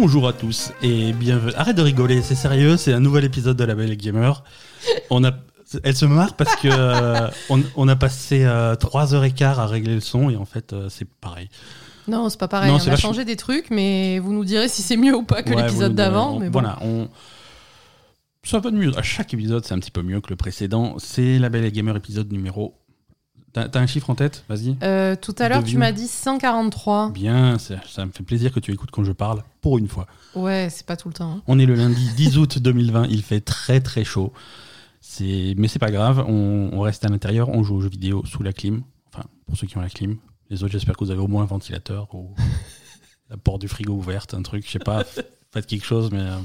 Bonjour à tous et bienvenue. Arrête de rigoler, c'est sérieux, c'est un nouvel épisode de La Belle Gamer. On a, elle se marre parce que euh, on, on a passé 3h15 à régler le son et en fait euh, c'est pareil. Non, c'est pas pareil. Non, on a changé des trucs, mais vous nous direz si c'est mieux ou pas que Ouais, l'épisode d'avant. bon. Voilà, on. Ça va de mieux. À chaque épisode, c'est un petit peu mieux que le précédent. C'est La Belle Gamer épisode numéro. T'as un chiffre en tête? Vas-y. Euh, tout à l'heure, tu m'as dit 143. Bien, ça, ça me fait plaisir que tu écoutes quand je parle, pour une fois. Ouais, c'est pas tout le temps. hein. On est le lundi 10 août 2020, il fait très très chaud. C'est, mais c'est pas grave, on, on reste à l'intérieur, on joue aux jeux vidéo sous la clim. Enfin, pour ceux qui ont la clim. Les autres, j'espère que vous avez au moins un ventilateur ou la porte du frigo ouverte, un truc, je sais pas. Faites quelque chose, mais euh,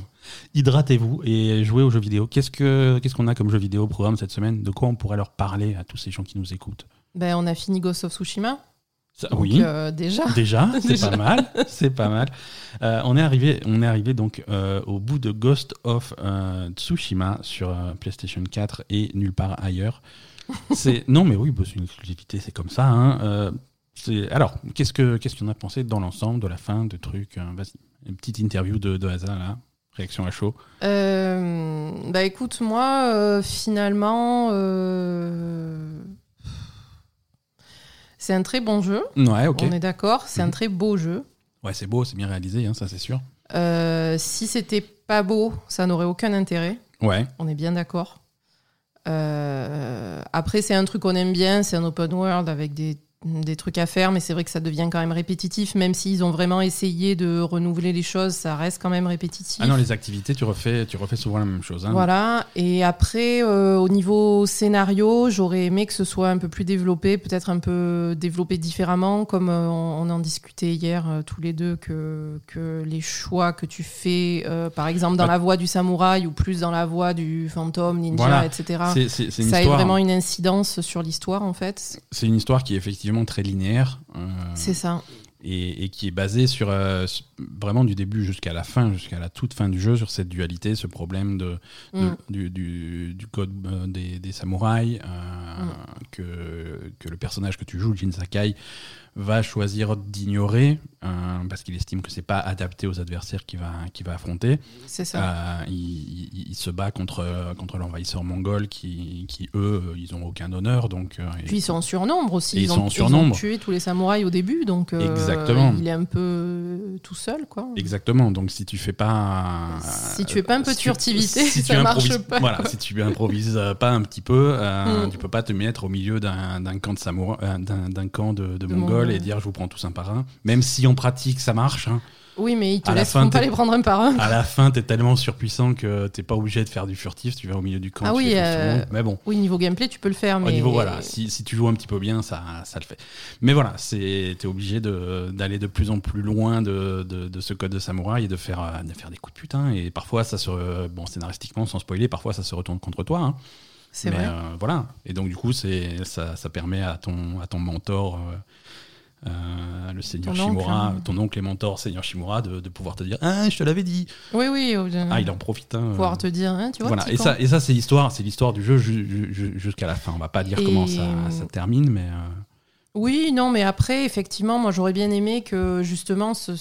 hydratez-vous et jouez aux jeux vidéo. Qu'est-ce que qu'est-ce qu'on a comme jeux vidéo au programme cette semaine? De quoi on pourrait leur parler à tous ces gens qui nous écoutent? Ben, on a fini Ghost of Tsushima. Ça- Donc, Oui. euh, déjà. Déjà, c'est pas mal, c'est pas mal. Euh, on est arrivé, on est arrivé donc euh, au bout de Ghost of euh, Tsushima sur euh, PlayStation 4 et nulle part ailleurs. C'est non mais oui, bah, c'est une exclusivité, c'est comme ça. hein. Alors, qu'est-ce que qu'est-ce qu'on a pensé dans l'ensemble de la fin, de trucs euh, Vas-y, une petite interview de, de Hazard là, réaction à chaud. Euh, bah écoute, moi, euh, finalement, euh, c'est un très bon jeu. Ouais, ok. On est d'accord. C'est un Mhm. très beau jeu. Ouais, c'est beau, c'est bien réalisé, hein, ça c'est sûr. Si c'était pas beau, ça n'aurait aucun intérêt. Ouais, On est bien d'accord. Après, c'est un truc qu'on aime bien, c'est un open world avec des, des trucs à faire, mais c'est vrai que ça devient quand même répétitif, même s'ils ont vraiment essayé de renouveler les choses, ça reste quand même répétitif. ah non, les activités, tu refais, tu refais souvent la même chose. hein. Voilà. Et après, euh, au niveau scénario, j'aurais aimé que ce soit un peu plus développé, peut-être un peu développé différemment, comme euh, on, on en discutait hier euh, tous les deux, que, que les choix que tu fais, par exemple dans Bah- la voie du samouraï ou plus dans la voie du fantôme, ninja, Voilà. etc. C'est c'est- c'est une Ça a histoire. vraiment une incidence sur l'histoire, en fait. C'est une histoire qui est très linéaire. euh, C'est ça. et, et qui est basé sur euh, vraiment du début jusqu'à la fin, jusqu'à la toute fin du jeu, sur cette dualité, ce problème de, de- Mm. du, du- du code euh, des, des samouraïs, euh, Mm. que, que le personnage que tu joues, Jin Sakai, va choisir d'ignorer euh, parce qu'il estime que c'est pas adapté aux adversaires qu'il va, va affronter. C'est ça. Euh, il, il- il se bat contre, contre l'envahisseur mongol qui, qui, eux, ils ont aucun honneur. Donc, euh, Puis ils sont en surnombre aussi. Ils ont, sont en surnombre. ont tué tous les samouraïs au début, donc Exactement. il est un peu tout seul, quoi. Exactement. Donc si tu fais pas, Si tu fais pas un peu de si furtivité, si ça marche pas, Voilà, quoi. si tu improvises pas un petit peu, Mm. tu peux pas te mettre au milieu d'un camp de samouraï, euh, d'un d'un camp de, de De mongols Et dire je vous prends tous un par un. Même si en pratique ça marche. hein. Oui, mais ils te À la laisseront fin, pas les prendre un par un. À la fin, t'es tellement surpuissant que t'es pas obligé de faire du furtif. Tu vas au milieu du camp. Ah oui, euh. Mais bon. Oui, niveau gameplay, tu peux le faire, mais Au niveau, voilà, si, si tu joues un petit peu bien, ça, ça le fait. Mais voilà, c'est- t'es obligé d'aller de, plus en plus loin de, de- de ce code de samouraï et de faire, de faire des coups de putain. Et parfois, ça se, bon, scénaristiquement, sans spoiler, parfois ça se retourne contre toi. hein. c'est vrai. euh, voilà. Et donc, du coup, c'est, ça, ça permet à ton, à ton mentor, euh, euh, le seigneur Ton oncle, Shimura, hein. ton oncle et mentor, seigneur Shimura, de, de pouvoir te dire Ah, je te l'avais dit. Oui, oui. euh, Ah, il en profite. hein. pouvoir te dire, hein, tu vois. Voilà, et ça, et ça c'est l'histoire, c'est l'histoire du jeu ju- ju- ju- jusqu'à la fin. On va pas dire Et- comment ça, ça termine, mais euh, Oui, non, mais après, effectivement, moi, j'aurais bien aimé que justement ce,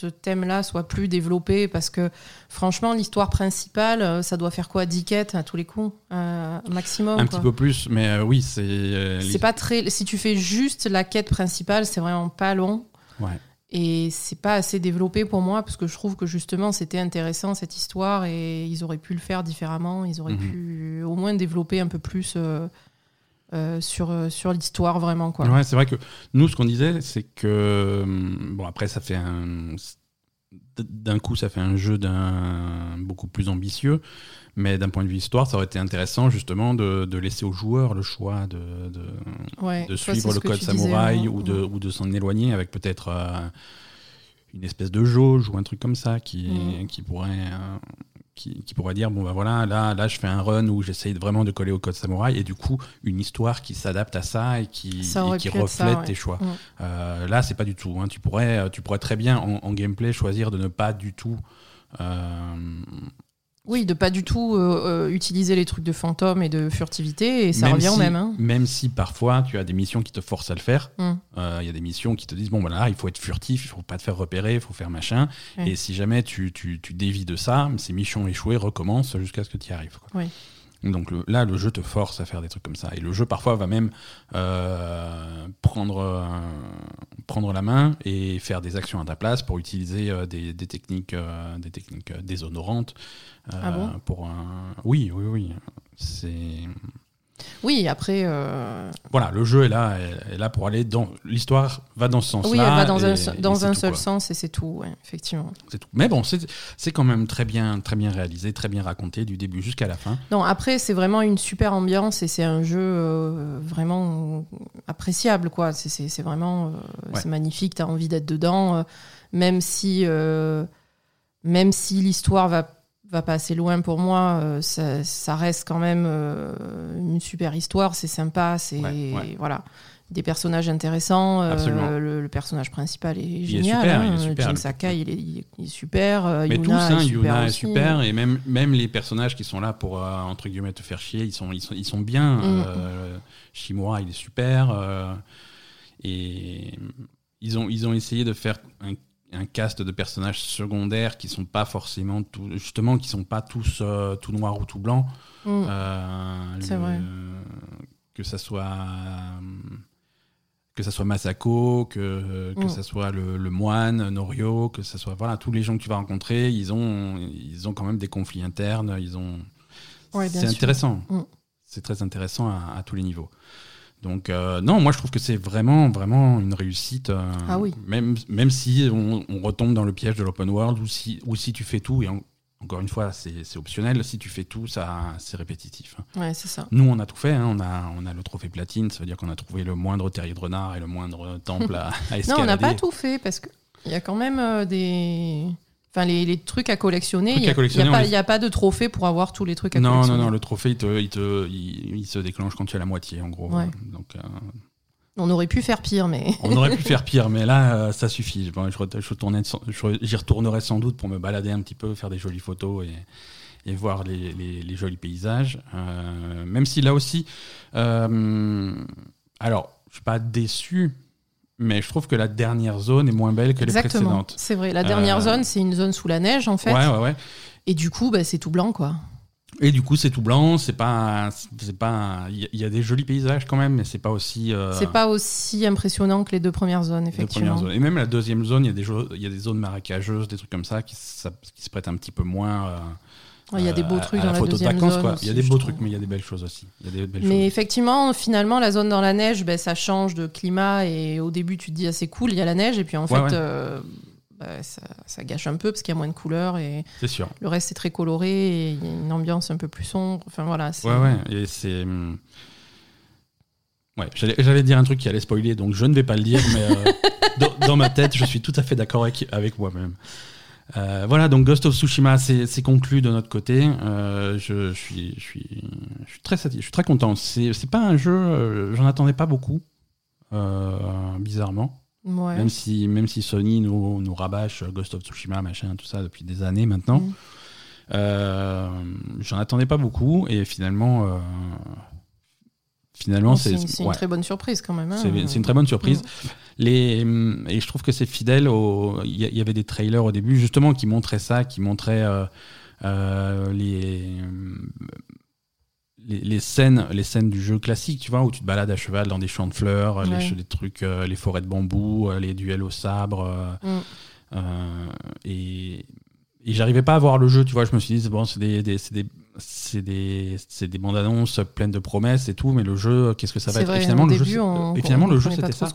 ce thème-là soit plus développé parce que, franchement, l'histoire principale, euh, ça doit faire quoi 10 quêtes à tous les coups, euh, maximum. un quoi. petit peu plus. Mais euh, oui, c'est. euh, C'est pas très. Si tu fais juste la quête principale, c'est vraiment pas long. Ouais. Et c'est pas assez développé pour moi parce que je trouve que justement c'était intéressant cette histoire et ils auraient pu le faire différemment. Ils auraient Mhm. pu au moins développer un peu plus euh, sur, sur l'histoire vraiment. Quoi. Ouais, c'est vrai que nous, ce qu'on disait, c'est que. hum, Bon, après, ça fait un. D'un coup, ça fait un jeu d'un beaucoup plus ambitieux, mais d'un point de vue histoire, ça aurait été intéressant justement de, de laisser aux joueurs le choix de, de, Ouais, de ça, suivre le code disais, samouraï hein. ou de, ou de s'en éloigner avec peut-être euh, une espèce de jauge ou un truc comme ça qui, Mm. qui pourrait euh, qui, qui pourrait dire bon ben voilà là là je fais un run où j'essaye vraiment de coller au code samouraï et du coup une histoire qui s'adapte à ça et qui, Ça et qui reflète ça, ouais. tes choix Mm. Euh, là c'est pas du tout hein. tu pourrais tu pourrais très bien en, en gameplay choisir de ne pas du tout euh, Oui, de pas du tout euh, euh, utiliser les trucs de fantôme et de furtivité, et ça Même revient au même. hein. Même si parfois tu as des missions qui te forcent à le faire, Mm. Euh, il y a des missions qui te disent bon voilà il faut être furtif, il faut pas te faire repérer, il faut faire machin. Et si jamais tu, tu, tu dévies de ça, ces missions échouées recommencent jusqu'à ce que tu y arrives. quoi. Oui. Donc le- là le jeu te force à faire des trucs comme ça. Et le jeu parfois va même euh, prendre, euh, prendre la main et faire des actions à ta place pour utiliser euh, des, des techniques, des techniques déshonorantes. Ah bon? pour. Oui, oui, oui. C'est Oui, après, euh, voilà, le jeu est là, est, là pour aller dans l'histoire va dans ce sens-là. oui, elle va dans et- un, dans un tout, seul quoi. sens et c'est tout, ouais, effectivement. C'est tout. Mais bon, c'est quand même très bien, très bien réalisé, très bien raconté du début jusqu'à la fin. Non, après, c'est vraiment une super ambiance et c'est un jeu euh, vraiment appréciable, quoi. C'est- vraiment euh, Ouais. c'est magnifique, t'as envie d'être dedans, même si, même si l'histoire va, va pas assez loin pour moi, euh, ça, ça reste quand même euh, une super histoire, c'est sympa, c'est Ouais, ouais. voilà. Des personnages intéressants. euh, le, le personnage principal est génial. super, hein. il est super, Jin le- Sakai, il est, super. Mais Yuna tous, hein, est super Yuna est super, et même, même les personnages qui sont là pour, euh, entre guillemets, te faire chier, ils sont, ils sont, ils sont bien. Mm. Euh, Shimura, il est super. et ils ont, ils ont essayé de faire un, un cast de personnages secondaires qui sont pas forcément, tout, justement, qui sont pas tous euh, tout noirs ou tout blancs. Mm. Euh, C'est vrai. Que ça soit que ça soit Masako, que que Mm. ça soit le, le moine Norio, que ça soit voilà tous les gens que tu vas rencontrer, ils ont ils ont quand même des conflits internes, ils ont Ouais, c'est intéressant, Mm. c'est très intéressant à, à tous les niveaux. Donc euh, non, moi je trouve que c'est vraiment vraiment une réussite. euh, Ah oui. Même même si on, on retombe dans le piège de l'open world ou si ou si tu fais tout et en- encore une fois c'est c'est optionnel. Si tu fais tout, ça c'est répétitif. Ouais, c'est ça. Nous, on a tout fait. hein. On, a, on a le trophée platine. Ça veut dire qu'on a trouvé le moindre terrier de renard et le moindre temple à, à escalader. Non, on n'a pas tout fait parce qu'il y a quand même euh, des. Enfin, les, les trucs à collectionner. Il n'y a, collectionner, pas- de trophée pour avoir tous les trucs à Non, non, collectionner. non. Le trophée, il, te, il, te- il- il se déclenche quand tu as la moitié, en gros. Ouais. Donc, euh, On aurait pu faire pire, mais. on aurait pu faire pire, mais là, euh, ça suffit. Bon, je, je J'y retournerai sans doute pour me balader un petit peu, faire des jolies photos et, et voir les, les- les jolis paysages. Euh, même si là aussi, alors, je suis pas déçu, mais je trouve que la dernière zone est moins belle que les précédentes. C'est vrai. La dernière Euh, zone, c'est une zone sous la neige, en fait. Ouais, ouais, ouais. Et du coup, bah, c'est tout blanc, quoi. Et du coup, c'est tout blanc. C'est pas, c'est pas. Il y a- des jolis paysages quand même, mais c'est pas aussi. euh, C'est pas aussi impressionnant que les deux premières zones, effectivement. premières zones. Et même la deuxième zone, il y a des, il y a des zones marécageuses, des trucs comme ça qui, ça- qui se prêtent un petit peu moins. euh, Il y a des euh, beaux à- trucs à dans la photo de deuxième vacances, zone. quoi. aussi, il y a des beaux trouve. trucs, mais il y a des belles choses aussi. Il y a des belles Mais choses. effectivement, finalement, la zone dans la neige, ben, ça change de climat et au début, tu te dis, ah, c'est cool, il y a la neige, et puis en fait, ouais. euh, bah, ça, ça gâche un peu parce qu'il y a moins de couleurs et C'est sûr. le reste est très coloré et il y a une ambiance un peu plus sombre. Enfin voilà. c'est- Ouais, ouais. Et c'est. hum, Ouais, j'allais j'allais dire un truc qui allait spoiler, donc je ne vais pas le dire, mais euh, dans, dans ma tête, je suis tout à fait d'accord avec, avec moi-même. Euh, voilà, donc Ghost of Tsushima, c'est conclu de notre côté. Euh, je, je suis, je, suis, je suis très satisfait, je suis très content. C'est pas un jeu, euh, j'en attendais pas beaucoup, bizarrement. Ouais. Même si, même si Sony nous, nous rabâche Ghost of Tsushima, machin, tout ça depuis des années maintenant. Mm. J'en attendais pas beaucoup et finalement, finalement, c'est une ouais, très bonne surprise quand même. hein. c'est- une très bonne surprise. Mm. Les, hum, et je trouve que c'est fidèle. au- Il y, avait des trailers au début justement qui montraient ça, qui montraient euh, euh, les, hum, les les scènes, les scènes du jeu classique, tu vois, où tu te balades à cheval dans des champs de fleurs, Ouais. ch- les trucs, euh, les forêts de bambou, euh, les duels au sabre. euh, Mm. euh, et et j'arrivais pas à voir le jeu, tu vois. Je me suis dit, bon, c'est des, des- c'est des, c'est des, des bandes annonces pleines de promesses et tout, mais le jeu, qu'est-ce que ça va être? Vrai, Et finalement, le jeu, début, on, et finalement, on le jeu, c'était ça.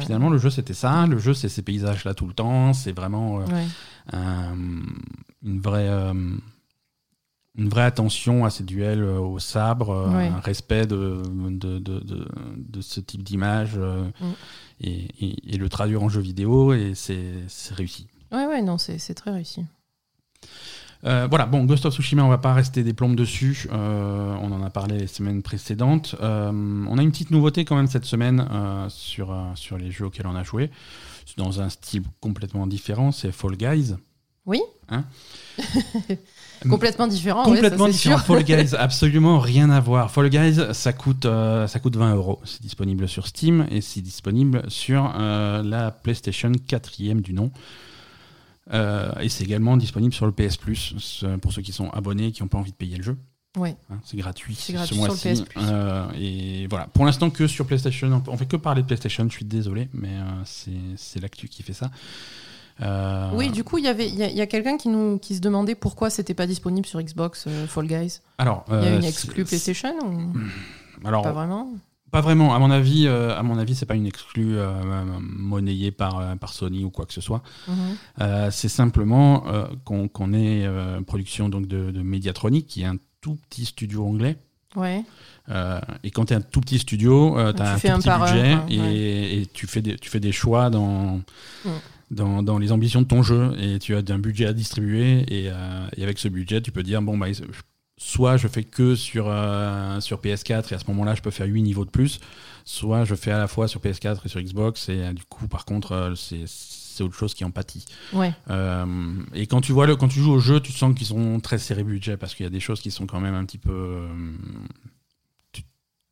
Finalement, le jeu, c'était ça. Le jeu, c'est ces paysages-là tout le temps. C'est vraiment euh, Ouais. un- une vraie. euh, une vraie attention à ces duels euh, au sabre, euh, Ouais. un respect de, de, de, de, de ce type d'image euh, Mm. et, et- et le traduire en jeu vidéo, et c'est réussi. Ouais, ouais, non, c'est très réussi. Euh, voilà, bon, Ghost of Tsushima, on va pas rester des plombes dessus. Euh, on en a parlé les semaines précédentes. Euh, on a une petite nouveauté quand même cette semaine sur, sur les jeux auxquels on a joué. C'est dans un style complètement différent, c'est Fall Guys. Oui. Hein complètement différent. Complètement ouais, ça, différent. sûr. Fall Guys, absolument rien à voir. Fall Guys, ça coûte, ça coûte 20 euros. C'est disponible sur Steam et c'est disponible sur la PlayStation 4 du nom. Euh, et c'est également disponible sur le PS Plus pour ceux qui sont abonnés et qui n'ont pas envie de payer le jeu. Ouais. Hein, c'est gratuit, C'est ce gratuit sur le mois-ci. Euh, et voilà. Pour l'instant, que sur PlayStation. On fait que parler de PlayStation. Je suis désolé, mais euh, c'est c'est l'actu qui fait ça. Euh, Oui, du coup, il y avait, il y a, il y a quelqu'un qui nous, qui se demandait pourquoi c'était pas disponible sur Xbox Fall Guys. alors, Il y a une exclue PlayStation ou Alors, pas vraiment? Pas vraiment. À mon avis, euh, à mon avis, c'est pas une exclue euh, monnayée par, euh, par Sony ou quoi que ce soit. Mhm. Euh, c'est simplement qu'on qu'on est production donc de, de Mediatronic, qui est un tout petit studio anglais. Ouais. Et quand tu es un tout petit studio, tu Tu as un tout petit un, budget et, ouais. et tu, fais des, tu fais des choix dans, Mm. dans, dans les ambitions de ton jeu et tu as un budget à distribuer et, euh, et avec ce budget, tu peux dire bon, bah, je- soit je fais que sur, euh, sur PS4 et à ce moment-là, je peux faire 8 niveaux de plus, soit je fais à la fois sur PS4 et sur Xbox et euh, du coup, par contre, euh, c'est c'est autre chose qui en pâtit. Ouais. Euh, et quand tu vois le, quand tu joues au jeu, tu sens qu'ils sont très serrés budget parce qu'il y a des choses qui sont quand même un petit peu.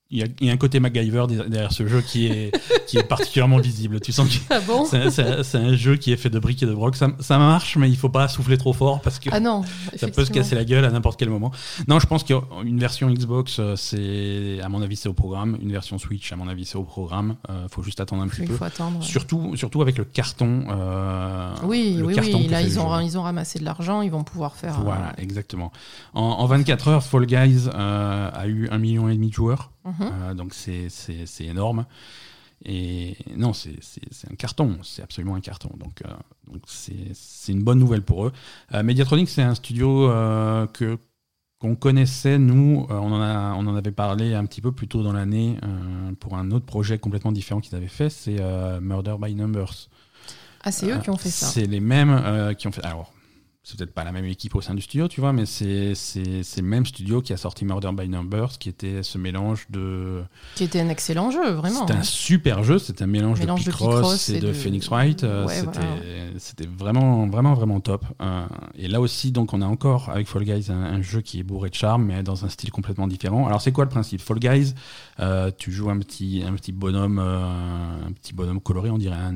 Euh, il y, a, il y a un côté MacGyver derrière ce jeu qui est, qui est particulièrement visible. Tu sens que Ah bon? c'est un- jeu qui est fait de briques et de broc. Ça, ça marche, mais il faut pas souffler trop fort parce que Ah non. ça peut se casser la gueule à n'importe quel moment. Non, je pense qu'une version Xbox, euh, c'est à mon avis c'est au programme. Une version Switch, à mon avis c'est au programme. Euh, faut juste attendre un petit Il peu. faut attendre. ouais. Surtout, surtout avec le carton. euh, Oui, le oui, carton oui. Là, ils ont, ils ont ramassé de l'argent, ils vont pouvoir faire. euh, Voilà, exactement. En, en 24 heures, Fall Guys euh, a eu un million et demi de joueurs, mhm. euh, donc c'est c'est- c'est énorme. Et non, c'est c'est- c'est un carton, c'est absolument un carton. Donc euh, c'est une bonne nouvelle pour eux. Euh, Mediatronic, c'est un studio euh, que qu'on connaissait nous, on en a on en avait parlé un petit peu plus tôt dans l'année pour un autre projet complètement différent qu'ils avaient fait, c'est Murder by Numbers. Ah, c'est eux qui ont fait ça. C'est les mêmes qui ont fait. Alors, c'est peut-être pas la même équipe au sein du studio, tu vois, mais c'est le même studio qui a sorti Murder by Numbers, qui était ce mélange de. Qui était un excellent jeu, vraiment. C'était un super jeu, c'était un mélange, Mélange de Picross et et de, Phoenix Wright. euh, Ouais, c'était voilà. vraiment, vraiment, vraiment top. Euh, et là aussi, donc, on a encore avec Fall Guys un, un jeu qui est bourré de charme, mais dans un style complètement différent. Alors, c'est quoi le principe? Fall Guys, euh, tu joues un petit, un petit bonhomme, euh, un petit bonhomme coloré, on dirait un,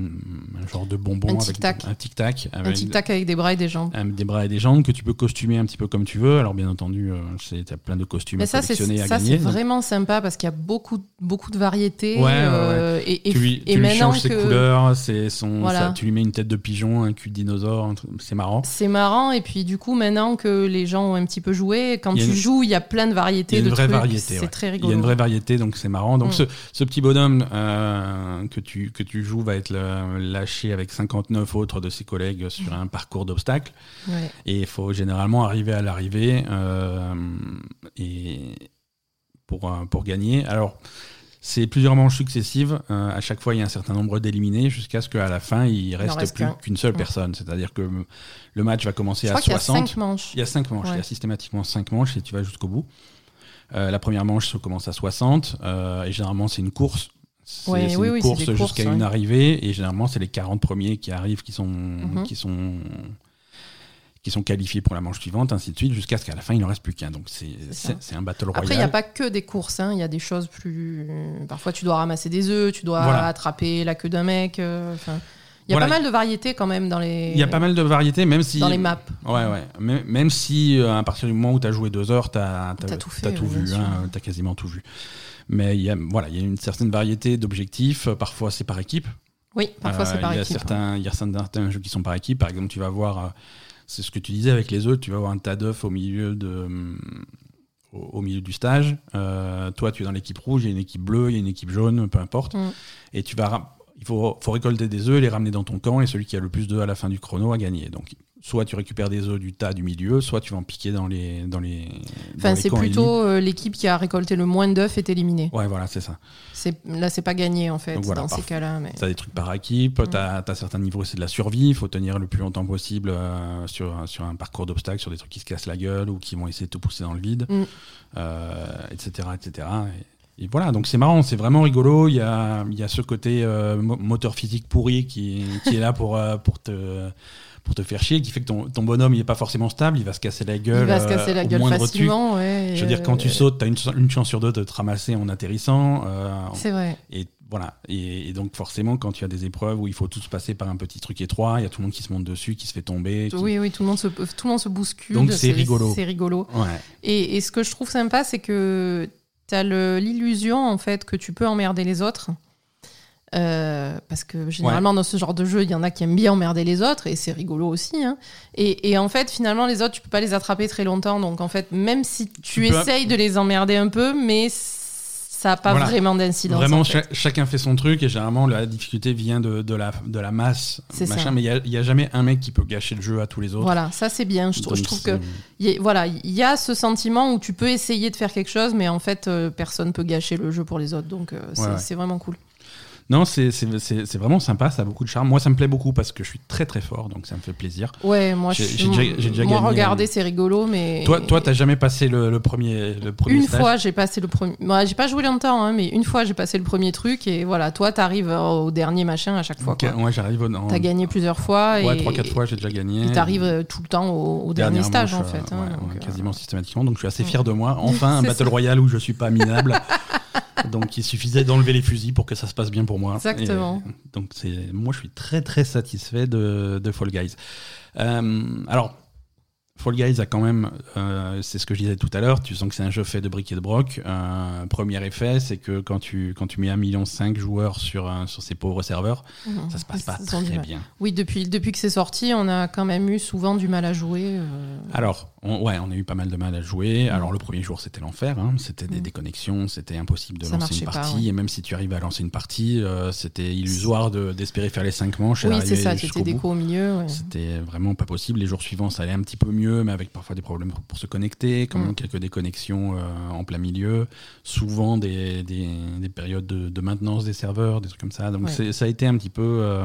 un genre de bonbon Un avec tic-tac. un tic-tac, Un avec des bras et des jambes. des bras et des jambes que tu peux costumer un petit peu comme tu veux. Alors bien entendu, euh, c'est t'as plein de costumes Mais à ça, collectionner, à ça, c'est vraiment sympa parce qu'il y a beaucoup, beaucoup de variétés. Ouais, ouais, Et, et, tu lui, et tu lui maintenant changes ses que couleurs, c'est son, Voilà. ça- tu lui mets une tête de pigeon, un cul de dinosaure, c'est marrant. c'est marrant, et puis du coup, maintenant que les gens ont un petit peu joué, quand tu une- joues, il y a plein de Il y variétés a une de vraie trucs. variété. C'est ouais. très Il y rigolo. a une vraie variété, donc c'est marrant. Donc Mm. ce, ce petit bonhomme euh, que, tu, que tu joues va être lâché avec 59 autres de ses collègues sur un parcours d'obstacles. Ouais. Et il faut généralement arriver à l'arrivée euh, et pour, euh, pour gagner. Alors, c'est plusieurs manches successives. Euh, à chaque fois, il y a un certain nombre d'éliminés jusqu'à ce qu'à la fin, il reste, reste plus qu'un. qu'une seule Mm. personne. C'est-à-dire que le match va commencer Je à crois qu'il y a 60. cinq manches. Il y a cinq manches. Ouais. Il y a systématiquement cinq manches et tu vas jusqu'au bout. Euh, la première manche se commence à 60 euh, et généralement, c'est une course. C'est Ouais, c'est oui, une oui, course jusqu'à ouais. une arrivée et généralement, c'est les 40 premiers qui arrivent qui sont, Mhm. qui sont qui sont qualifiés pour la manche suivante, ainsi de suite, jusqu'à ce qu'à la fin, il n'en reste plus qu'un. Donc c'est un battle royal. Après, il n'y a pas que des courses. hein. Il y a des choses plus. Parfois, tu dois ramasser des œufs, tu dois Voilà. attraper la queue d'un mec. euh, il y a Voilà. pas mal de variétés quand même dans les. Il y a pas mal de variétés, même si. dans les maps. Ouais, ouais. Même, même si euh, à partir du moment où tu as joué deux heures, tu as, tout fait, t'as tout vu, hein, t'as quasiment tout vu. Mais il y a, voilà, il y a une certaine variété d'objectifs. Euh, Parfois, c'est par équipe. Oui, parfois Euh, c'est par il y a équipe. certains, il y a certains jeux qui sont par équipe. Par exemple, tu vas voir, euh, c'est ce que tu disais avec les œufs, tu vas avoir un tas d'œufs au milieu de, au, milieu du stage. Euh, toi, tu es dans l'équipe rouge, il y a une équipe bleue, il y a une équipe jaune, peu importe. Mm. Et tu vas, il faut, faut récolter des œufs, les ramener dans ton camp, et celui qui a le plus d'œufs à la fin du chrono a gagné. Donc, soit tu récupères des œufs du tas du milieu, soit tu vas en piquer dans les, dans les. Enfin, c'est plutôt euh, l'équipe qui a récolté le moins d'œufs est éliminée. Ouais, voilà, c'est ça. Là, c'est pas gagné en fait Donc voilà, dans ces cas-là. Mais... Tu as des trucs par équipe, Mm. tu as, certains niveaux, c'est de la survie, il faut tenir le plus longtemps possible euh, sur, sur un parcours d'obstacles, sur des trucs qui se cassent la gueule ou qui vont essayer de te pousser dans le vide, Mm. euh, etc. etc. et voilà, donc c'est marrant, c'est vraiment rigolo. Il y a, il y a ce côté euh, mo- moteur physique pourri qui, qui est là pour, euh, pour, te, pour te faire chier, qui fait que ton, ton bonhomme il est pas forcément stable, il va se casser la gueule. Il va se casser euh, la au gueule facilement. Ouais, Je veux dire, quand tu euh, sautes, tu as une, une chance sur deux de te ramasser en atterrissant. euh, C'est vrai. et voilà. Et, et donc, forcément, quand tu as des épreuves où il faut tous passer par un petit truc étroit, il y a tout le monde qui se monte dessus, qui se fait tomber. qui- Oui, oui, tout le monde se, tout le monde se bouscule. Donc, c'est rigolo. C'est rigolo. Ouais. Et, et ce que je trouve sympa, c'est que tu as l'illusion, en fait, que tu peux emmerder les autres. Euh, parce que généralement, dans ce genre de jeu, il y en a qui aiment bien emmerder les autres, et c'est rigolo aussi. hein. Et, et en fait, finalement, les autres, tu peux pas les attraper très longtemps. Donc, en fait, même si tu, Tu peux- essayes de les emmerder un peu, mais ça n'a pas Voilà. vraiment d'incidence. Vraiment, en fait. cha- chacun fait son truc et généralement la difficulté vient de, de la, de la masse. Machin, ça. Mais il n'y a, jamais un mec qui peut gâcher le jeu à tous les autres. Voilà, ça c'est bien. Je, trouve que y a- voilà, il y a ce sentiment où tu peux essayer de faire quelque chose, mais en fait, euh, personne peut gâcher le jeu pour les autres. Donc, euh, c'est Ouais, ouais. c'est vraiment cool. Non, c'est vraiment sympa, ça a beaucoup de charme. Moi, ça me plaît beaucoup parce que je suis très très fort, donc ça me fait plaisir. Ouais, moi, J'ai- déjà- j'ai déjà moi gagné, regarder, euh, c'est rigolo, mais Toi, toi, t'as jamais passé le, le premier, le premier une stage fois, j'ai passé le premier. Moi, j'ai pas joué longtemps, hein, mais une fois, j'ai passé le premier truc et voilà, toi, t'arrives au dernier machin à chaque fois. Ouais, j'arrive au. T'as gagné plusieurs fois Ouais, et 3-4 fois, j'ai déjà gagné. et t'arrives euh, tout le temps au, au dernier stage manche, en fait. euh, hein, ouais, donc, ouais, euh, quasiment systématiquement. Donc je suis assez fier de moi. Enfin, un Battle. Royale où je suis pas minable. donc il suffisait d'enlever les fusils pour que ça se passe bien pour moi. Exactement. Et, donc moi je suis très très satisfait de, de Fall Guys. Euh, alors. Fall Guys a quand même, euh, c'est ce que je disais tout à l'heure, tu sens que c'est un jeu fait de briques et de broc. Euh, premier effet, c'est que quand tu, quand tu mets 1,5 million joueurs sur, un- sur ces pauvres serveurs, mhm. ça se passe pas très bien. Oui, depuis, depuis que c'est sorti, on a quand même eu souvent du mal à jouer. euh, Alors, on, ouais, on a eu pas mal de mal à jouer. Alors, le premier jour, c'était l'enfer. hein. C'était des Mm. déconnexions, c'était impossible de Ça lancer une pas, partie. ouais. Et même si tu arrives à lancer une partie, c'était illusoire de- d'espérer faire les cinq manches. et Oui, c'est ça, tu étais déco au milieu. ouais. C'était vraiment pas possible. Les jours suivants, ça allait un petit peu mieux, mais avec parfois des problèmes pour se connecter, quand Mm. même quelques déconnexions euh, en plein milieu, souvent des, des- des périodes de, de maintenance des serveurs, des trucs comme ça. Donc Ouais. ça a été un petit peu, euh,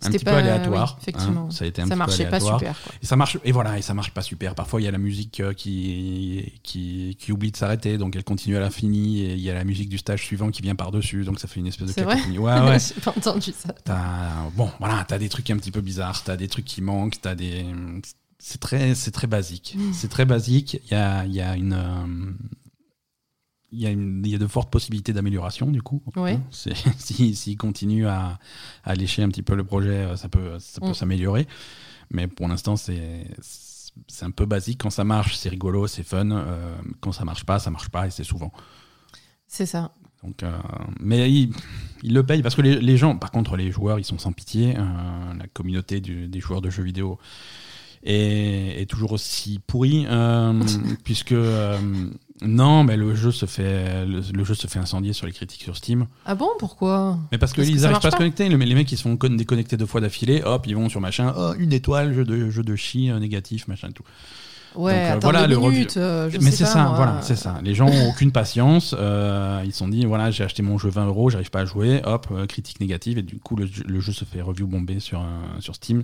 un petit peu pas- aléatoire. oui, effectivement. hein. Ça a été un Ça petit peu marchait pas aléatoire. super. quoi. Et ça marche, et voilà, et ça marche pas super. Parfois, il y a la musique euh, qui, qui, qui oublie de s'arrêter, donc elle continue à l'infini, et il y a la musique du stage suivant qui vient par-dessus, donc ça fait une espèce de C'est vrai? Ouais, ouais. J'ai pas entendu ça. Bon, voilà, t'as des trucs un petit peu bizarres, t'as des trucs qui manquent, t'as des. C'est très, c'est très basique. Mm. C'est très basique. Il y a, il y a une. euh, Il y, a une- il y a de fortes possibilités d'amélioration du coup. Ouais. Hein, c'est- si- S'ils continuent à, à lécher un petit peu le projet, euh, ça peut, ça peut Mm. s'améliorer. Mais pour l'instant, c'est c'est un peu basique. Quand ça marche, c'est rigolo, c'est fun. Euh, quand ça marche pas, ça marche pas et c'est souvent. C'est ça. Donc, euh, mais ils il le payent parce que les, les gens, par contre, les joueurs, ils sont sans pitié. Euh, la communauté du- des joueurs de jeux vidéo est, est toujours aussi pourrie, euh, puisque euh, non, mais le jeu se fait, le, le jeu se fait incendier sur les critiques sur Steam. Ah bon, pourquoi? Mais parce Parce que qu'ils ça n'arrivent pas à se connecter. Le- les mecs, ils se font con- déconnecter deux fois d'affilée. Hop, ils vont sur machin. Oh, une étoile, jeu de jeu de chi euh, négatif, machin et tout. Ouais, Donc, euh, voilà, le minutes. euh, je Mais c'est ça, moi. voilà, c'est ça. Les gens ont aucune patience. euh, ils se sont dit, voilà, j'ai acheté mon jeu 20 euros, j'arrive pas à jouer. Hop, critique négative. Et du coup, le, jeu- le jeu se fait review bombé sur, sur Steam.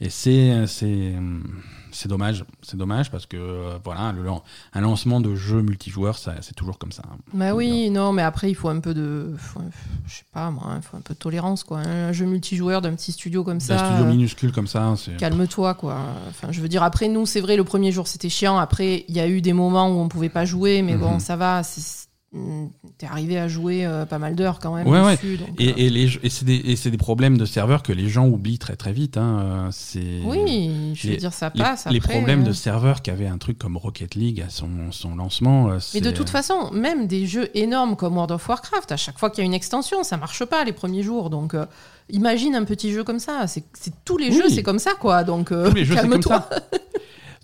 Et c'est, c'est, dommage. C'est dommage parce que, euh, voilà, le, un lancement de jeu multijoueur, c'est toujours comme ça. Bah oui, non, mais après, il faut un peu de. faut- je sais pas, moi, il faut un peu de tolérance, quoi. Un jeu multijoueur d'un petit studio comme Un ça. studio euh, minuscule comme ça. Calme-toi, quoi. Enfin, je veux dire, après, nous, c'est vrai, le premier jour, c'était chiant. Après, il y a eu des moments où on pouvait pas jouer, mais bon, Mhm. ça va. c'est- T'es arrivé à jouer euh, pas mal d'heures quand même. Ouais, ouais. dessus, euh, Et, les, c'est des, problèmes de serveurs que les gens oublient très très vite. hein, euh, Oui, je veux les- dire, ça passe. les après, problèmes euh. de serveurs qu'avait un truc comme Rocket League à son, son lancement. euh, Mais de toute façon, même des jeux énormes comme World of Warcraft, à chaque fois qu'il y a une extension, ça marche pas les premiers jours. Donc, imagine un petit jeu comme ça. C'est tous les Oui. jeux, c'est comme ça, quoi. Donc, Tous les jeux, c'est comme ça.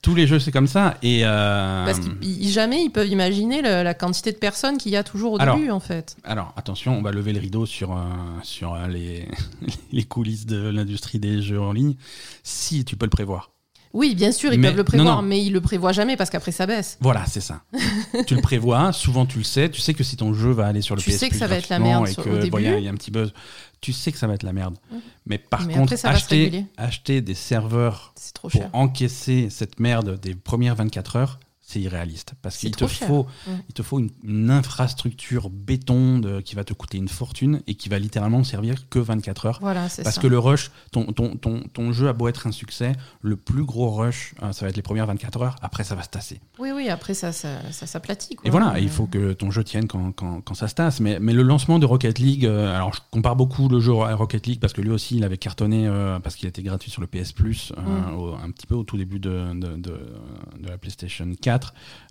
Tous les jeux, c'est comme ça. Et euh, Parce que jamais ils peuvent imaginer le- la quantité de personnes qu'il y a toujours au Alors, début, en fait. alors, attention, on va lever le rideau sur, euh, sur euh, les, les coulisses de l'industrie des jeux en ligne. Si tu peux le prévoir. Oui, bien sûr, ils Mais- peuvent le prévoir, non, non. mais ils le prévoient jamais parce qu'après ça baisse. Voilà, c'est ça. tu le prévois, souvent tu le sais, tu sais que si ton jeu va aller sur le Tu PS sais que ça va être la merde et sur- que au bon, début. il y, a- il y a un petit buzz, tu sais que ça va être la merde. Mhm. Mais par Mais contre, après, acheter, acheter des serveurs trop pour cher. encaisser cette merde des premières 24 heures, c'est irréaliste parce qu'il te cher. faut il te faut une, une infrastructure béton de- qui va te coûter une fortune et qui va littéralement servir que 24 heures Voilà, parce ça. que le rush ton, ton, ton, ton jeu a beau être un succès le plus gros rush euh, ça va être les premières 24 heures après ça va se tasser Oui, oui, après ça, ça, ça s'aplatit. et voilà, Mais- il faut que ton jeu tienne quand, quand, quand ça se tasse. Mais, mais le lancement de Rocket League, euh, alors je compare beaucoup le jeu à Rocket League parce que lui aussi il avait cartonné euh, parce qu'il était gratuit sur le PS Plus euh, Mm. un petit peu au tout début de, de, de- de la PlayStation 4.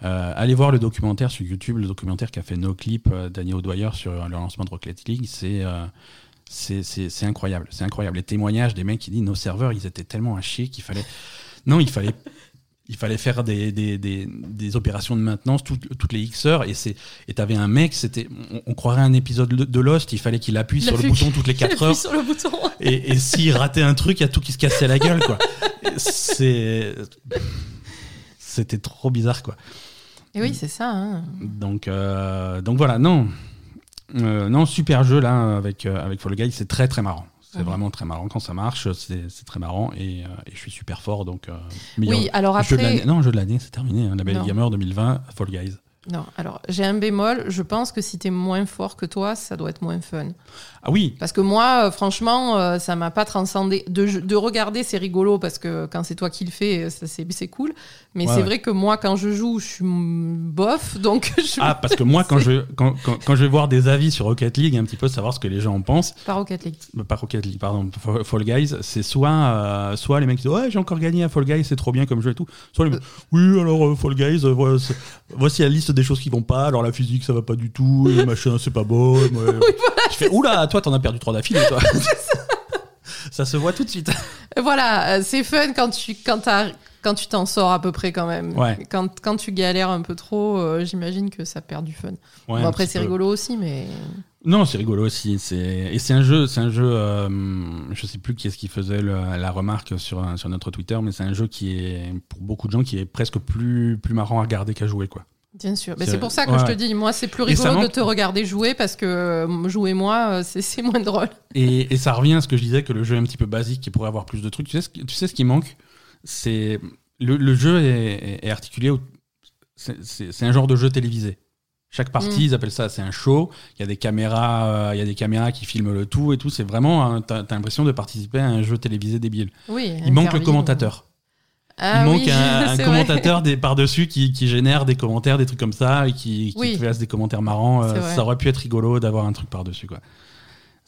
Euh, allez voir le documentaire sur YouTube, le documentaire qu'a fait NoClip, euh, Daniel O'Dwyer sur le lancement de Rocket League. C'est. euh, incroyable, c'est incroyable. Les témoignages des mecs qui disent nos serveurs, ils étaient tellement à chier qu'il fallait. Non, il fallait il fallait faire des, des, des, des opérations de maintenance toutes, toutes les X heures et c'est et t'avais un mec c'était on, on croirait un épisode de de Lost il fallait qu'il appuie sur le bouton toutes les Il appuie 4 heures sur le bouton. et, et s'il ratait un truc il y a tout qui se cassait la gueule quoi c'est c'était trop bizarre quoi Et oui, c'est ça. hein. donc euh, donc voilà non Euh, non super jeu là avec euh, avec Fall Guys c'est très très marrant c'est vraiment très marrant quand ça marche c'est très marrant et, et je suis super fort donc Oui, alors après. Non, jeu de l'année, c'est terminé. hein. La Belle Non. Gamer 2020, Fall Guys. Non, alors j'ai un bémol. Je pense que si t'es moins fort que toi, ça doit être moins fun. Ah oui, Parce que moi, euh, franchement, euh, ça m'a pas transcendé. De, de regarder, c'est rigolo parce que quand c'est toi qui le fais, euh, c'est cool. Mais Ouais, c'est ouais. vrai que moi, quand je joue, je suis bof. Donc, je ah, parce que moi, quand je, quand, quand, quand je vais voir des avis sur Rocket League, un petit peu savoir ce que les gens en pensent, pas Rocket League. euh, pas Rocket League, pardon, Fa- Fall Guys, c'est soit, euh, soit les mecs qui disent Ouais, j'ai encore gagné à Fall Guys, c'est trop bien comme jeu et tout. Soit les mecs Oui, alors euh, Fall Guys, euh, voici la liste des choses qui vont pas, alors la physique ça va pas du tout, machin c'est pas bon. je fais Oula, toi t'en as perdu trois d'affilée, toi. ça se voit tout de suite. Voilà, euh, c'est fun quand tu quand quand tu t'en sors à peu près quand même. Ouais. Quand, quand tu galères un peu trop, euh, j'imagine que ça perd du fun. Ouais, Bon, après, c'est rigolo aussi, mais. Non, c'est rigolo aussi. C'est et c'est un jeu, c'est un jeu. euh, je sais plus qui est-ce qui faisait le- la remarque sur sur notre Twitter, mais c'est un jeu qui est pour beaucoup de gens qui est presque plus plus marrant à regarder qu'à jouer quoi. Bien sûr. Mais C'est- pour ça que ouais. je te dis, moi, c'est plus rigolo de te regarder jouer parce que euh, jouer moi, euh, c'est moins drôle. Et, et ça revient à ce que je disais que le jeu est un petit peu basique, qui pourrait avoir plus de trucs. Tu sais ce qui, tu sais ce qui manque, c'est le, le jeu est, est articulé. c'est- un genre de jeu télévisé. Chaque partie, Mm. ils appellent ça, c'est un show. Il y a des caméras, euh, il y a des caméras qui filment le tout et tout. C'est vraiment, un- t'as l'impression de participer à un jeu télévisé débile. Oui. Il manque le interview. commentateur. Ah il manque oui, un, commentateur des par-dessus qui, qui génère des commentaires, des trucs comme ça, et qui, qui Oui. fasse des commentaires marrants. Euh, ça aurait pu être rigolo d'avoir un truc par-dessus, quoi.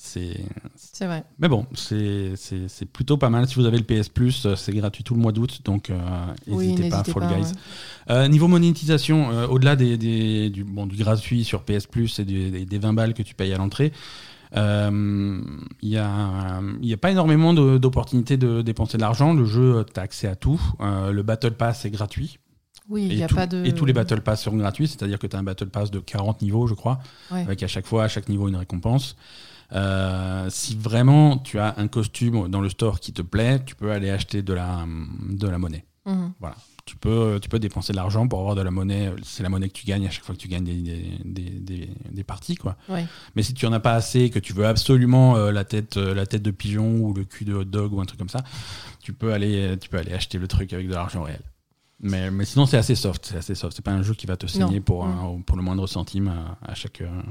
C'est. vrai. C'est vrai. Mais bon, c'est c'est- c'est plutôt pas mal. Si vous avez le PS Plus, euh, c'est gratuit tout le mois d'août, donc euh, Oui, n'hésitez pas, Fall pas, Guys. ouais. Euh, niveau monétisation, euh, au-delà des, des- du, bon, du gratuit sur PS Plus et du- des, des 20 balles que tu payes à l'entrée, il n'y a, y a pas énormément d'opportunités de dépenser de l'argent. Le jeu, tu as accès à tout. Euh, le Battle Pass est gratuit. Oui, il Et, n'y a tout- pas de. et tous les Battle Pass seront gratuits, c'est-à-dire que tu as un Battle Pass de 40 niveaux, je crois, Ouais. avec à chaque fois, à chaque niveau, une récompense. Euh, si vraiment tu as un costume dans le store qui te plaît, tu peux aller acheter de la, de la monnaie. Mhm. Tu peux, tu peux dépenser de l'argent pour avoir de la monnaie. C'est la monnaie que tu gagnes à chaque fois que tu gagnes des, des, des, des- des parties. Quoi. Ouais. Mais si tu en as pas assez, que tu veux absolument euh, la, tête, euh, la tête de pigeon ou le cul de hot dog ou un truc comme ça, tu peux aller, tu peux aller acheter le truc avec de l'argent réel. Mais, mais sinon, c'est assez soft. C'est assez soft. C'est pas un jeu qui va te saigner Non. pour, un- pour le moindre centime à, à chaque, euh,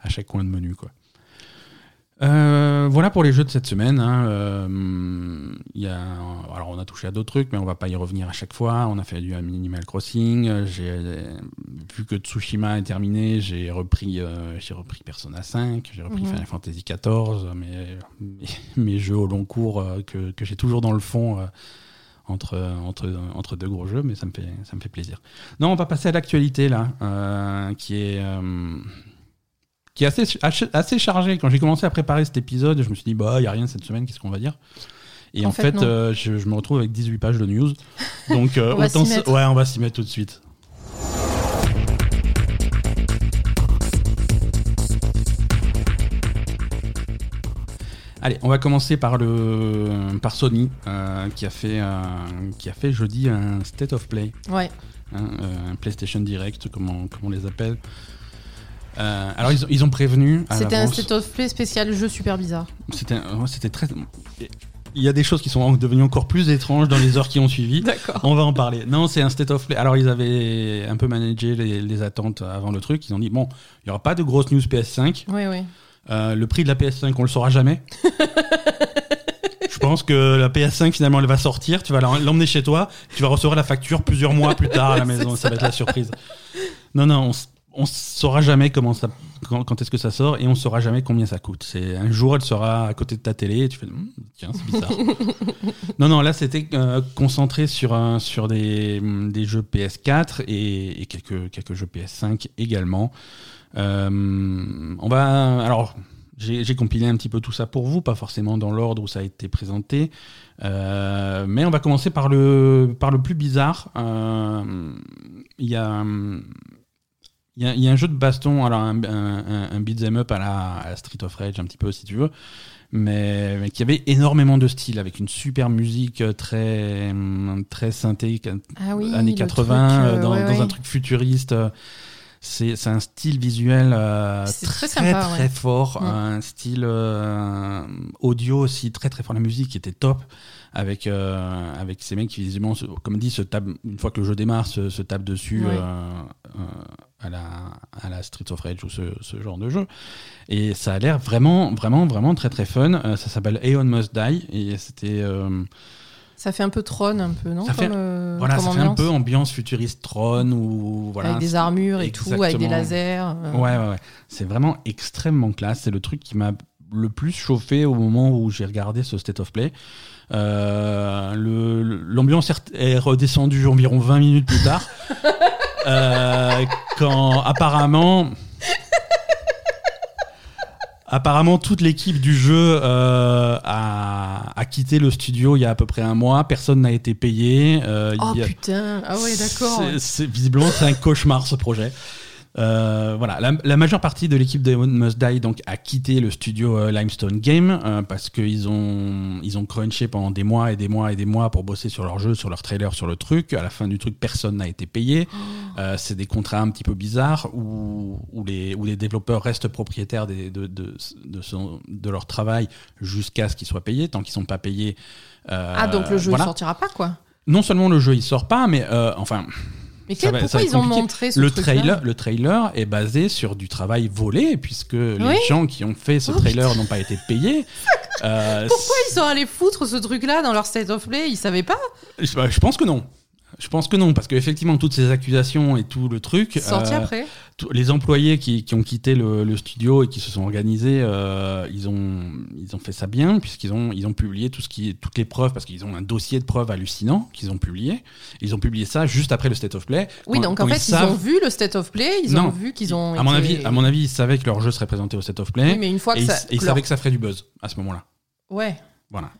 à chaque coin de menu. Quoi. Euh, voilà pour les jeux de cette semaine. hein. Euh, il y a, alors on a touché à d'autres trucs, mais on va pas y revenir à chaque fois. On a fait du Animal Crossing. Euh, J'ai vu que Tsushima est terminé, j'ai repris, euh, j'ai repris Persona 5, j'ai repris Mhm. Final Fantasy 14, mes, mes, mes jeux au long cours que, que j'ai toujours dans le fond. entre, entre, entre deux gros jeux, mais ça me fait, ça me fait plaisir. Non, on va passer à l'actualité, là, euh, qui est, euh, qui est assez, assez- chargée. Quand j'ai commencé à préparer cet épisode, je me suis dit, bah, il n'y a rien cette semaine, qu'est-ce qu'on va dire? Et en, En fait, euh, je, je me retrouve avec 18 pages de news. Donc, euh, On va autant s'y se- mettre. ouais, on va s'y mettre tout de suite. Allez, on va commencer par le par Sony euh, qui a fait euh, qui a fait jeudi un state of play, Ouais. hein, euh, un PlayStation Direct, comment comment on les appelle. Euh, alors ils, ont- ils ont prévenu. C'était un state of play spécial jeu super bizarre. C'était ouais, très. il y a des choses qui sont devenues encore plus étranges dans les heures qui ont suivi. D'accord. On va en parler. Non, c'est un state of play. Alors, ils avaient un peu managé les, les attentes avant le truc. Ils ont dit bon, il n'y aura pas de grosse news PS5. Oui, oui. Euh, le prix de la PS5, on le saura jamais. Je pense que la PS5 finalement elle va sortir, tu vas l'emmener chez toi, tu vas recevoir la facture plusieurs mois plus tard à la maison, ça va être la surprise. Non non, on, on saura jamais comment ça, quand, est-ce que ça sort et on saura jamais combien ça coûte. C'est un jour elle sera à côté de ta télé et tu fais hmm, tiens c'est bizarre. non non là c'était euh, concentré sur un, sur des, des jeux PS4 et, et, quelques quelques jeux PS5 également. Euh, on va alors j'ai compilé un petit peu tout ça pour vous, pas forcément dans l'ordre où ça a été présenté. Euh, mais on va commencer par le, par le plus bizarre. Euh, il y, a, y, a, y, a, un jeu de baston, alors un, un, un beat'em up à la, Street of Rage, un petit peu si tu veux, mais, mais, qui avait énormément de style, avec une super musique très, très synthé, ah oui, années 80, truc, euh, dans, ouais, dans ouais. un truc futuriste c'est un style visuel euh, très très sympa, très ouais. fort, Mm. un style euh, audio aussi très très fort. La musique était top avec euh, avec ces mecs qui visiblement, comme dit, se tapent une fois que le jeu démarre, se, se tapent dessus Ouais. euh, euh, à la à la Streets of Rage ou ce, ce genre de jeu. Et ça a l'air vraiment vraiment vraiment très très fun. Euh, ça s'appelle Aeon Must Die et c'était euh, Ça fait un peu Tron, un peu, non Ça fait- euh, voilà, comme ça fait un peu ambiance futuriste Tron ou voilà avec des armures et tout, avec des lasers. Ouais, ouais, ouais. C'est vraiment extrêmement classe. C'est le truc qui m'a le plus chauffé au moment où j'ai regardé ce State of Play. Euh, L'ambiance est redescendue environ 20 minutes plus tard. Euh, quand apparemment. Apparemment, toute l'équipe du jeu euh, a, a quitté le studio il y a à peu près un mois. Personne n'a été payé. Euh, Oh a- putain, ah ouais, d'accord. visiblement, c'est un cauchemar ce projet. Euh, voilà, la, la majeure partie de l'équipe de Must Die donc a quitté le studio euh, Limestone Game euh, parce qu'ils ont ils ont crunché pendant des mois et des mois et des mois pour bosser sur leur jeu, sur leur trailer, sur le truc. À la fin du truc, personne n'a été payé. Euh, c'est des contrats un petit peu bizarres où, où les où les développeurs restent propriétaires des, de de, de, son- de leur travail jusqu'à ce qu'ils soient payés. Tant qu'ils sont pas payés. euh, Ah, donc le jeu voilà. il sortira pas, quoi. Non seulement le jeu il sort pas, mais euh, enfin Mais quel- va- pourquoi ils ont montré ce le trailer, le trailer est basé sur du travail volé, puisque les gens qui ont fait ce Oh, trailer n'ont pas été payés. Euh, Pourquoi ils sont allés foutre ce truc-là dans leur state of play? Ils savaient pas? Je, bah, je pense que non. Je pense que non, parce qu'effectivement, toutes ces accusations et tout le truc. Sorti euh, après les employés qui, qui ont quitté le, le studio et qui se sont organisés, euh, ils, ont, ils ont fait ça bien, puisqu'ils ont, ils ont publié tout ce qui, toutes les preuves, parce qu'ils ont un dossier de preuves hallucinant qu'ils ont publié. Ils ont publié ça juste après le State of Play. Oui, quand- donc en fait, ils, savent- ont vu le state of play, ils Non. ont vu qu'ils ont. à mon, avis, à mon avis, ils savaient que leur jeu serait présenté au State of Play. Oui, mais une fois et que ils, et ils leur- savaient que ça ferait du buzz à ce moment-là. Ouais. Voilà.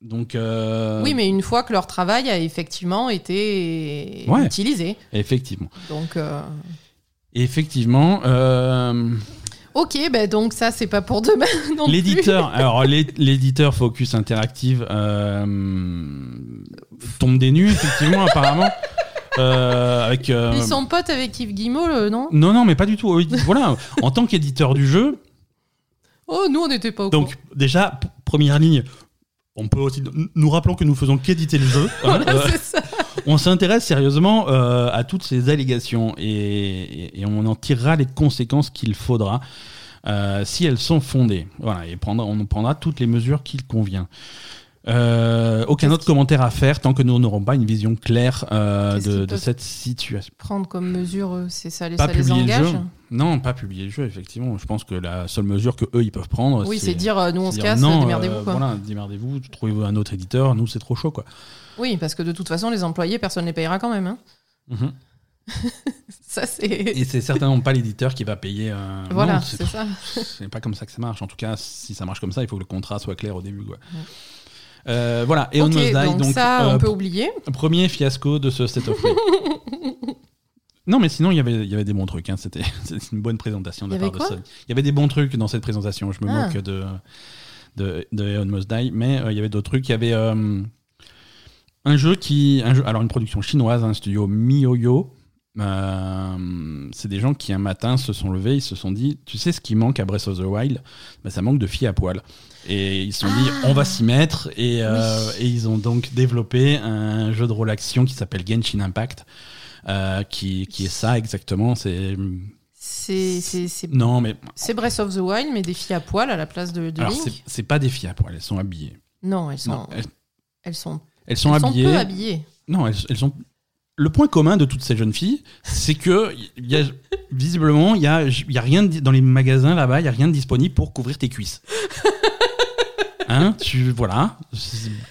Donc. euh, Oui, mais une fois que leur travail a effectivement été Ouais. utilisé. Effectivement. Donc. euh, Effectivement. euh, Ok, ben donc ça, c'est pas pour demain non plus. L'éditeur, alors l'é- l'éditeur Focus Interactive tombe des nues, effectivement, apparemment. Euh, avec, euh, Ils sont potes avec Yves Guillemot, le- non? Non, non, mais pas du tout. Voilà, en tant qu'éditeur du jeu, Oh, nous, on n'était pas au donc déjà, première ligne, on peut aussi. Nous rappelons que nous faisons qu'éditer le jeu. hein. Voilà, euh, ça. on s'intéresse sérieusement euh, à toutes ces allégations et, et- et on en tirera les conséquences qu'il faudra euh, si elles sont fondées. Voilà, et on prendra toutes les mesures qu'il convient. Euh, aucun autre commentaire à faire tant que nous n'aurons pas une vision claire euh, de, cette situation. Prendre comme mesure, c'est ça, les- Pas ça les engage. Non, pas publier le jeu, effectivement. Je pense que la seule mesure que eux ils peuvent prendre, Oui, c'est dire, euh, nous, on se casse, démerdez-vous, euh, quoi. Voilà, démerdez-vous, trouvez-vous un autre éditeur. Nous, c'est trop chaud, quoi. Oui, parce que de toute façon, les employés, personne ne les payera quand même. hein. Mhm. Ça, c'est. Et c'est certainement pas l'éditeur qui va payer. euh, Voilà, non, c'est ça. C'est pas comme ça que ça marche. En tout cas, si ça marche comme ça, il faut que le contrat soit clair au début. Quoi. Euh, voilà, et on Die, donc, donc, ça, euh, on peut oublier. premier fiasco de ce State of Play. non, mais sinon, il y avait, il y avait des bons trucs. hein. C'était une bonne présentation de la part de Sony. Il y avait des bons trucs dans cette présentation. Je me Ah. moque de, de, de Eon Must Die, mais euh, il y avait d'autres trucs. Il y avait euh, un jeu qui. Un jeu, alors, une production chinoise, un studio MiYoYo. Euh, c'est des gens qui un matin se sont levés, ils se sont dit, tu sais ce qui manque à Breath of the Wild? Bah, Ça manque de filles à poil. Et ils se sont dit, on va s'y mettre. Et, euh, et, ils ont donc développé un jeu de rôle action qui s'appelle Genshin Impact, euh, qui, qui, est ça exactement. C'est c'est non mais c'est Breath of the Wild mais des filles à poil à la place de, de Alors c'est pas des filles à poil, elles sont habillées. Non, elles sont elles, sont elles sont habillées. Sont peu habillées. Non, elles, elles sont le point commun de toutes ces jeunes filles, c'est que y a, visiblement, il y a, y a rien dans les magasins là-bas, il y a rien de disponible pour couvrir tes cuisses. Hein, tu voilà.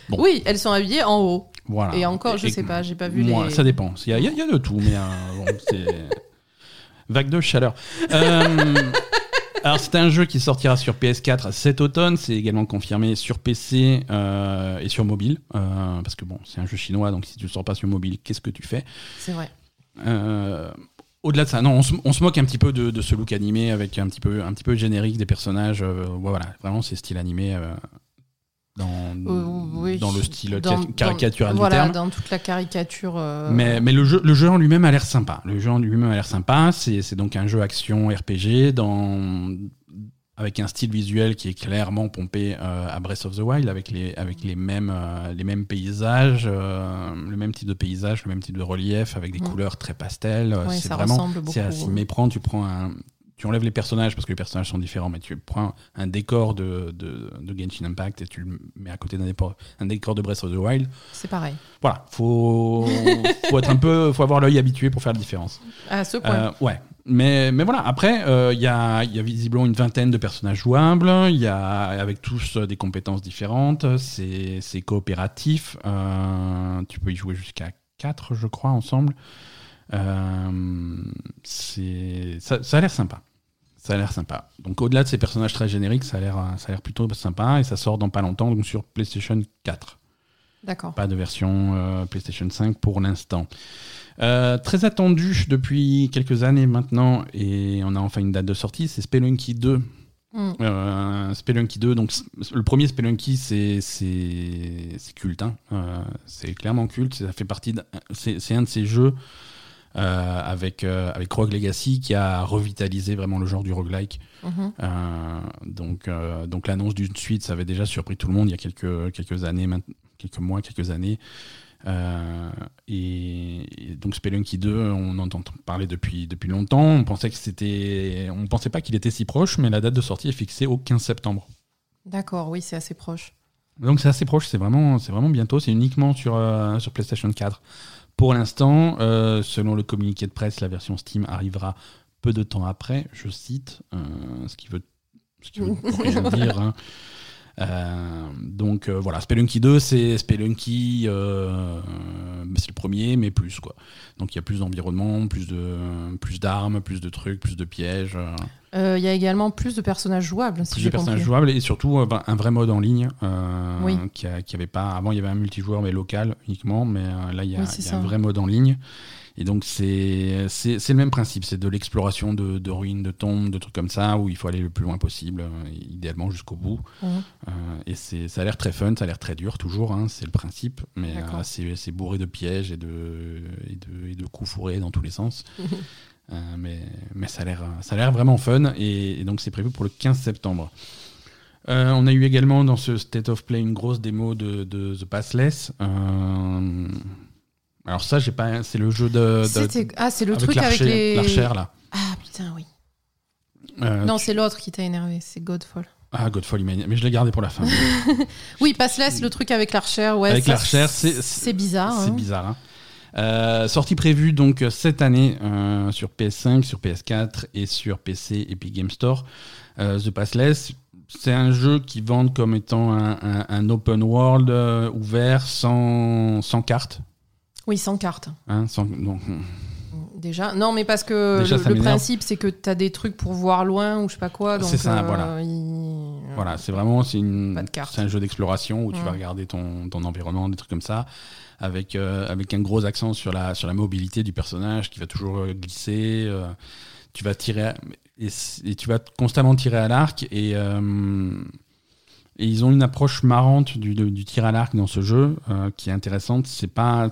Bon. Oui, elles sont habillées en haut. Voilà. Et encore, je sais pas, j'ai pas vu moi, Ça dépend. Il y, a, y a de tout, mais euh, bon, c'est vague de chaleur. Euh, alors c'est un jeu qui sortira sur PS4 cet automne, c'est également confirmé sur PC euh, et sur mobile, euh, parce que bon, c'est un jeu chinois, donc si tu ne sors pas sur mobile, qu'est-ce que tu fais? C'est vrai. au-delà de ça, non, on se, moque un petit peu de, ce look animé avec un petit peu, un petit peu générique des personnages. voilà, vraiment c'est style animé dans, euh, dans le style caricatural du voilà, terme. dans toute la caricature. Euh, mais, mais le, jeu, le jeu en lui-même a l'air sympa. Le jeu en lui-même a l'air sympa. C'est donc un jeu action RPG dans, avec un style visuel qui est clairement pompé euh, à Breath of the Wild, avec les, avec les, mêmes, les mêmes paysages, le même type de paysage, le même type de relief, avec des mm. couleurs très pastel. c'est vraiment, c'est à s'y méprendre. Tu prends un, tu enlèves les personnages parce que les personnages sont différents, mais tu prends un décor de, de, de Genshin Impact et tu le mets à côté d'un décor, un décor de Breath of the Wild. C'est pareil. Voilà, faut, faut être un peu, faut avoir l'œil habitué pour faire la différence. À ce point. Euh, ouais. Mais, mais voilà, après, euh, il y, a, y, a, visiblement une vingtaine de personnages jouables, il y a avec tous des compétences différentes, c'est coopératif, euh, tu peux y jouer jusqu'à 4, je crois, ensemble. Ça, ça a l'air sympa. Ça a l'air sympa. Donc au-delà de ces personnages très génériques, ça a l'air, ça a l'air plutôt sympa et ça sort dans pas longtemps, donc sur PlayStation 4. D'accord. Pas de version euh, PlayStation 5 pour l'instant. Euh, très attendu depuis quelques années maintenant, et on a enfin une date de sortie, c'est Spelunky 2. Mm. Euh, Spelunky 2, donc le premier Spelunky, c'est, culte. Hein. c'est clairement culte. Ça fait partie. c'est un de ces jeux euh, avec, euh, avec Rogue Legacy qui a revitalisé vraiment le genre du roguelike. Mhm. Euh, donc donc l'annonce d'une suite, ça avait déjà surpris tout le monde il y a quelques, quelques années, quelques mois, quelques années. et, donc Spelunky 2, on entend parler depuis, depuis longtemps. On pensait que c'était, on pensait pas qu'il était si proche, mais la date de sortie est fixée au 15 septembre. D'accord, oui, c'est assez proche. Donc c'est assez proche, c'est vraiment, c'est vraiment bientôt. C'est uniquement sur, sur PlayStation 4. Pour l'instant, euh, selon le communiqué de presse, la version Steam arrivera peu de temps après, je cite, euh, ce qui veut, ce qui veut rien dire. Hein. Euh, donc voilà, Spelunky 2, c'est Spelunky, c'est le premier, mais plus quoi. Donc il y a plus d'environnement, plus de plus d'armes, plus de trucs, plus de pièges. Euh, il y a également plus de personnages jouables. plus de personnages jouables et surtout euh, ben, un vrai mode en ligne euh, qui, avait pas. Avant, il y avait un multijoueur mais local uniquement, mais là, il y a, un vrai mode en ligne. Et donc, c'est le même principe c'est de l'exploration de, ruines, de tombes, de trucs comme ça, où il faut aller le plus loin possible, idéalement jusqu'au bout. et ça a l'air très fun, ça a l'air très dur, toujours, hein, c'est le principe, mais c'est bourré de pièges et de, et de, et de coups fourrés dans tous les sens. Euh, mais, mais ça a l'air vraiment fun et, donc c'est prévu pour le 15 septembre. Euh, on a eu également dans ce State of Play une grosse démo de, de The Passless. Euh, alors ça, j'ai pas. C'est le jeu de. ah, c'est le truc avec les. L'archère là. Ah putain, oui. non, c'est l'autre qui t'a énervé. C'est Godfall. Ah, Godfall, mais je l'ai gardé pour la fin. oui, Passless, le truc avec l'archère, ouais. Avec l'archère, c'est bizarre. C'est hein. bizarre. Hein. Euh, sortie prévue donc cette année euh, sur PS5, sur PS4 et sur PC Epic Game Store. Euh, The Passless, c'est un jeu qui vend comme étant un, open world ouvert sans, sans carte. Oui, sans carte. Hein, sans, donc, hmm. Déjà, non, mais parce que le, principe, c'est que tu as des trucs pour voir loin ou je sais pas quoi. C'est ça, voilà. Voilà, c'est vraiment c'est un jeu d'exploration où tu vas regarder ton, ton environnement, des trucs comme ça avec, euh, avec un gros accent sur la, sur la mobilité du personnage qui va toujours euh, glisser. Euh, tu vas tirer et, tu vas constamment tirer à l'arc et, et, ils ont une approche marrante du, du tir à l'arc dans ce jeu qui est intéressante. C'est pas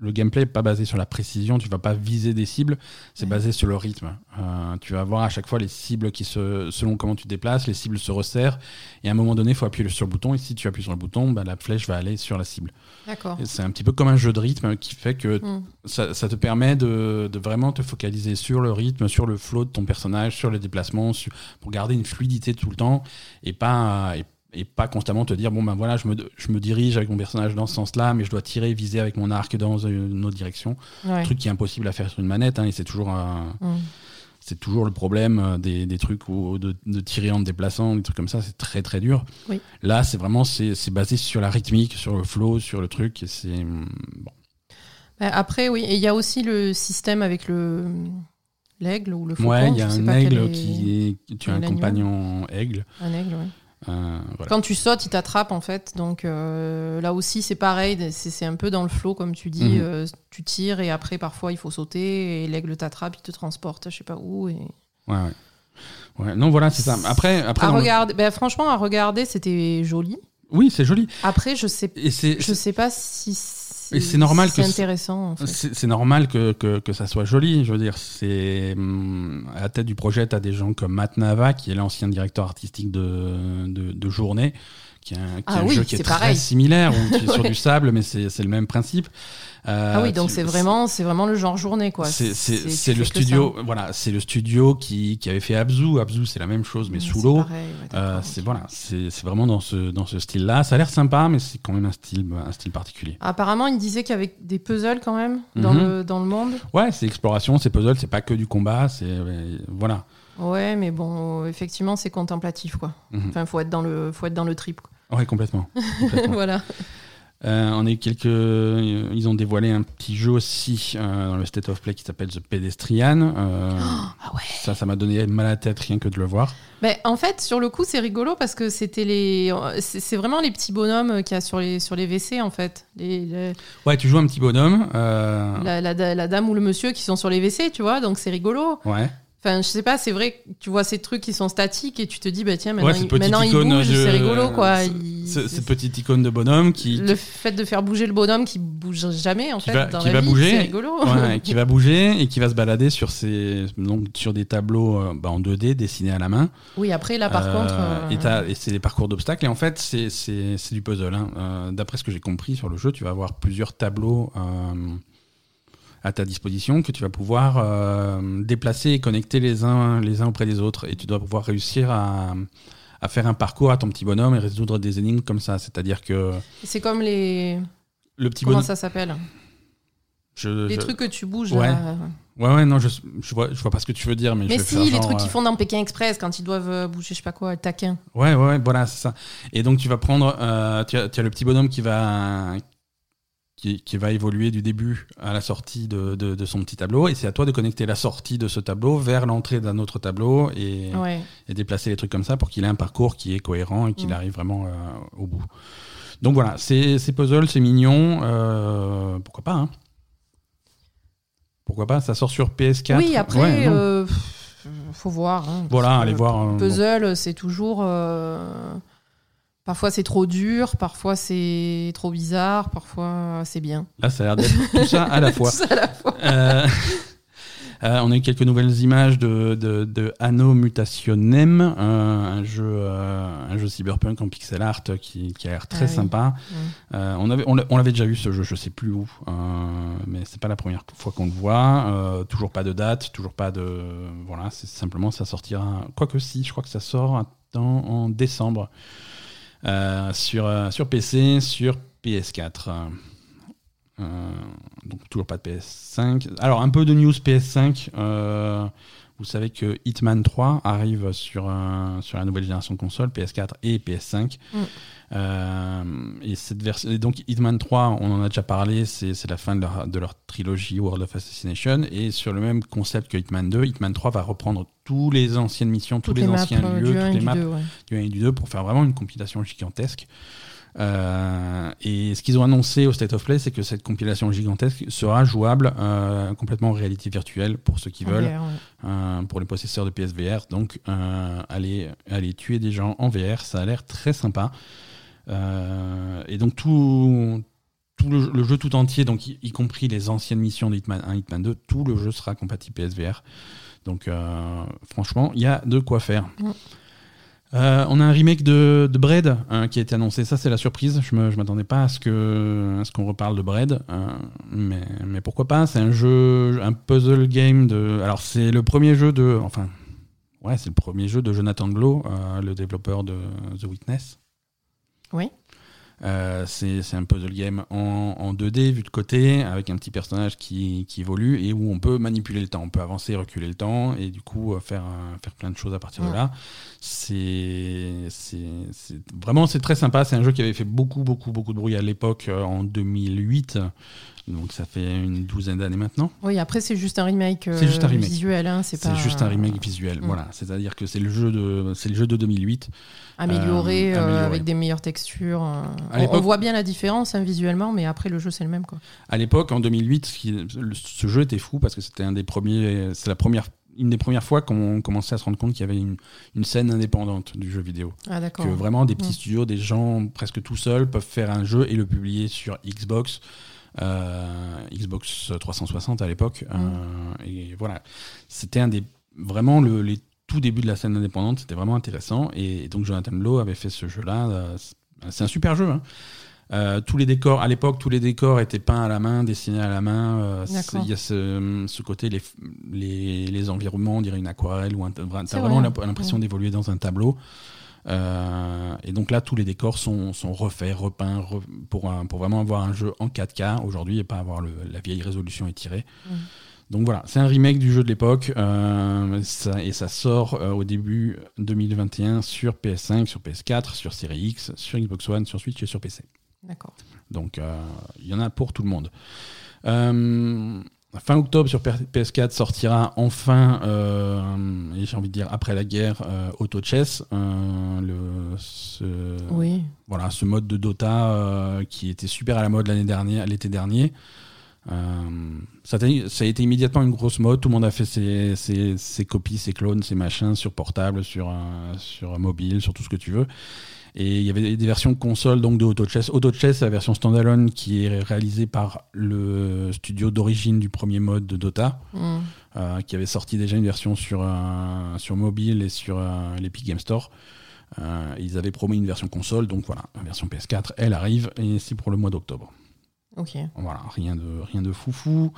le gameplay n'est pas basé sur la précision, tu vas pas viser des cibles, c'est Ouais. basé sur le rythme. Euh, tu vas voir à chaque fois les cibles qui se, selon comment tu te déplaces, les cibles se resserrent, et à un moment donné, il faut appuyer sur le bouton, et si tu appuies sur le bouton, bah, la flèche va aller sur la cible. D'accord. C'est un petit peu comme un jeu de rythme qui fait que Mm. ça, ça te permet de, de vraiment te focaliser sur le rythme, sur le flow de ton personnage, sur les déplacements, sur- pour garder une fluidité tout le temps et pas, et, et pas constamment te dire bon ben voilà, je me, je me dirige avec mon personnage dans ce sens-là, mais je dois tirer, viser avec mon arc dans une autre direction. Ouais. Truc qui est impossible à faire sur une manette hein, et c'est toujours un- Mm. c'est toujours le problème euh, des, des trucs où, de, de tirer en te déplaçant, des trucs comme ça, c'est très très dur. Oui. Là, c'est vraiment c'est c'est basé sur la rythmique, sur le flow, sur le truc. C'est hum, bon. Bah, Après, oui, et il y a aussi le système avec le l'aigle ou le faucon. Ouais, il y a un aigle est- qui est. Tu as un compagnon aigle. Un aigle, ouais. Euh, voilà. Quand tu sautes, il t'attrape en fait. Donc euh, là aussi, c'est pareil. C'est un peu dans le flow, comme tu dis. Mhm. euh, tu tires et après, parfois, il faut sauter et l'aigle t'attrape, il te transporte, je sais pas où. Et... Ouais, ouais. Ouais, non, voilà, c'est ça. Après, après à le- regarder, bah, franchement, à regarder, c'était joli. oui, c'est joli. Après, je sais, Et je sais pas si C'est normal c'est que intéressant. En fait. c'est c'est normal que, que, que ça soit joli. Je veux dire, c'est hum, à la tête du projet, tu as des gens comme Matt Nava, qui est l'ancien directeur artistique de, de, de Journée, qui est un, qui Ah est un oui, jeu qui est, très similaire, où tu es sur Ouais. du sable, mais c'est le même principe. Euh, ah oui, donc c'est vraiment, c'est vraiment le genre journée, quoi. C'est le studio, voilà, c'est le studio qui, qui avait fait Abzu. Abzu, c'est la même chose, mais sous l'eau. ouais, Euh, c'est voilà, c'est vraiment dans ce dans ce style-là. Ça a l'air sympa, mais c'est quand même un style un style particulier. Apparemment, il disait qu'il y avait des puzzles quand même dans, Mhm. le, dans le monde. Ouais, c'est exploration, c'est puzzle, c'est pas que du combat, c'est euh, voilà. Ouais, mais bon, effectivement, c'est contemplatif, quoi. Mhm. Enfin, faut être dans le, faut être dans le trip. quoi. Ouais, complètement. complètement. voilà. Euh, on a eu quelques, euh, ils ont dévoilé un petit jeu aussi euh, dans le State of Play qui s'appelle The Pedestrian. Euh, Ah ouais. ça, ça m'a donné mal à la tête rien que de le voir. Ben, en fait, sur le coup, c'est rigolo parce que c'était les, c'est vraiment les petits bonhommes qu'il y a sur les, sur les WC, en fait. Les, les- Ouais, tu joues un petit bonhomme. la, la- la dame ou le monsieur qui sont sur les WC, tu vois. Donc c'est rigolo. Ouais. Enfin, je sais pas, c'est vrai tu vois ces trucs qui sont statiques et tu te dis, bah tiens, maintenant, Ouais, il, maintenant il bouge, de- c'est rigolo, quoi. Il- cette petite icône de bonhomme qui, Le fait de faire bouger le bonhomme qui bouge jamais, en Qui fait, va- dans qui la va vie, bouger. c'est rigolo. Ouais, qui va bouger et qui va se balader sur, ces, donc, sur des tableaux euh, bah, en 2D dessinés à la main. Oui, après, là, par Euh, contre. euh, Et, t'as- et c'est des parcours d'obstacles. Et en fait, c'est- c'est c'est du puzzle. hein. Euh, D'après ce que j'ai compris sur le jeu, tu vas avoir plusieurs tableaux euh, à ta disposition que tu vas pouvoir euh, déplacer et connecter les uns, les uns auprès des autres. Et tu dois pouvoir réussir à, à faire un parcours à ton petit bonhomme et résoudre des énigmes comme ça. C'est-à-dire que C'est comme les. le petit Comment bonhomme. ça s'appelle? Je- Les je- trucs que tu bouges. Ouais. là. Ouais, ouais, non, je, je, vois, je vois pas ce que tu veux dire, mais, Mais je si, les genre, trucs euh, qu'ils font dans Pékin Express quand ils doivent euh, bouger, je sais pas quoi, taquin. Ouais, ouais, ouais, voilà, c'est ça. Et donc tu vas prendre, euh, tu, as, tu as le petit bonhomme qui va, qui, qui va évoluer du début à la sortie de, de, de son petit tableau, et c'est à toi de connecter la sortie de ce tableau vers l'entrée d'un autre tableau et, Ouais. et déplacer les trucs comme ça pour qu'il ait un parcours qui est cohérent et qu'il Mm. arrive vraiment euh, au bout. Donc voilà, c'est puzzle, c'est mignon, euh, pourquoi pas hein Pourquoi pas Ça sort sur PS4. Oui, après, Ouais, euh, faut voir. hein, voilà, allez voir. euh, bon. Puzzle, c'est toujours. Parfois c'est trop dur, parfois c'est trop bizarre, parfois c'est bien. Là, ça a l'air d'être tout ça à la fois. Tout ça à la fois. Euh, euh, on a eu quelques nouvelles images de, de, de Anno Mutationem, euh, un, jeu, un jeu cyberpunk en pixel art qui, qui a l'air très Ah sympa. On avait, on l'avait déjà vu ce jeu, je sais plus où, mais c'est pas la première fois qu'on le voit. Toujours pas de date, toujours pas de. Voilà, c'est simplement ça sortira. Quoique si, je crois que ça sort en décembre sur, euh, sur PC, sur PS4. Euh, donc toujours pas de PS5. Alors un peu de news PS5. Vous savez que Hitman 3 arrive sur, un- sur la nouvelle génération de consoles, PS4 et PS5. Mm. Euh, et cette version, et donc Hitman 3, on en a déjà parlé, c'est la fin de leur, de leur trilogie World of Assassination. Et sur le même concept que Hitman 2, Hitman 3 va reprendre tous les anciennes missions, tous les, les maps anciens euh, lieux, du 1 toutes les maps 2, ouais. du 1 et du 2 pour faire vraiment une compilation gigantesque. Euh, et ce qu'ils ont annoncé au State of Play, c'est que cette compilation gigantesque sera jouable euh, complètement en réalité virtuelle pour ceux qui En veulent, VR, ouais. euh, pour les possesseurs de PSVR. Donc, aller, aller tuer des gens en VR, ça a l'air très sympa. Et donc, tout, tout le, jeu tout entier, donc y, compris les anciennes missions de Hitman 1, Hitman 2, tout le jeu sera compatible PSVR. Donc franchement, il y a de quoi faire. Euh, on a un remake de, de Braid hein, qui a été annoncé. Ça, c'est la surprise. Je ne m'attendais pas à ce qu'on reparle de Braid. Hein. mais, pourquoi pas? C'est un jeu, un puzzle game de. Alors, c'est le premier jeu de. Enfin, ouais, c'est le premier jeu de Jonathan Blow, euh, le développeur de The Witness. Oui. Euh, c'est un puzzle game en, 2D vu de côté avec un petit personnage qui, évolue et où on peut manipuler le temps. On peut avancer, reculer le temps et du coup euh, faire, euh, faire plein de choses à partir de là. C'est vraiment c'est très sympa. C'est un jeu qui avait fait beaucoup beaucoup beaucoup de bruit à l'époque en 2008 donc ça fait une douzaine d'années maintenant. Oui, après c'est juste un remake, euh, juste un remake. visuel. Hein, c'est juste un remake visuel. Voilà, c'est-à-dire que c'est le jeu de c'est le jeu de 2008 amélioré, euh, euh, avec des meilleures textures. On, voit bien la différence hein, visuellement, mais après le jeu c'est le même quoi. À l'époque, en 2008, ce jeu était fou parce que c'était un des premiers, c'est la première une des premières fois qu'on commençait à se rendre compte qu'il y avait une, scène indépendante du jeu vidéo. Ah, que vraiment des petits mm. studios, des gens presque tout seuls peuvent faire un jeu et le publier sur Xbox, euh, Xbox 360 à l'époque. Euh, mm. et voilà, c'était un des vraiment le, les tout débuts de la scène indépendante, c'était vraiment intéressant. Et, donc Jonathan Blow avait fait ce jeu-là. Euh, c'est un super jeu. Hein. tous les décors, à l'époque, tous les décors étaient peints à la main, dessinés à la main. Il y a ce, ce côté, les, les, les, environnements, on dirait une aquarelle, ou t'as vraiment l'impression d'évoluer dans un tableau. Euh, et donc là, tous les décors sont, sont refaits, repeints, pour, pour vraiment avoir un jeu en 4K aujourd'hui et pas avoir le, la vieille résolution étirée. Mm. Donc voilà, c'est un remake du jeu de l'époque euh, et ça sort euh, au début 2021 sur PS5, sur PS4, sur Series X, sur Xbox One, sur Switch et sur PC. D'accord. Donc il y en a pour tout le monde. Fin octobre sur PS4 sortira enfin, euh, j'ai envie de dire après la guerre, euh, Auto Chess, euh, le, ce, voilà, ce mode de Dota qui était super à la mode l'année dernière, l'été dernier. Ça a, ça, a été immédiatement une grosse mode. Tout le monde a fait ses, ses copies, ses clones, ses machins sur portable, sur, sur mobile, sur tout ce que tu veux. Et il y avait des versions console donc de Auto Chess. Auto Chess, la version standalone qui est réalisée par le studio d'origine du premier mode de Dota, mm. euh, qui avait sorti déjà une version sur, euh, sur mobile et sur euh, l'Epic Game Store. ils avaient promis une version console, donc voilà, la version PS4, elle arrive et c'est pour le mois d'octobre. Ok. Voilà, rien de, rien de foufou.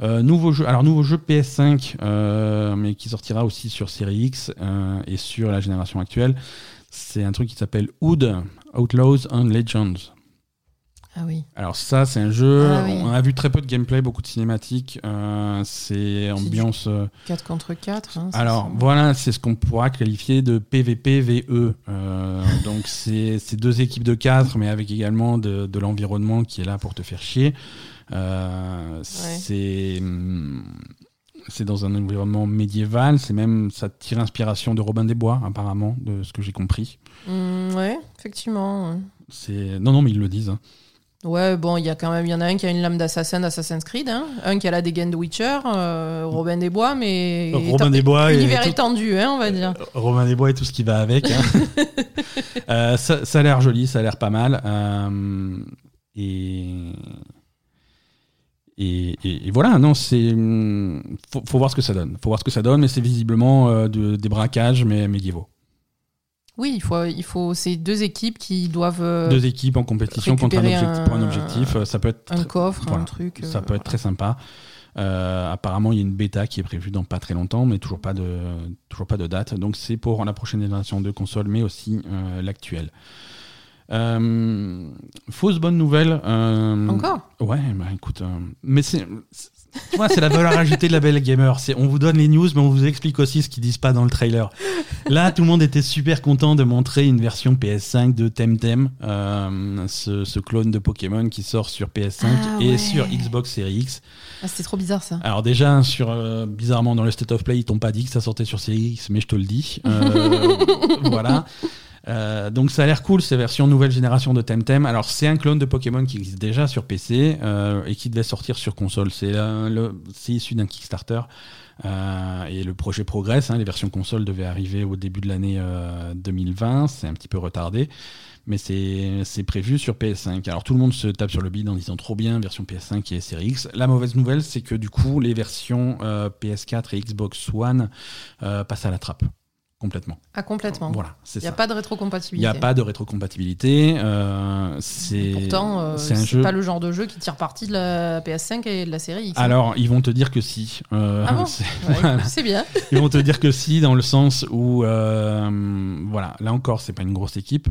nouveau jeu, alors nouveau jeu PS5, mais qui sortira aussi sur Series X et sur la génération actuelle. C'est un truc qui s'appelle Hood, Outlaws and Legends. Ah oui. Alors ça, c'est un jeu. Ah on a vu très peu de gameplay, beaucoup de cinématiques. Euh, c'est ambiance. 4 euh, contre 4. Hein, Alors voilà, c'est ce qu'on pourra qualifier de PVP-VE. Euh, donc c'est deux équipes de 4, mais avec également de, de l'environnement qui est là pour te faire chier. C'est hum, c'est dans un environnement médiéval. C'est même, ça tire inspiration de Robin des Bois, apparemment, de ce que j'ai compris. Mmh, ouais, effectivement. C'est non, non, mais ils le disent. Hein. Ouais, bon, il y a quand même, il y en a un qui a une lame d'assassin d'Assassin's Creed, hein. un qui a la dégaine de Witcher, euh, Robin des Bois, mais Robin des Bois l'univers étendu, hein, on va dire. Euh, Robin des Bois et tout ce qui va avec. Hein. Euh, ça, ça, a l'air joli, ça a l'air pas mal. et et, voilà, non, c'est faut, faut, voir ce que ça donne. Faut voir ce que ça donne, mais c'est visiblement euh, des braquages mais médiévaux. Oui, il faut, il faut ces deux équipes qui doivent euh, deux équipes en compétition contre un objectif, pour un objectif. Ça peut être un coffre, un truc. Ça peut être très sympa. Euh, apparemment, il y a une bêta qui est prévue dans pas très longtemps, mais toujours pas de toujours pas de date. Donc c'est pour la prochaine génération de consoles, mais aussi l'actuelle. Euh, fausse bonne nouvelle. Euh, Encore? Ouais, bah écoute, euh, mais c'est. c'est la valeur ajoutée de la belle gamer. C'est, on vous donne les news, mais on vous explique aussi ce qu'ils disent pas dans le trailer. Là, tout le monde était super content de montrer une version PS5 de Temtem, ce, ce, clone de Pokémon qui sort sur PS5 ah et sur Xbox Series X. Ah, c'était trop bizarre ça. Alors déjà, sur bizarrement dans le State of Play, ils t'ont pas dit que ça sortait sur Series X, mais je te le dis. voilà. Euh, donc ça a l'air cool, ces versions nouvelle génération de Temtem. Alors c'est un clone de Pokémon qui existe déjà sur PC euh, et qui devait sortir sur console. C'est issu d'un Kickstarter. Euh, et le projet progresse. hein. les versions console devaient arriver au début de l'année euh, 2020. C'est un petit peu retardé. Mais c'est c'est prévu sur PS5. Alors tout le monde se tape sur le bide en disant trop bien, version PS5 et Series X. La mauvaise nouvelle, c'est que du coup, les versions euh, PS4 et Xbox One euh, passent à la trappe. Complètement. Ah, complètement. Voilà, c'est Il n'y a ça. pas de Il rétrocompatibilité. n'y a pas de rétrocompatibilité. euh, c'est Pourtant, euh, c'est un jeu. pas le genre de jeu qui tire parti de la PS5 et de la série X. hein. Alors, ils vont te dire que si. Euh, Ah bon c'est- Ouais, voilà. c'est bien. Ils vont te dire que si, dans le sens où, euh, voilà, là encore, c'est pas une grosse équipe.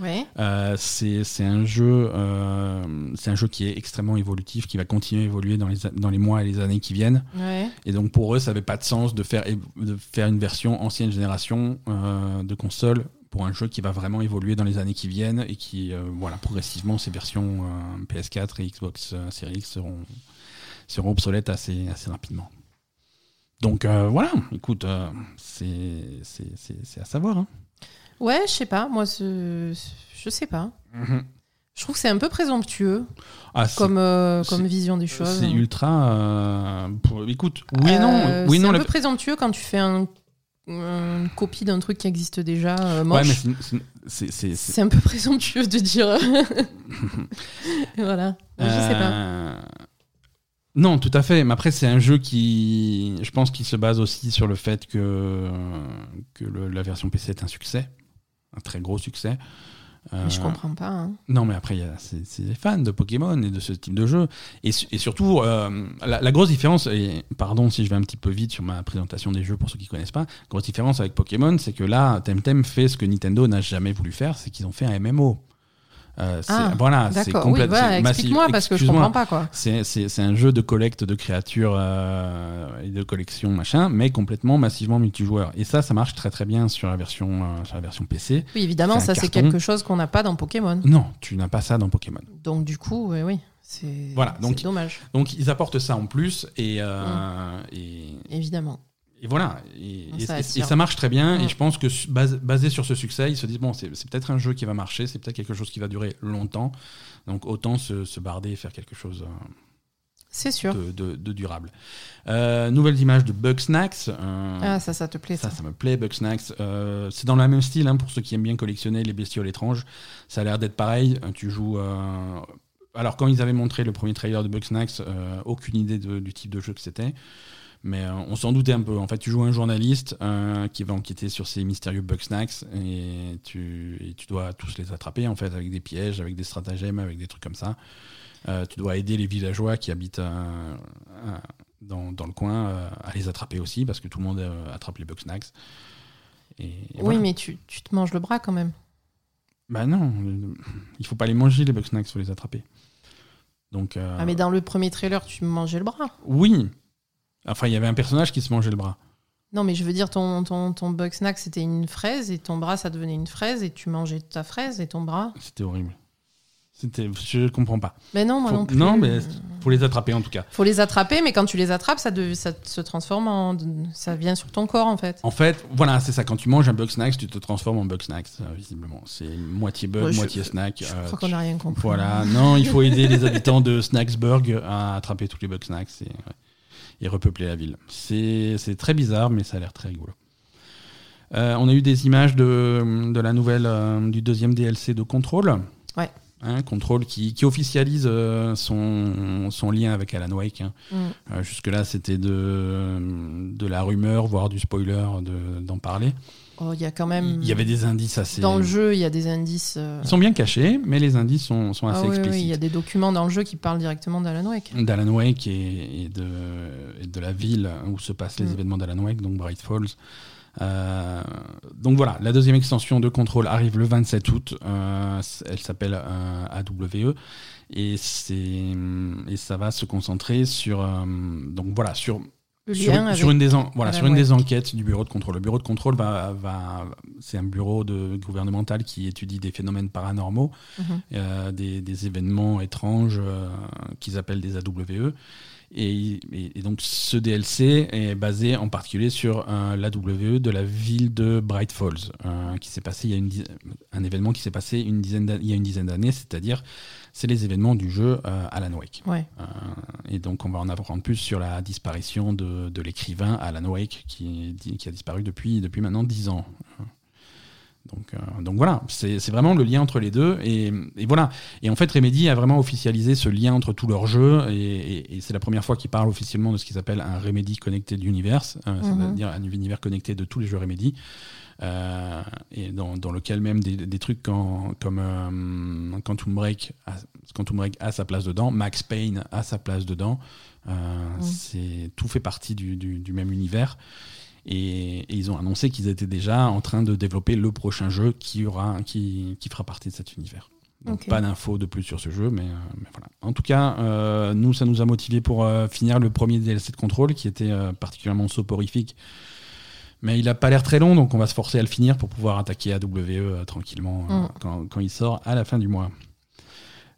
Ouais. Euh, c'est un jeu, euh, c'est un jeu qui est extrêmement évolutif, qui va continuer à évoluer dans les a- dans les mois et les années qui viennent. Ouais. Et donc pour eux, ça n'avait pas de sens de faire de faire une version ancienne génération euh, de console pour un jeu qui va vraiment évoluer dans les années qui viennent et qui, euh, voilà, progressivement, ces versions euh, PS4 et Xbox Series X seront seront obsolètes assez assez rapidement. Donc voilà, écoute, c'est à savoir. Hein. Ouais, je sais pas. Moi, je sais pas. Je trouve que c'est un peu présomptueux Ah, comme, euh, comme vision des choses. C'est ultra. euh, pour- Écoute, oui et non. Euh, oui c'est un la- peu présomptueux quand tu fais un- une copie d'un truc qui existe déjà moche. Ouais, mais c'est- un peu présomptueux de dire. voilà. Je sais pas. Non, tout à fait. Mais après, c'est un jeu qui, je pense, qu'il se base aussi sur le fait que, que le- la version PC est un succès, un très gros succès. Mais je Euh, comprends pas. hein. Non, mais après, il y a- c'est des fans de Pokémon et de ce type de jeu. Et, et surtout, euh, la, la grosse différence, et pardon si je vais un petit peu vite sur ma présentation des jeux pour ceux qui connaissent pas, la grosse différence avec Pokémon, c'est que là, Temtem fait ce que Nintendo n'a jamais voulu faire, c'est qu'ils ont fait un MMO. Euh, Ah, voilà, c'est D'accord. Oui, complète- voilà, c'est massif. explique-moi parce que je comprends pas quoi. C'est, un jeu de collecte de créatures euh, et de collection machin, mais complètement massivement multijoueur. Et ça, ça marche très très bien sur la version, euh, sur la version PC. Oui, évidemment, ça c'est quelque chose qu'on n'a pas dans Pokémon. Non, tu n'as pas ça dans Pokémon. Donc du coup, oui, oui, c'est Voilà, donc- dommage, Donc ils apportent ça en plus et, et, évidemment. Et voilà. Et, Ça et- ça marche très bien. Et je pense que bas- basé sur ce succès, ils se disent bon, c'est, peut-être un jeu qui va marcher, c'est peut-être quelque chose qui va durer longtemps. Donc autant se, se barder et faire quelque chose. euh, C'est sûr. de, de- de durable. Euh, nouvelles images de Bugsnax. euh, Ah, ça, ça te plaît, ça. ça, ça me plaît, Bugsnax. Euh, c'est dans le même style, hein, pour ceux qui aiment bien collectionner les bestioles étranges. Ça a l'air d'être pareil. Euh, Tu joues. Alors, quand ils avaient montré le premier trailer de Bugsnax, aucune idée de- du type de jeu que c'était. Mais euh, on s'en doutait un peu. En fait, tu joues un journaliste euh, qui va enquêter sur ces mystérieux Bugsnax et tu, et tu dois tous les attraper, en fait, avec des pièges, avec des stratagèmes, avec des trucs comme ça. Euh, tu dois aider les villageois qui habitent dans, dans le coin à les attraper aussi, parce que tout le monde attrape les Bugsnax. Et, et oui, voilà. mais tu, tu te manges le bras quand même. Bah non, il faut pas les manger, les Bugsnax, il faut les attraper. Donc, Ah, mais dans le premier trailer, tu mangeais le bras. oui. Enfin, il y avait un personnage qui se mangeait le bras. Non, mais je veux dire, ton, ton, ton bug snack, c'était une fraise, et ton bras, ça devenait une fraise, et tu mangeais ta fraise et ton bras. C'était horrible. C'était, je comprends pas. Mais non, moi Faut- non plus. non, mais faut les attraper en tout cas. Faut les attraper, mais quand tu les attrapes, ça, de- ça se transforme en. Ça vient sur ton corps, en fait. En fait, voilà, c'est ça. Quand tu manges un Bugsnax, tu te transformes en Bugsnax, euh, visiblement. C'est moitié bug, Ouais, je- moitié snack. Je euh, crois qu'on n'a rien compris. Voilà, non, il faut aider les habitants de Snacksburg à attraper tous les Bugsnax et, et repeupler la ville. C'est très bizarre, mais ça a l'air très rigolo. Euh, on a eu des images de, de la nouvelle, euh, du deuxième DLC de Control. Ouais. Hein, Control qui, qui officialise euh, son, son lien avec Alan Wake. hein. Mm. Jusque-là, c'était de, de la rumeur, voire du spoiler de- d'en parler. Oh, il y a quand même. Il y avait des indices assez. Dans le jeu, il y a des indices. euh, Ils sont bien cachés, mais les indices sont, sont ah assez oui, oui, explicites. il y a des documents dans le jeu qui parlent directement d'Alan Wake. d'Alan Wake et, et de, et de la ville où se passent les Mm. événements d'Alan Wake, donc Bright Falls. Euh, donc voilà, la deuxième extension de Control arrive le 27 août. Euh, elle s'appelle AWE et c'est et ça va se concentrer sur donc voilà sur sur, une des en- voilà sur une des enquêtes du bureau de contrôle. Le bureau de contrôle va, va c'est un bureau de gouvernemental qui étudie des phénomènes paranormaux, Mhm. euh, des, des événements étranges euh, qu'ils appellent des AWE. Et, et- et donc ce DLC est basé en particulier sur un, l'AWE de la ville de Bright Falls, euh, qui s'est passé il y a une dizaine- un événement qui s'est passé une dizaine il y a une dizaine d'années, c'est-à-dire c'est les événements du jeu euh, Alan Wake. Ouais. Euh, et donc on va en apprendre plus sur la disparition de, de l'écrivain Alan Wake qui, qui a disparu depuis, depuis maintenant 10 ans. Donc, euh, donc voilà, c'est vraiment le lien entre les deux. Et, et voilà. Et en fait, Remedy a vraiment officialisé ce lien entre tous leurs jeux. Et, et- et c'est la première fois qu'ils parlent officiellement de ce qu'ils appellent un Remedy Connected Universe, euh, Mhm. c'est-à-dire un univers connecté de tous les jeux Remedy. Euh, et dans, dans lequel même des, des trucs quand- comme euh, Quantum, Break a, Quantum Break a sa place dedans, Max Payne a sa place dedans. Euh, c'est Tout fait partie du, du- du même univers. Et, et ils ont annoncé qu'ils étaient déjà en train de développer le prochain jeu qui, aura, qui, qui fera partie de cet univers. Donc pas d'infos de plus sur ce jeu, mais, euh, mais voilà. En tout cas, euh, nous, ça nous a motivé pour euh, finir le premier DLC de contrôle, qui était euh, particulièrement soporifique. Mais il a pas l'air très long, donc on va se forcer à le finir pour pouvoir attaquer AWE euh, tranquillement euh, Mm. quand, quand il sort à la fin du mois.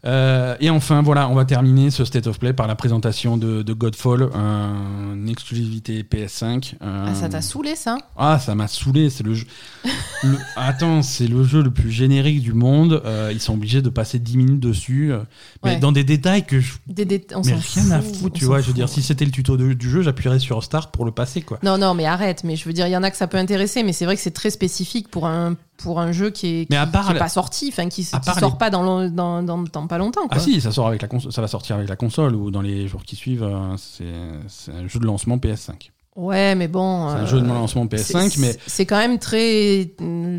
Euh, et enfin, voilà, on va terminer ce State of Play par la présentation de, de Godfall, un- une exclusivité PS5. euh, Ah, ça t'a saoulé ça? Ah, ça m'a saoulé. C'est le jeu. le- Attends, c'est le jeu le plus générique du monde. Euh, ils sont obligés de passer 10 minutes dessus, euh, mais Ouais. dans des détails que je. Des dé- on mais rien à fout, foutre, tu vois. Je veux dire, si c'était le tuto de- du jeu, j'appuierais sur Start pour le passer, quoi. Non, non, mais arrête. Mais je veux dire, il y en a que ça peut intéresser, mais c'est vrai que c'est très spécifique pour un, pour un jeu qui est, Mais qui, à part qui est la- pas sorti, enfin qui, qui sort les- pas dans, le- dans, dans, dans pas longtemps. Quoi. Ah si, ça sort avec la console, ça va sortir avec la console ou dans les jours qui suivent. euh, c'est c'est un jeu de lancement PS5. Ouais, mais bon. C'est un euh, jeu de lancement PS5, c'est- mais c'est- quand même très,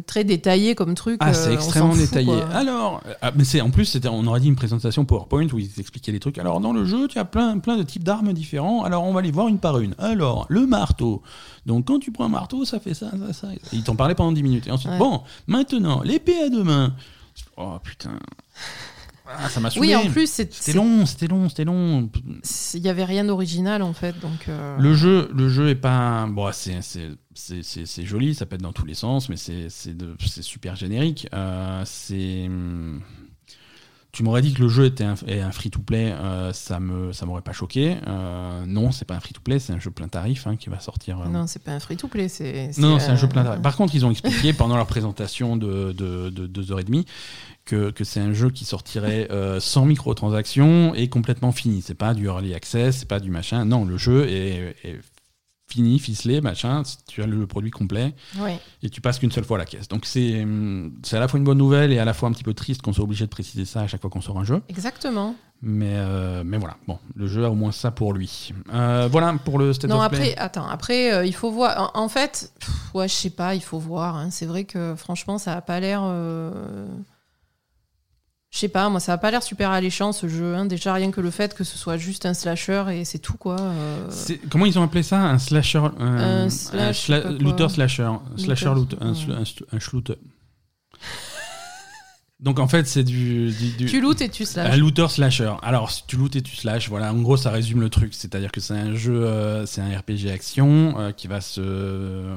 très détaillé comme truc. Ah, euh, c'est on extrêmement détaillé. quoi. Alors, euh, ah, mais c'est en plus, c'était, on aurait dit une présentation PowerPoint où ils expliquaient les trucs. Alors, dans le jeu, tu as plein, plein de types d'armes différents. Alors, on va les voir une par une. Alors, le marteau. Donc, quand tu prends un marteau, ça fait ça, ça, ça. Ils t'en parlaient pendant 10 minutes. Et ensuite, Ouais. bon, maintenant, l'épée à deux mains. Oh putain. Ah, ça m'a saoulé. Oui, en plus, C'était long, c'était long, c'était long. il y avait rien d'original en fait, donc. euh, Le jeu, le jeu est pas. Bon, c'est joli, ça pète dans tous les sens, mais c'est super générique. Euh, c'est. hum, Tu m'aurais dit que le jeu était un, un free-to-play, euh, ça me ça m'aurait pas choqué. Euh, non, c'est pas un free-to-play, c'est un jeu plein tarif hein, qui va sortir. euh, Non, c'est pas un free-to-play, c'est. non, non, c'est un jeu plein tarif. Par contre, ils ont expliqué pendant leur présentation de, de, de deux heures et demie que, que c'est un jeu qui sortirait euh, sans microtransactions et complètement fini. C'est pas du early access, c'est pas du machin. Non, le jeu est, est fini, ficelé, machin. Tu as le produit complet et tu passes qu'une seule fois à la caisse. Donc c'est à la fois une bonne nouvelle et à la fois un petit peu triste qu'on soit obligé de préciser ça à chaque fois qu'on sort un jeu. Exactement. Mais, euh, mais voilà, bon, le jeu a au moins ça pour lui. Euh, voilà pour le State Non, of Play. après, attends, après, euh, il faut voir. En, en fait, pff, ouais, je sais pas, il faut voir. hein. C'est vrai que franchement, ça a pas l'air. Je sais pas, moi, ça a pas l'air super alléchant ce jeu. hein. Déjà, rien que le fait que ce soit juste un slasher et c'est tout, quoi. euh, Comment ils ont appelé ça Un slasher. Un, Un slash, un looter slasher. Slasher Looter. Un, ouais. sl- un sl- un shooter. Donc en fait, c'est du. du- du- Tu lootes et tu un slash. looter slasher. Alors, si tu lootes et tu slash, voilà, en gros, ça résume le truc. C'est-à-dire que c'est un jeu, euh, c'est un RPG action euh, qui va se euh,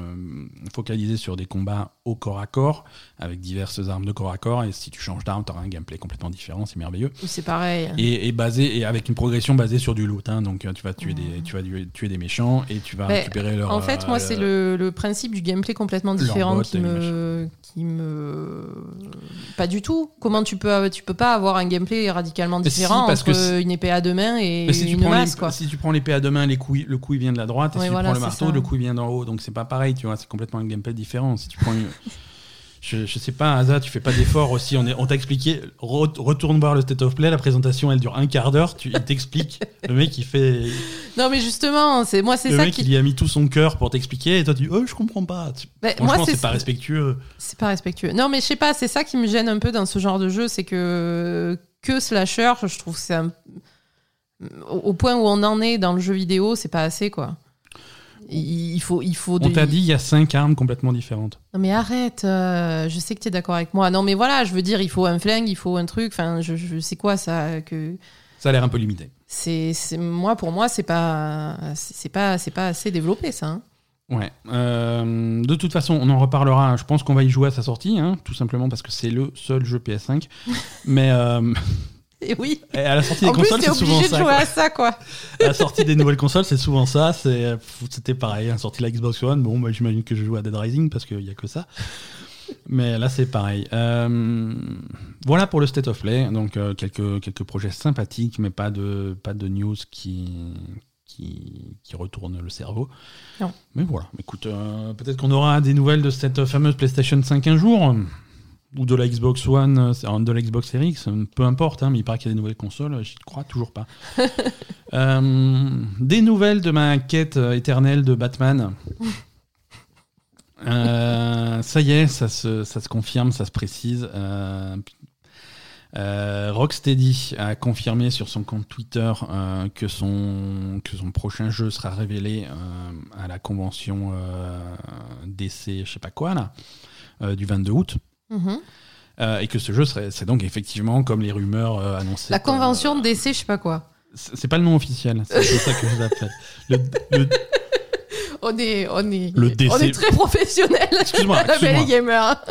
focaliser sur des combats au corps à corps avec diverses armes de corps à corps. Et si tu changes d'arme, tu auras un gameplay complètement différent. C'est merveilleux. C'est pareil. Et, et basé et avec une progression basée sur du loot. hein. donc euh, tu vas tuer des tu vas tuer des méchants et tu vas récupérer leur. En fait, euh, moi, c'est le, le principe du gameplay complètement différent qui me, qui me. Pas du tout. Comment tu peux, tu peux pas avoir un gameplay radicalement si, différent parce entre que une épée à deux mains et si une masse, les- quoi. si tu prends l'épée à deux mains, les coups, le coup il vient de la droite, et si voilà, tu prends le marteau, ça. le coup il vient d'en haut, donc c'est pas pareil, tu vois, c'est complètement un gameplay différent. Si tu prends une- je, je sais pas, Asa, tu fais pas d'effort aussi, on, est- on t'a expliqué, re- retourne voir le State of Play, la présentation elle dure un quart d'heure, tu, il t'explique, le mec il fait, Non, mais justement, c'est moi, c'est le ça mec qui. il y a mis tout son cœur pour t'expliquer, et toi tu dis, oh je comprends pas. Franchement, c'est pas respectueux. C'est pas respectueux. Non, mais je sais pas, c'est ça qui me gêne un peu dans ce genre de jeu, c'est que que slasher, je trouve que c'est un- au point où on en est dans le jeu vidéo, c'est pas assez quoi. Il faut, il faut. On t'a dit, il y a cinq armes complètement différentes. Non mais arrête, euh, je sais que tu es d'accord avec moi. Non mais voilà, je veux dire, il faut un flingue, il faut un truc. Enfin, je, je sais quoi ça que Ça a l'air un peu limité. c'est, moi pour moi c'est pas, c'est pas, c'est pas assez développé ça. hein. Ouais. Euh, de toute façon, on en reparlera. Je pense qu'on va y jouer à sa sortie, hein, tout simplement parce que c'est le seul jeu PS5. Mais euh, Et oui. Et à la sortie des En consoles, c'est souvent obligé de ça. jouer quoi. à ça, quoi. À la sortie des nouvelles consoles, c'est souvent ça. C'était pareil. À la sortie de la Xbox One, bon, bah, j'imagine que je joue à Dead Rising parce qu'il n'y a que ça. Mais là, c'est pareil. Euh, voilà pour le State of Play. Donc, euh, quelques, quelques projets sympathiques, mais pas de, pas de news qui, qui, qui retournent le cerveau. Non. Mais voilà. Écoute, euh, peut-être qu'on aura des nouvelles de cette fameuse PlayStation 5 un jour. Ou de la Xbox One, euh, de la Xbox Series X, peu importe, hein, mais il paraît qu'il y a des nouvelles consoles, j'y crois toujours pas. Euh, des nouvelles de ma quête euh, éternelle de Batman. Euh, ça y est, ça se, ça se confirme, ça se précise. Euh, euh, Rocksteady a confirmé sur son compte Twitter euh, que, son, que son prochain jeu sera révélé euh, à la convention euh, DC, je sais pas quoi, là, euh, du 22 août. Mhm. Euh, et que ce jeu serait, c'est donc effectivement comme les rumeurs euh, annoncées. La convention de DC, je sais pas quoi. C'est pas le nom officiel, c'est ça que je l'appelle. Le, le- On est, on est, Le on DC. est très professionnel. Excuse-moi, excuse-moi. gamer.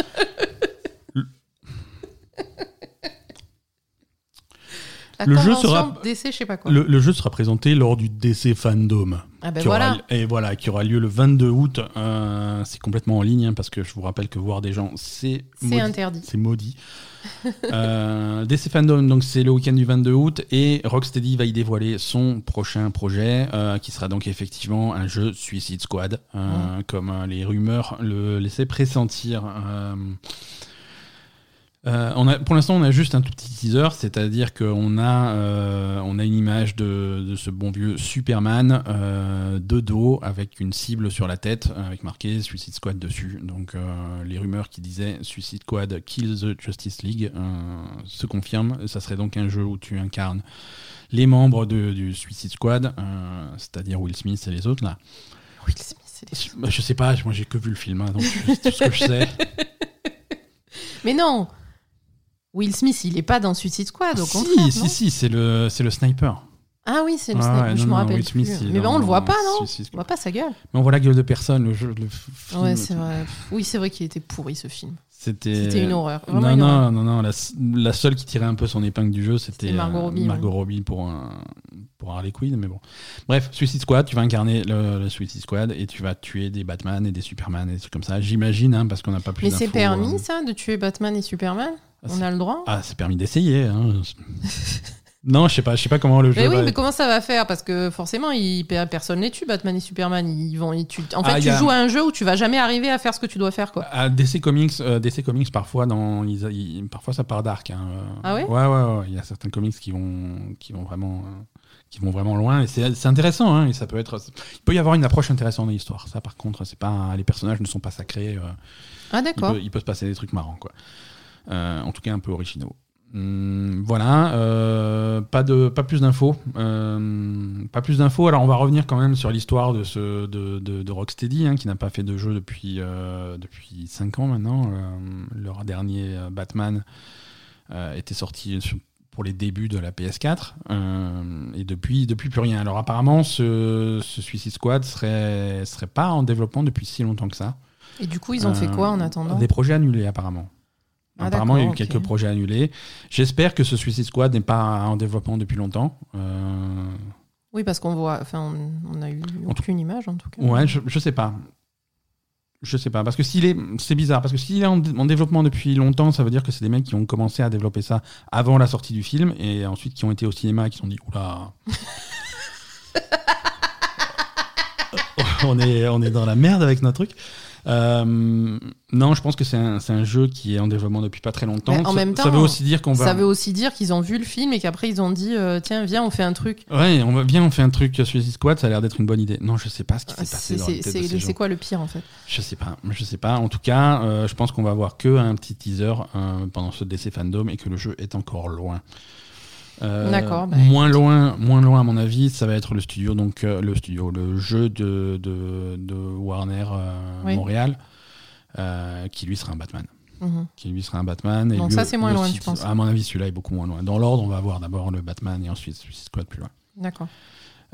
La Le jeu sera- DC, je sais pas quoi. le- le jeu sera présenté lors du DC Fandom. Ah ben qui aura- voilà. et voilà, qui aura lieu le 22 août. Euh, c'est complètement en ligne, hein, parce que je vous rappelle que voir des gens, c'est interdit. C'est maudit. euh, DC Fandom, donc c'est le week-end du 22 août, et Rocksteady va y dévoiler son prochain projet, euh, qui sera donc effectivement un jeu Suicide Squad, euh, comme les rumeurs le laissaient pressentir. Euh, on a, pour l'instant, on a juste un tout petit teaser, c'est-à-dire qu'on a, euh, on a une image de, de ce bon vieux Superman euh, de dos avec une cible sur la tête, avec marqué Suicide Squad dessus. Donc les rumeurs qui disaient Suicide Squad Kill the Justice League se confirment. Ça serait donc un jeu où tu incarnes les membres de- du Suicide Squad, c'est-à-dire Will Smith et les autres là. Will Smith, c'est des- Bah, Je sais pas, moi j'ai que vu le film, hein, donc c'est tout ce que je sais. Mais non Will Smith, il est pas dans Suicide Squad, au si, contraire. si, si, c'est le, le sniper. Ah oui, c'est le Ah sniper. je me rappelle Will plus. Mais ben, on le voit pas, non Suicide On voit pas sa gueule. Mais on voit la gueule de personne, le jeu. Le f- film, Ouais, c'est vrai. Oui, c'est vrai qu'il était pourri ce film. C'était une horreur. Vraiment Non, une non, horreur. non, non, la, la seule qui tirait un peu son épingle du jeu, c'était Margot euh, Robbie, Margot ouais. Robbie pour, un- pour Harley Quinn, mais bon. Bref, Suicide Squad, tu vas incarner le, le Suicide Squad et tu vas tuer des Batman et des Superman et des trucs comme ça. J'imagine, hein, parce qu'on n'a pas plus Mais c'est permis, euh. ça, de tuer Batman et Superman? Ah, On a le droit Ah, c'est permis d'essayer. hein. non, je sais pas, je sais pas comment le jeu. Mais oui, va mais être. comment ça va faire? Parce que forcément, il, personne les tue, Batman et Superman. Ils vont, ils En fait, Ah, tu a- joues à un jeu où tu vas jamais arriver à faire ce que tu dois faire, quoi. À DC Comics, euh, DC Comics parfois dans, ils- ils- parfois ça part dark. hein. Ah ouais? Ouais, ouais, ouais. Il y a certains comics qui vont, qui vont vraiment, euh, qui vont vraiment loin. Et c'est intéressant. Hein, et ça peut être, il peut y avoir une approche intéressante dans l'histoire. Ça, par contre, c'est pas, les personnages ne sont pas sacrés. euh, Ah, il, d'accord. peut, il peut se passer des trucs marrants, quoi. Euh, en tout cas, un peu originaux. Hum, voilà, euh, pas de, pas plus d'infos, euh, pas plus d'infos. Alors, on va revenir quand même sur l'histoire de ce, de, de, de Rocksteady, hein, qui n'a pas fait de jeu depuis, euh, depuis 5 ans maintenant. Leur dernier Batman était sorti pour les débuts de la PS4, euh, et depuis, depuis plus rien. Alors, apparemment, ce, ce Suicide Squad serait, serait pas en développement depuis si longtemps que ça. Et du coup, ils ont fait quoi en attendant? Des projets annulés, apparemment. Ah, apparemment, il y a eu quelques projets annulés. J'espère que ce Suicide Squad n'est pas en développement depuis longtemps. Euh, Oui, parce qu'on voit. Enfin, on on a eu aucune image, en tout cas. ouais, je, je sais pas. Je sais pas. Parce que s'il est. C'est bizarre. Parce que s'il est en, en développement depuis longtemps, ça veut dire que c'est des mecs qui ont commencé à développer ça avant la sortie du film et ensuite qui ont été au cinéma et qui se sont dit Oula. on, est, on est dans la merde avec notre truc. Euh, non, je pense que c'est un, jeu qui est en développement depuis pas très longtemps. En ça, même ça temps, veut aussi dire qu'on va. Ça veut aussi dire qu'ils ont vu le film et qu'après, ils ont dit euh, tiens, viens, on fait un truc. Ouais, on va bien, on fait un truc Suicide Squad, ça a l'air d'être une bonne idée. Non, je sais pas ce qui s'est passé C'est dans ces quoi le pire, en fait? Je sais pas, je sais pas. En tout cas, euh, je pense qu'on va avoir que un petit teaser pendant ce DC fandom et que le jeu est encore loin. Euh, D'accord, bah, moins loin, moins loin à mon avis, ça va être le studio, donc euh, le studio, le jeu de, de, de Warner euh, Oui. Montréal, qui lui sera un Batman Mhm. qui lui sera un Batman. Et Donc lui- ça, c'est moins loin, tu penses À mon avis, celui-là est beaucoup moins loin. Dans l'ordre, on va avoir d'abord le Batman et ensuite Suicide Squad plus loin. D'accord.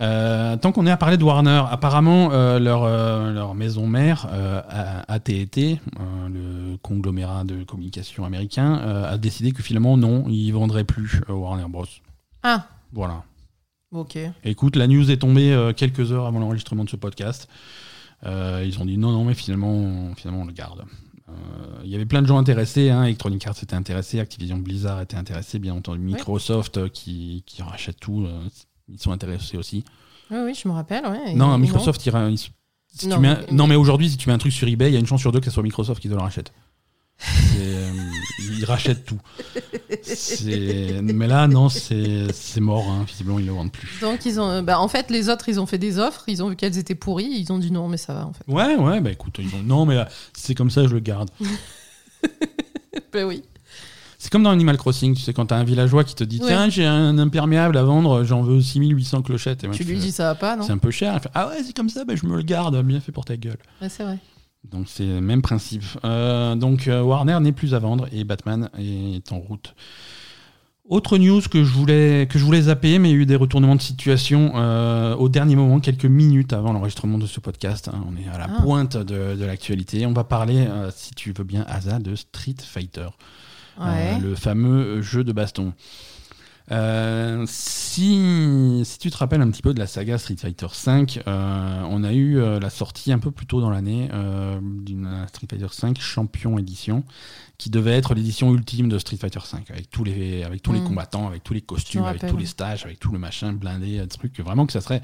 Euh, tant qu'on est à parler de Warner, apparemment euh, leur, euh, leur maison mère, AT&T, le conglomérat de communication américain, a décidé que finalement, non, il vendrait plus Warner Bros. Ah. Voilà. Ok. Écoute, la news est tombée quelques heures avant l'enregistrement de ce podcast. ils ont dit non, non, mais finalement, finalement on le garde. Il y avait plein de gens intéressés, hein. Electronic Arts était intéressé, Activision Blizzard était intéressé, bien entendu Microsoft qui, qui, rachète tout, ils sont intéressés aussi. Oui, oui, je me rappelle. non, Microsoft, non. si non, mais, non, mais aujourd'hui, si tu mets un truc sur eBay, il y a une chance sur deux que ce soit Microsoft qui te le rachète. Euh, ils rachètent tout. Mais là, non, c'est mort. Hein. Visiblement, ils ne le vendent plus. Donc, ils ont, bah, en fait, les autres, ils ont fait des offres. Ils ont vu qu'elles étaient pourries. Ils ont dit non, mais ça va, en fait. Ouais, ouais, bah écoute, ils ont, non, mais c'est comme ça, je le garde. ben oui. C'est comme dans Animal Crossing, tu sais, quand t'as un villageois qui te dit Tiens, j'ai un imperméable à vendre, j'en veux 6800 clochettes. Et tu lui dis Ça va pas, non C'est un peu cher. fait, ah ouais, c'est comme ça, bah, je me le garde, bien fait pour ta gueule. c'est vrai. Donc c'est le même principe. Euh, donc euh, Warner n'est plus à vendre et Batman est en route. Autre news que je voulais, que je voulais zapper, mais il y a eu des retournements de situation euh, au dernier moment, quelques minutes avant l'enregistrement de ce podcast. Hein. on est à la ah. pointe de, de l'actualité. On va parler, si tu veux bien, Asa, de Street Fighter. Euh, le fameux jeu de baston. Euh, si, si, tu te rappelles un petit peu de la saga Street Fighter V, euh, on a eu la sortie un peu plus tôt dans l'année d'une Street Fighter V Champion Edition, qui devait être l'édition ultime de Street Fighter V, avec tous les, avec tous les mm. combattants, avec tous les costumes, avec tous les stages, avec tout le machin blindé, truc. Vraiment que ça serait.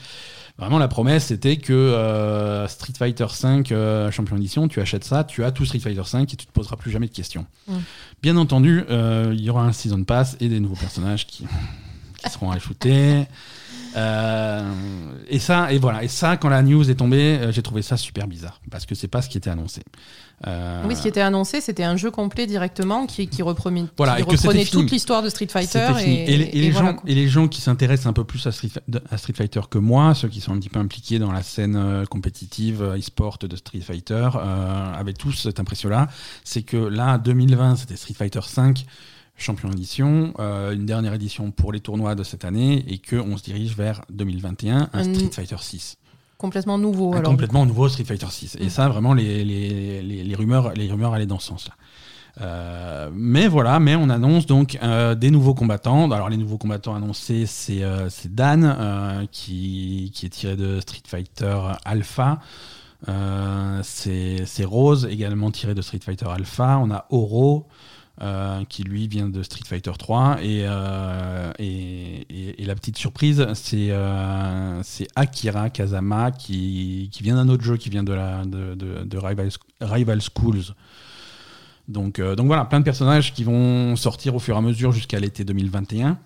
Vraiment, la promesse, c'était que euh, Street Fighter V euh, Champion Edition, tu achètes ça, tu as tout Street Fighter V et tu te poseras plus jamais de questions. Mm. Bien entendu, euh, il y aura un Season Pass et des nouveaux personnages qui, qui seront ajoutés. et ça, et voilà, et ça, quand la news est tombée, j'ai trouvé ça super bizarre parce que c'est pas ce qui était annoncé. Euh, oui, ce qui était annoncé, c'était un jeu complet directement qui, reprenait, toute l'histoire de Street Fighter. Et, les, gens, et les gens qui s'intéressent un peu plus à Street, Fighter que moi, ceux qui sont un petit peu impliqués dans la scène euh, compétitive euh, e-sport de Street Fighter, avaient tous cette impression-là. C'est que là, 2020, c'était Street Fighter 5 champion édition, une dernière édition pour les tournois de cette année, et qu'on se dirige vers 2021, un Street Fighter 6 complètement nouveau. Alors, complètement nouveau Street Fighter 6. Et mm. ça, vraiment, les, les, les, rumeurs, les rumeurs allaient dans ce sens-là. Euh, mais voilà, mais on annonce donc euh, des nouveaux combattants. Alors les nouveaux combattants annoncés, c'est euh, Dan qui, qui, est tiré de Street Fighter Alpha. c'est Rose également tiré de Street Fighter Alpha. On a Oro euh, qui lui vient de Street Fighter 3. Euh, et, et, la petite surprise, c'est euh, Akira Kazama qui, qui vient d'un autre jeu qui vient de, la, de, de, Rival, Rival, Schools. Donc, donc voilà, plein de personnages qui vont sortir au fur et à mesure jusqu'à l'été 2021.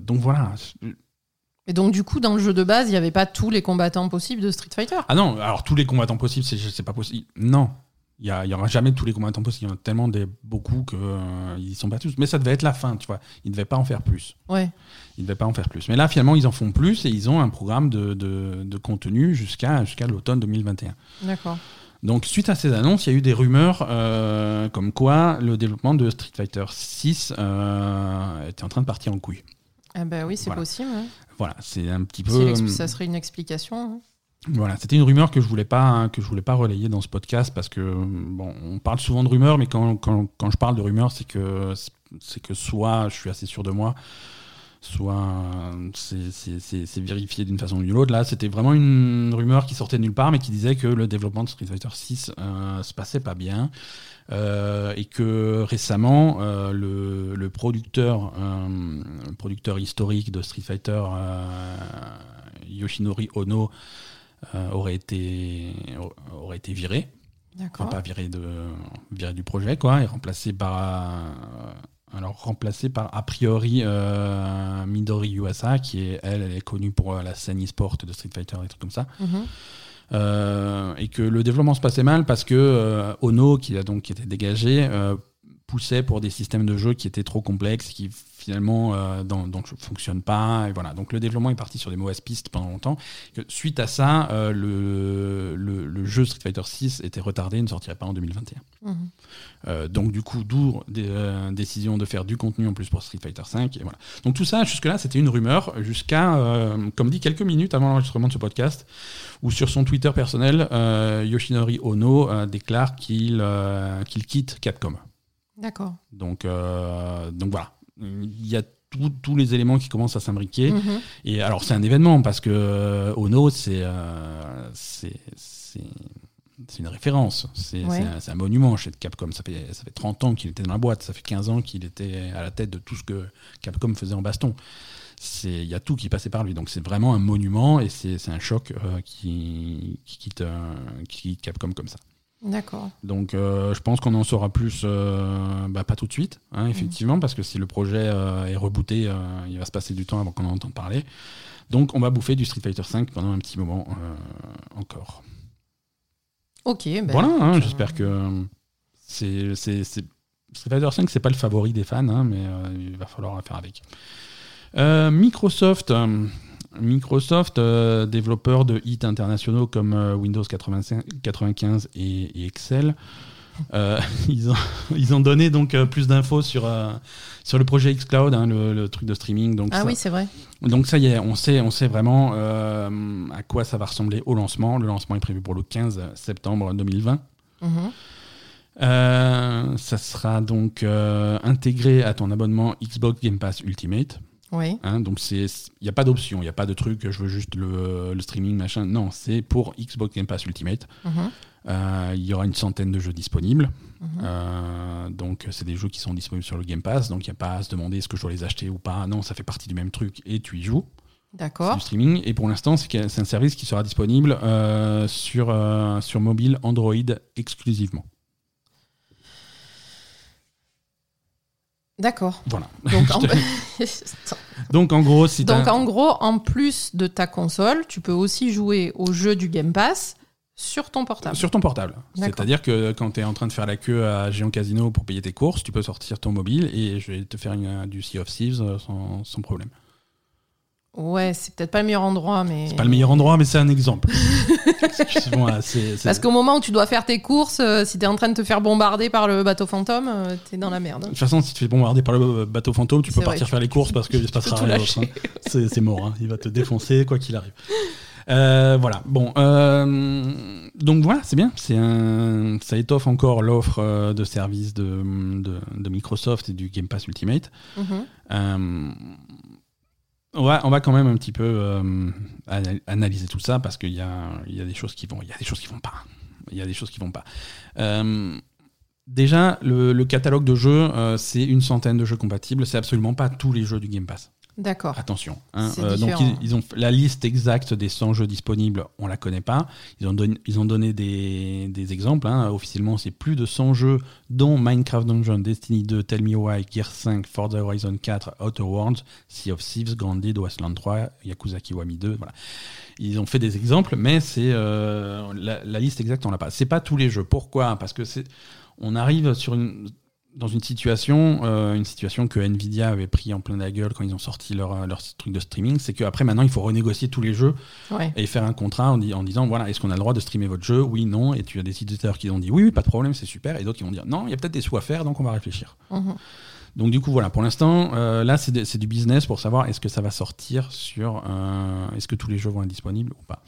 donc voilà. Et donc, du coup, dans le jeu de base, il n'y avait pas tous les combattants possibles de Street Fighter? Ah non, alors tous les combattants possibles, c'est pas possible. Non, il n'y aura jamais tous les combattants possibles. Il y en a tellement des, beaucoup qu'ils euh, ne sont pas tous. Mais ça devait être la fin, tu vois. Ils ne devaient pas en faire plus. Ouais. Ils ne devaient pas en faire plus. Mais là, finalement, ils en font plus et ils ont un programme de, de, contenu jusqu'à jusqu'à l'automne 2021. D'accord. Donc, suite à ces annonces, il y a eu des rumeurs euh, comme quoi le développement de Street Fighter 6 euh, était en train de partir en couille. Ah bah oui, c'est possible. Voilà, c'est un petit peu. Ça serait une explication. Hein. Voilà, c'était une rumeur que je voulais pas que je voulais pas relayer dans ce podcast parce que bon, on parle souvent de rumeurs, mais quand, quand, je parle de rumeurs, c'est que c'est que soit je suis assez sûr de moi, soit c'est vérifié d'une façon ou d'une autre. Là, c'était vraiment une rumeur qui sortait de nulle part, mais qui disait que le développement de Street Fighter 6 euh, se passait pas bien. Euh, et que récemment, euh, le, le, producteur, euh, producteur historique de Street Fighter, Yoshinori Ono, aurait, été, aurait été viré. Enfin, pas viré, de, viré du projet, quoi, et remplacé par. Euh, alors, remplacé par, a priori, euh, Midori Yuasa, qui est, elle, elle est connue pour la scène e-sport de Street Fighter et des trucs comme ça. Mhm. et que le développement se passait mal parce que Ono, qui a donc qui était dégagé, poussait pour des systèmes de jeu qui étaient trop complexes, qui finalement euh, dans, fonctionnent pas. Et voilà. Donc le développement est parti sur des mauvaises pistes pendant longtemps. Suite à ça, euh, le, le, jeu Street Fighter 6 était retardé, ne sortirait pas en 2021. Mhm. Euh, donc du coup, d'où des décision de faire du contenu en plus pour Street Fighter 5. Et voilà. Donc tout ça, jusque-là, c'était une rumeur, jusqu'à, comme dit, quelques minutes avant l'enregistrement de ce podcast, où sur son Twitter personnel, Yoshinori Ono déclare qu'il qu'il quitte Capcom. D'accord. Donc, donc voilà il y a tous les éléments qui commencent à s'imbriquer. Mhm. Et alors, c'est un événement parce que euh, Ono, euh, c'est c'est une référence. C'est un, monument chez Capcom. Ça fait, ça fait 30 ans qu'il était dans la boîte. Ça fait 15 ans qu'il était à la tête de tout ce que Capcom faisait en baston. Il y a tout qui passait par lui. Donc, c'est vraiment un monument et c'est un choc euh, qui, qui, quitte, qui quitte Capcom comme ça. D'accord. Donc euh, je pense qu'on en saura plus, euh, bah, pas tout de suite, hein, effectivement, parce que si le projet euh, est rebooté, il va se passer du temps avant qu'on en entende parler. Donc on va bouffer du Street Fighter V pendant un petit moment encore. Ok. Ben, voilà, hein, j'espère que c'est, Street Fighter V, c'est pas le favori des fans, hein, mais il va falloir faire avec. Microsoft Microsoft, euh, développeur de hits internationaux comme euh, Windows 95 et, Excel, euh, ils, ont, ils ont donné donc plus d'infos sur, sur le projet xCloud, hein, le, truc de streaming. Donc ah oui, c'est vrai. Donc ça y est, on sait, on sait vraiment à quoi ça va ressembler au lancement. Le lancement est prévu pour le 15 septembre 2020. Mhm. ça sera donc intégré à ton abonnement Xbox Game Pass Ultimate. Hein, donc il n'y a pas d'option, il n'y a pas de truc, je veux juste le, streaming, machin. Non, c'est pour Xbox Game Pass Ultimate. Mhm. Euh, il y aura une centaine de jeux disponibles. Mhm. Euh, donc c'est des jeux qui sont disponibles sur le Game Pass. Donc il n'y a pas à se demander est-ce que je dois les acheter ou pas. Non, ça fait partie du même truc et tu y joues. D'accord. streaming. Et pour l'instant, c'est un service qui sera disponible euh, sur, sur mobile Android exclusivement. D'accord. Voilà. Donc, en... Donc en gros, si Donc en gros, en plus de ta console, tu peux aussi jouer au jeu du Game Pass sur ton portable. Sur ton portable. C'est-à-dire que quand tu es en train de faire la queue à Géant Casino pour payer tes courses, tu peux sortir ton mobile et je vais te faire une, du Sea of Thieves euh, sans, sans problème. Ouais, c'est peut-être pas le meilleur endroit, mais. C'est pas le meilleur endroit, mais c'est un exemple. Parce qu'au moment où tu dois faire tes courses, euh, si tu es en train de te faire bombarder par le bateau fantôme, euh, tu es dans la merde. De toute façon, si tu te fais bombarder par le bateau fantôme, tu peux partir faire les courses parce qu'il se passera rien. Hein. C'est mort, hein. il va te défoncer quoi qu'il arrive. Euh, voilà, bon. donc voilà, c'est bien. Un... Ça étoffe encore l'offre de services de, de, Microsoft et du Game Pass Ultimate. Mm on va quand même un petit peu euh, analyser tout ça parce qu'il y a, il y a des choses qui vont, il y a des choses qui vont pas. Il y a des choses qui vont pas. Euh, déjà, le, catalogue de jeux, euh, c'est une centaine de jeux compatibles. C'est absolument pas tous les jeux du Game Pass. D'accord. Attention. Hein, euh, donc ils, ont la liste exacte des 100 jeux disponibles, on la connaît pas. Ils ont donné, ils ont donné des, des exemples. Hein. Officiellement, c'est plus de 100 jeux, dont Minecraft Dungeon, Destiny 2, Tell Me Why, Gear 5, Forza Horizon 4, Outer Worlds, Sea of Thieves, Grounded, Wasteland 3, Yakuza Kiwami 2. Voilà. Ils ont fait des exemples, mais c'est euh, la, la, liste exacte, on l'a pas. C'est pas tous les jeux. Pourquoi? Parce que c'est on arrive sur une dans une situation, euh, une situation que Nvidia avait pris en plein la gueule quand ils ont sorti leur, euh, leur truc de streaming, c'est qu'après maintenant il faut renégocier tous les jeux et faire un contrat en, en disant voilà est-ce qu'on a le droit de streamer votre jeu? Oui, non. Et tu as des éditeurs qui ont dit oui, oui, pas de problème, c'est super, et d'autres qui vont dire non, il y a peut-être des sous à faire, donc on va réfléchir. Mhm. Donc du coup voilà, pour l'instant, euh, là c'est du business pour savoir est-ce que ça va sortir sur, euh, est-ce que tous les jeux vont être disponibles ou pas.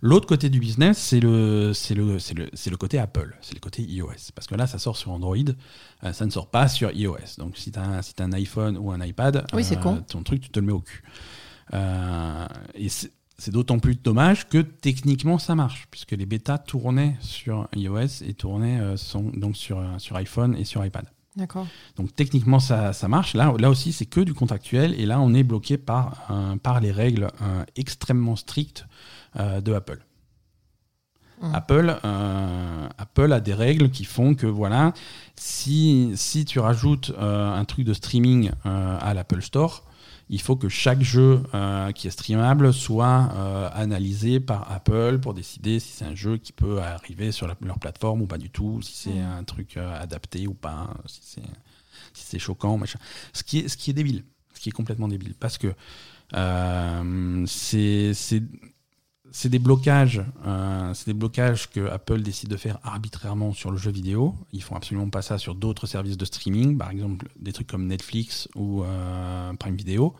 L'autre côté du business, c'est le, c'est le, c'est le, le, côté Apple, c'est le côté iOS, parce que là ça sort sur Android, euh, ça ne sort pas sur iOS. Donc si tu as, si as un iPhone ou un iPad, ton truc tu te le mets au cul. et c'est d'autant plus dommage que techniquement ça marche, puisque les bêtas tournaient sur iOS et tournaient sont donc sur, sur iPhone et sur iPad. D'accord. Donc techniquement, ça, ça, marche. Là, là aussi, c'est que du contractuel. Et là, on est bloqué par, par les règles euh, extrêmement strictes euh, de Apple. Apple, euh, Apple a des règles qui font que voilà, si, si tu rajoutes un truc de streaming à l'Apple Store, il faut que chaque jeu euh, qui est streamable soit euh, analysé par Apple pour décider si c'est un jeu qui peut arriver sur leur plateforme ou pas du tout, si c'est un truc euh, adapté ou pas, si c'est si choquant, machin. Ce qui est, ce qui est débile, ce qui est complètement débile, parce que c'est c'est des blocages, c'est des blocages que Apple décide de faire arbitrairement sur le jeu vidéo. Ils font absolument pas ça sur d'autres services de streaming, par exemple des trucs comme Netflix ou Prime Video.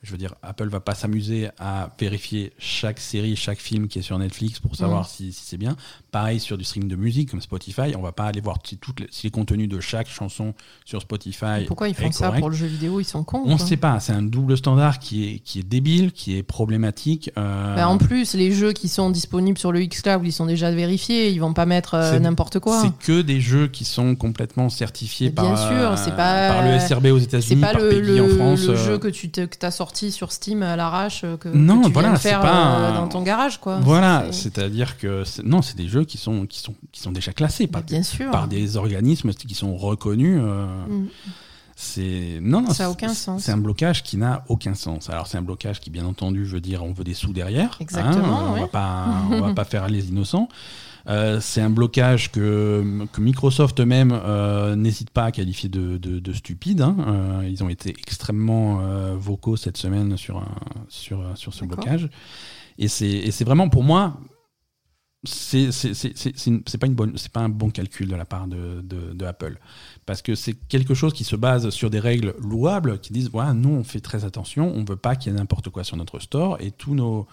Je veux dire, Apple va pas s'amuser à vérifier chaque série, chaque film qui est sur Netflix pour savoir mm. si, c'est bien. Pareil sur du streaming de musique comme Spotify, on va pas aller voir si, toutes les, si les contenus de chaque chanson sur Spotify. pourquoi ils font ça pour le jeu vidéo? Ils sont cons. On ne sait pas. C'est un double standard qui est, qui est débile, qui est problématique. Euh. Bah, en plus, les jeux qui sont disponibles sur le Xcloud, ils sont déjà vérifiés. Ils vont pas mettre euh, n'importe quoi. C'est que des jeux qui sont complètement certifiés par, sûr, pas, par le SRB aux États-Unis, par le, le, en France. le jeu que tu as sorti sur Steam à l'arrache euh, que, non, tu voilà, viens de faire euh, dans ton garage. Quoi. Voilà, c'est-à-dire que non, c'est des jeux qui sont, qui sont, qui sont déjà classés par, bien sûr. par des organismes qui sont reconnus. Euh, mm. C'est non, non, ça aucun sens. C'est un blocage qui n'a aucun sens. Alors c'est un blocage qui, bien entendu, veut dire on veut des sous derrière. Hein, Exactement. on va pas, on va pas faire les innocents. Euh, c'est un blocage que, Microsoft eux-mêmes euh, n'hésite pas à qualifier de, stupide. Hein. Euh, ils ont été extrêmement vocaux cette semaine sur, sur, sur ce blocage. Et c'est vraiment pour moi, c'est pas une bonne c'est pas un bon calcul de la part de, de, Apple parce que c'est quelque chose qui se base sur des règles louables qui disent voilà nous on fait très attention on veut pas qu'il y ait n'importe quoi sur notre store et tous nos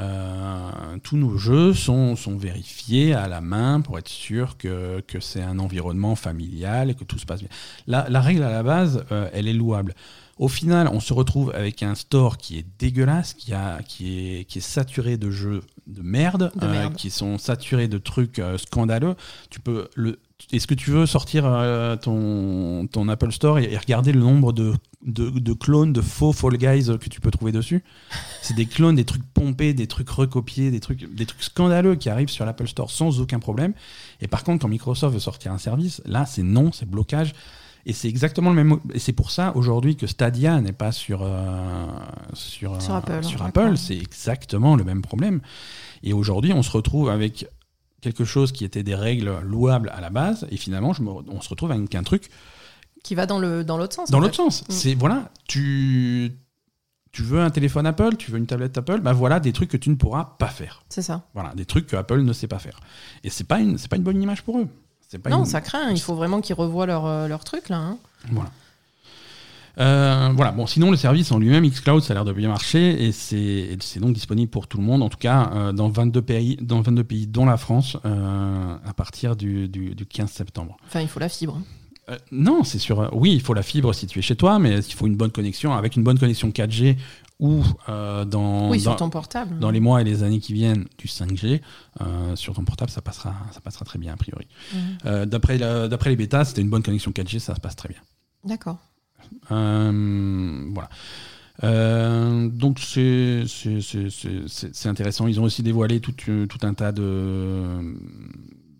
euh, tous nos jeux sont, sont, vérifiés à la main pour être sûr que, que c'est un environnement familial et que tout se passe bien. La, la règle à la base, euh, elle est louable. Au final, on se retrouve avec un store qui est dégueulasse, qui, a, qui, est, qui est saturé de jeux de merde, euh, qui sont saturés de trucs scandaleux. Tu peux le, est-ce que tu veux sortir ton, ton Apple Store et, regarder le nombre de, de, de, clones de faux Fall Guys que tu peux trouver dessus? C'est des clones, des trucs pompés, des trucs recopiés, des trucs, des trucs scandaleux qui arrivent sur l'Apple Store sans aucun problème. Et par contre, quand Microsoft veut sortir un service, là, c'est non, c'est blocage. Et c'est exactement le même. Et c'est pour ça aujourd'hui que Stadia n'est pas sur, euh, sur, sur, Apple. Sur Apple. C'est exactement le même problème. Et aujourd'hui, on se retrouve avec quelque chose qui était des règles louables à la base. Et finalement, je on se retrouve avec un truc. Qui va dans l'autre dans sens. Dans l'autre sens. Mm. C'est voilà, tu tu veux un téléphone Apple, tu veux une tablette Apple, bah voilà des trucs que tu ne pourras pas faire. C'est ça. Voilà, des trucs que Apple ne sait pas faire. Et c'est pas une, c'est pas une bonne image pour eux. Pas non, ça craint. Il faut vraiment qu'ils revoient leur, euh, leur truc là. Hein. Voilà. Euh, voilà. Bon, sinon le service en lui-même, xCloud, ça a l'air de bien marcher et c'est donc disponible pour tout le monde, en tout cas euh, dans 22 pays, dans 22 pays, dont la France, à partir du, du, du 15 septembre. Enfin, il faut la fibre. Euh, non, c'est sûr. Oui, il faut la fibre si tu es chez toi, mais il faut une bonne connexion. Avec une bonne connexion 4G ou euh, dans, oui, sur ton portable. dans les mois et les années qui viennent du 5G, euh, sur ton portable, ça passera, ça passera très bien a priori. D'après, d'après les bêtas, c'était une bonne connexion 4G, ça se passe très bien. D'accord. Voilà. donc c'est, intéressant. Ils ont aussi dévoilé tout, tout un tas de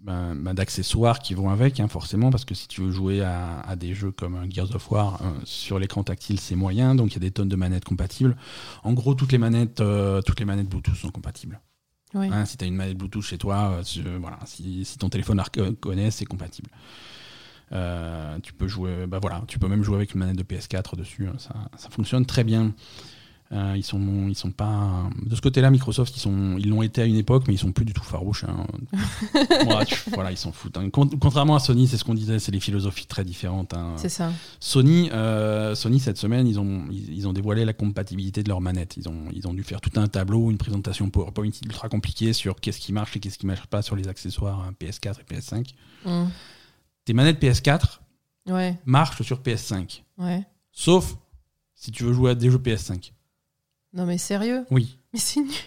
ben, ben, d'accessoires qui vont avec, hein, forcément, parce que si tu veux jouer à, des jeux comme Gears of War euh, sur l'écran tactile, c'est moyen, donc il y a des tonnes de manettes compatibles. En gros, toutes les manettes, euh, toutes les manettes Bluetooth sont compatibles. Hein, si tu as une manette Bluetooth chez toi, euh, voilà, si, ton téléphone connaît, c'est compatible. Tu peux jouer, bah voilà, tu peux même jouer avec une manette de PS4 dessus, hein, ça, ça fonctionne très bien. Euh, ils sont, ils sont pas de ce côté-là. Microsoft, ils sont, ils l'ont été à une époque, mais ils sont plus du tout farouches. Hein. voilà, ils s'en foutent. Hein. Contrairement à Sony, c'est ce qu'on disait, c'est les philosophies très différentes. Hein. C'est ça. Sony, euh, Sony cette semaine, ils ont, ils, ont dévoilé la compatibilité de leur manette. Ils ont, ils ont dû faire tout un tableau, une présentation PowerPoint ultra compliquée sur qu'est-ce qui marche et qu'est-ce qui marche pas sur les accessoires PS4 et PS5. Mmh. Tes manettes PS4 ouais. marchent sur PS5. Ouais. Sauf si tu veux jouer à des jeux PS5. Non mais sérieux? Oui. Mais c'est nul.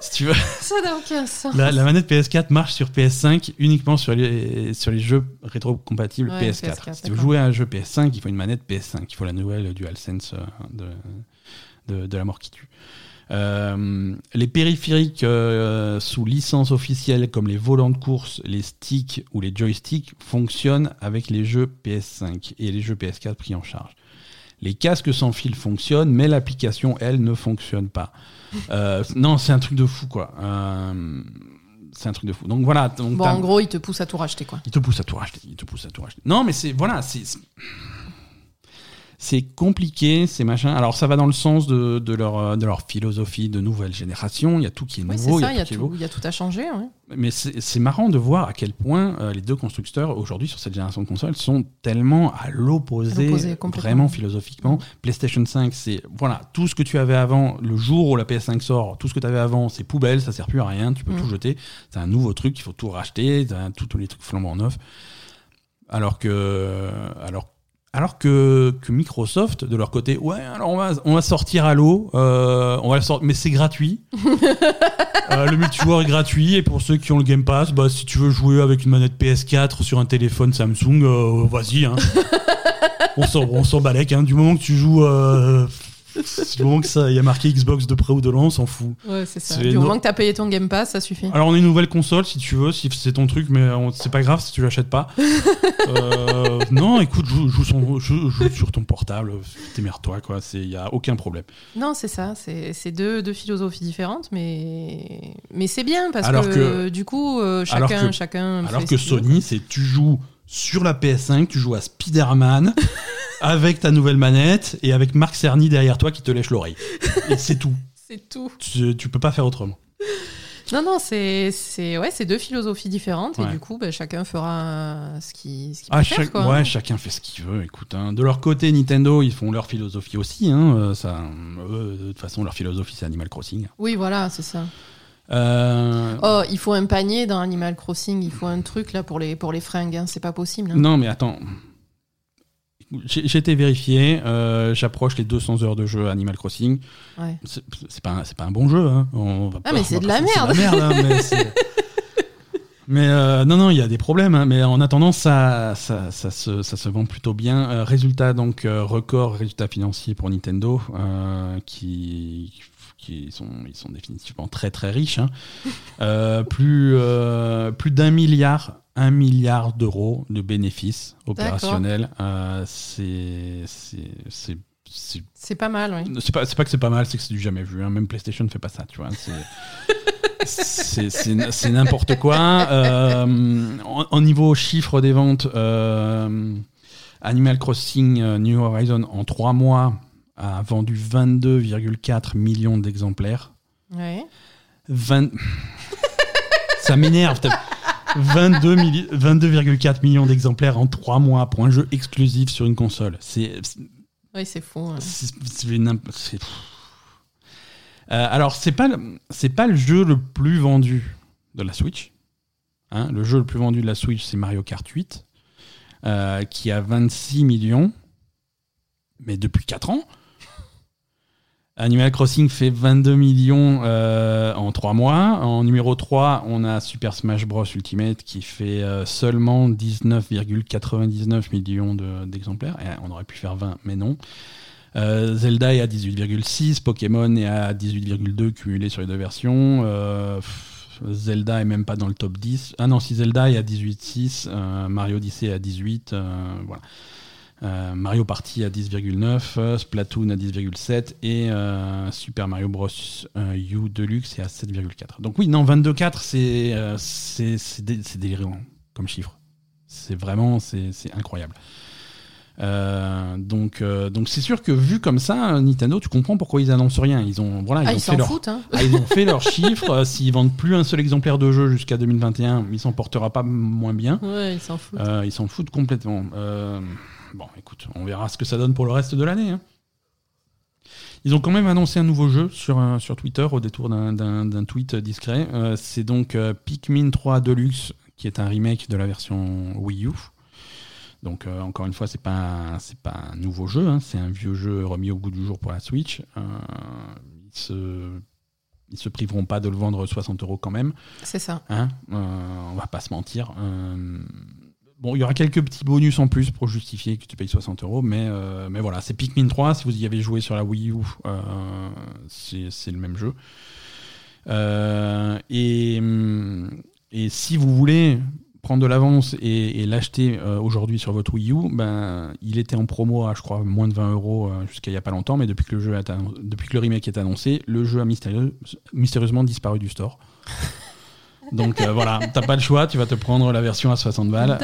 Si tu veux. Ça n'a aucun sens. La, manette PS4 marche sur PS5 uniquement sur les, sur les jeux rétro-compatibles PS4. Si tu veux jouer à un jeu PS5, il faut une manette PS5. Il faut la nouvelle DualSense euh, de, de, la mort qui tue. Euh, les périphériques euh, sous licence officielle comme les volants de course, les sticks ou les joysticks fonctionnent avec les jeux PS5 et les jeux PS4 pris en charge. Les casques sans fil fonctionnent, mais l'application, elle, ne fonctionne pas. Euh, non, c'est un truc de fou, quoi. C'est un truc de fou. Donc voilà. Donc, Bon, t'as- en gros, il te pousse à tout racheter, quoi. il te pousse à tout racheter. Il te pousse à tout racheter. Non, mais c'est voilà, c'est c'est- compliqué, c'est machin. Alors ça va dans le sens de, de leur euh, de leur philosophie de nouvelle génération. Il y a tout qui est Oui, c'est nouveau, ça, il y, a tout y a à changer. ouais. Mais c'est marrant de voir à quel point euh, les deux constructeurs aujourd'hui sur cette génération de consoles sont tellement à l'opposé, vraiment philosophiquement. PlayStation 5, c'est voilà tout ce que tu avais avant. Le jour où la PS5 sort, tout ce que tu avais avant, c'est poubelle, ça sert plus à rien. Tu peux Mm. tout jeter. C'est un nouveau truc, il faut tout racheter. Tous les trucs flambant neufs. Alors que alors alors que, que Microsoft, de leur côté, ouais, alors on va, on va sortir Halo, euh, on va sortir, mais c'est gratuit. Euh, le multijoueur est gratuit et pour ceux qui ont le Game Pass, bah, si tu veux jouer avec une manette PS4 sur un téléphone Samsung, euh, vas-y. Hein. on s'en on s'en balèque. Hein. Du moment que tu joues, euh, du moment que ça, il y a marqué Xbox de près ou de loin, on s'en fout. Ouais, c'est ça. Du no- moment que t'as payé ton Game Pass, ça suffit. Alors on a une nouvelle console si tu veux, si c'est ton truc, mais on- c'est pas grave si tu l'achètes pas. Euh, non, écoute, joue, joue, son- joue- joue sur ton portable, démerde-toi quoi. C'est il y a aucun problème. Non, c'est ça. C'est deux, deux philosophies différentes, mais, mais c'est bien parce Alors que, que- du coup, euh, alors chacun, que- chacun. Alors fait que Sony, c'est tu joues sur la PS5, tu joues à Spider-Man avec ta nouvelle manette et avec Marc Cerny derrière toi qui te lèche l'oreille. Et c'est tout. C'est tout. Tu, tu peux pas faire autrement. Non, non, c'est c'est ouais, c'est deux philosophies différentes et du coup, ben, chacun fera ce qu'il ce Ah, chaque- quoi. ouais, chacun fait ce qu'il veut. Écoute, hein. de leur côté, Nintendo, ils font leur philosophie aussi. Hein. Euh, Ça, eux, de toute façon, leur philosophie, c'est Animal Crossing. Oui, voilà, c'est ça. Euh, Oh, il faut un panier dans Animal Crossing, il faut un truc là pour les, pour les fringues, hein, c'est pas possible. hein. Non, mais attends. Été vérifié. euh, J'approche les 200 heures de jeu Animal Crossing. Ouais. C'est pas, pas un bon jeu. Hein. On va Ah, pas- mais c'est de la merde. mais euh, non, non, il y a des problèmes. hein, mais en attendant, ça, ça, ça, se, ça se vend plutôt bien. Euh, résultat, donc, euh, record, résultat financier pour Nintendo, qui, qui sont, ils sont définitivement très, très riches. hein. Euh, plus euh, plus d'un milliard. Un milliard d'euros de bénéfices opérationnels. Euh, c'est pas mal, oui. c'est pas, pas que c'est pas mal, c'est que c'est du jamais vu. hein. Même PlayStation ne fait pas ça, tu vois. C'est- C'est n'importe quoi. Euh, en, en niveau chiffre des ventes, euh, Animal Crossing New Horizon en trois mois a vendu 22,4 millions d'exemplaires. Ouais. 20... ça m'énerve. t'as- 22 milli- 22,4 millions d'exemplaires en trois mois pour un jeu exclusif sur une console. C'est Oui, c'est fou. hein. c'est- Euh, alors, c'est pas, c'est pas le jeu le plus vendu de la Switch. Hein, le jeu le plus vendu de la Switch, c'est Mario Kart 8, euh, qui a 26 millions, mais depuis 4 ans. Animal Crossing fait 22 millions euh, en 3 mois. En numéro 3, on a Super Smash Bros Ultimate qui fait euh, seulement 19,99 millions de- d'exemplaires. Et on aurait pu faire 20, mais non. Euh, Zelda est à 18,6, Pokémon est à 18,2 cumulé sur les deux versions. Euh, pff, Zelda est même pas dans le top 10. Ah non, si Zelda est à 18,6, euh, Mario Odyssey à 18, euh, voilà. Euh, Mario Party à 10,9, euh, Splatoon à 10,7 et euh, Super Mario Bros. U Deluxe est à 7,4. Donc oui, non, 22,4 c'est c'est c'est dé- c'est délirant comme chiffre. C'est vraiment c'est incroyable. Euh, donc euh, donc c'est sûr que vu comme ça, Nintendo, tu comprends pourquoi ils annoncent rien. Ils ont voilà, ils ont fait leur foutent, hein. ah, ils ont fait leurs chiffres. Euh, S'ils vendent plus un seul exemplaire de jeu jusqu'à 2021, ils s'en portera pas moins bien. Ouais, ils s'en foutent. Ils s'en foutent complètement. Bon, écoute, on verra ce que ça donne pour le reste de l'année. hein. Ils ont quand même annoncé un nouveau jeu sur, sur Twitter au détour d'un- tweet discret. C'est donc Pikmin 3 Deluxe, qui est un remake de la version Wii U. Donc euh, encore une fois, c'est pas c'est pas un nouveau jeu, hein, c'est un vieux jeu remis au goût du jour pour la Switch. Euh, ils se ils se priveront pas de le vendre 60 euros quand même. C'est ça. Hein euh, on va pas se mentir. Euh, bon, il y aura quelques petits bonus en plus pour justifier que tu payes 60 euros, mais, mais voilà, c'est Pikmin 3. Si vous y avez joué sur la Wii U, c'est le même jeu. Et, et si vous voulez prendre de l'avance et, l'acheter euh, aujourd'hui sur votre Wii U, ben, il était en promo à, je crois, moins de 20 euros euh, jusqu'à il n'y a pas longtemps, mais depuis que le, jeu depuis que le remake est annoncé, le jeu a mystérieusement disparu du store. Donc euh, voilà, t'as pas le choix, tu vas te prendre la version à 60 balles.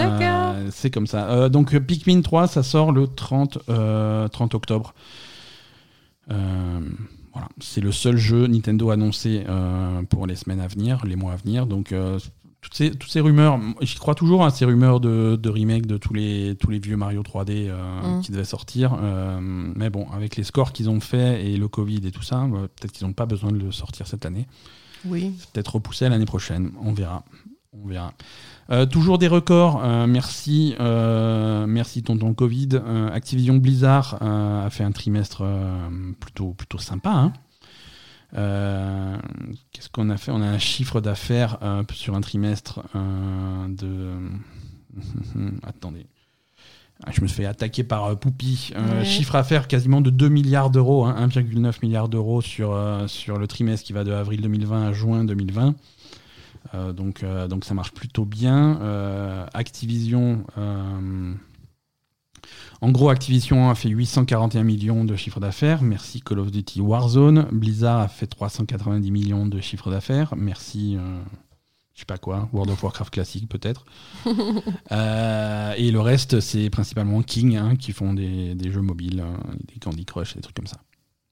c'est comme ça. donc Pikmin 3, ça sort le 30, 30 octobre. voilà, c'est le seul jeu Nintendo annoncé pour les semaines à venir, les mois à venir. Donc toutes ces, toutes ces rumeurs, j'y crois toujours à ces rumeurs de, de, remake de tous les, tous les vieux Mario 3D euh, mm. qui devaient sortir. Euh, mais bon, avec les scores qu'ils ont fait et le Covid et tout ça, bah, peut-être qu'ils n'ont pas besoin de le sortir cette année. Oui. Peut-être repoussé à l'année prochaine. On verra. On verra. Euh, toujours des records. merci, merci tonton Covid. Activision Blizzard a fait un trimestre plutôt, plutôt sympa. Hein. Euh, qu'est-ce qu'on a fait? On a un chiffre d'affaires euh, sur un trimestre euh, de. Attendez. Ah, je me fais attaquer par Poupy. Chiffre d'affaires quasiment de 2 milliards d'euros, 1,9 hein, milliard d'euros sur, sur le trimestre qui va de avril 2020 à juin 2020. donc, donc ça marche plutôt bien. Activision en gros, Activision a fait 841 millions de chiffre d'affaires. Merci Call of Duty Warzone. Blizzard a fait 390 millions de chiffre d'affaires. Merci, euh, je sais pas quoi, World of Warcraft classique peut-être. Euh, et le reste, c'est principalement King hein, qui font des, jeux mobiles, hein, des Candy Crush, des trucs comme ça.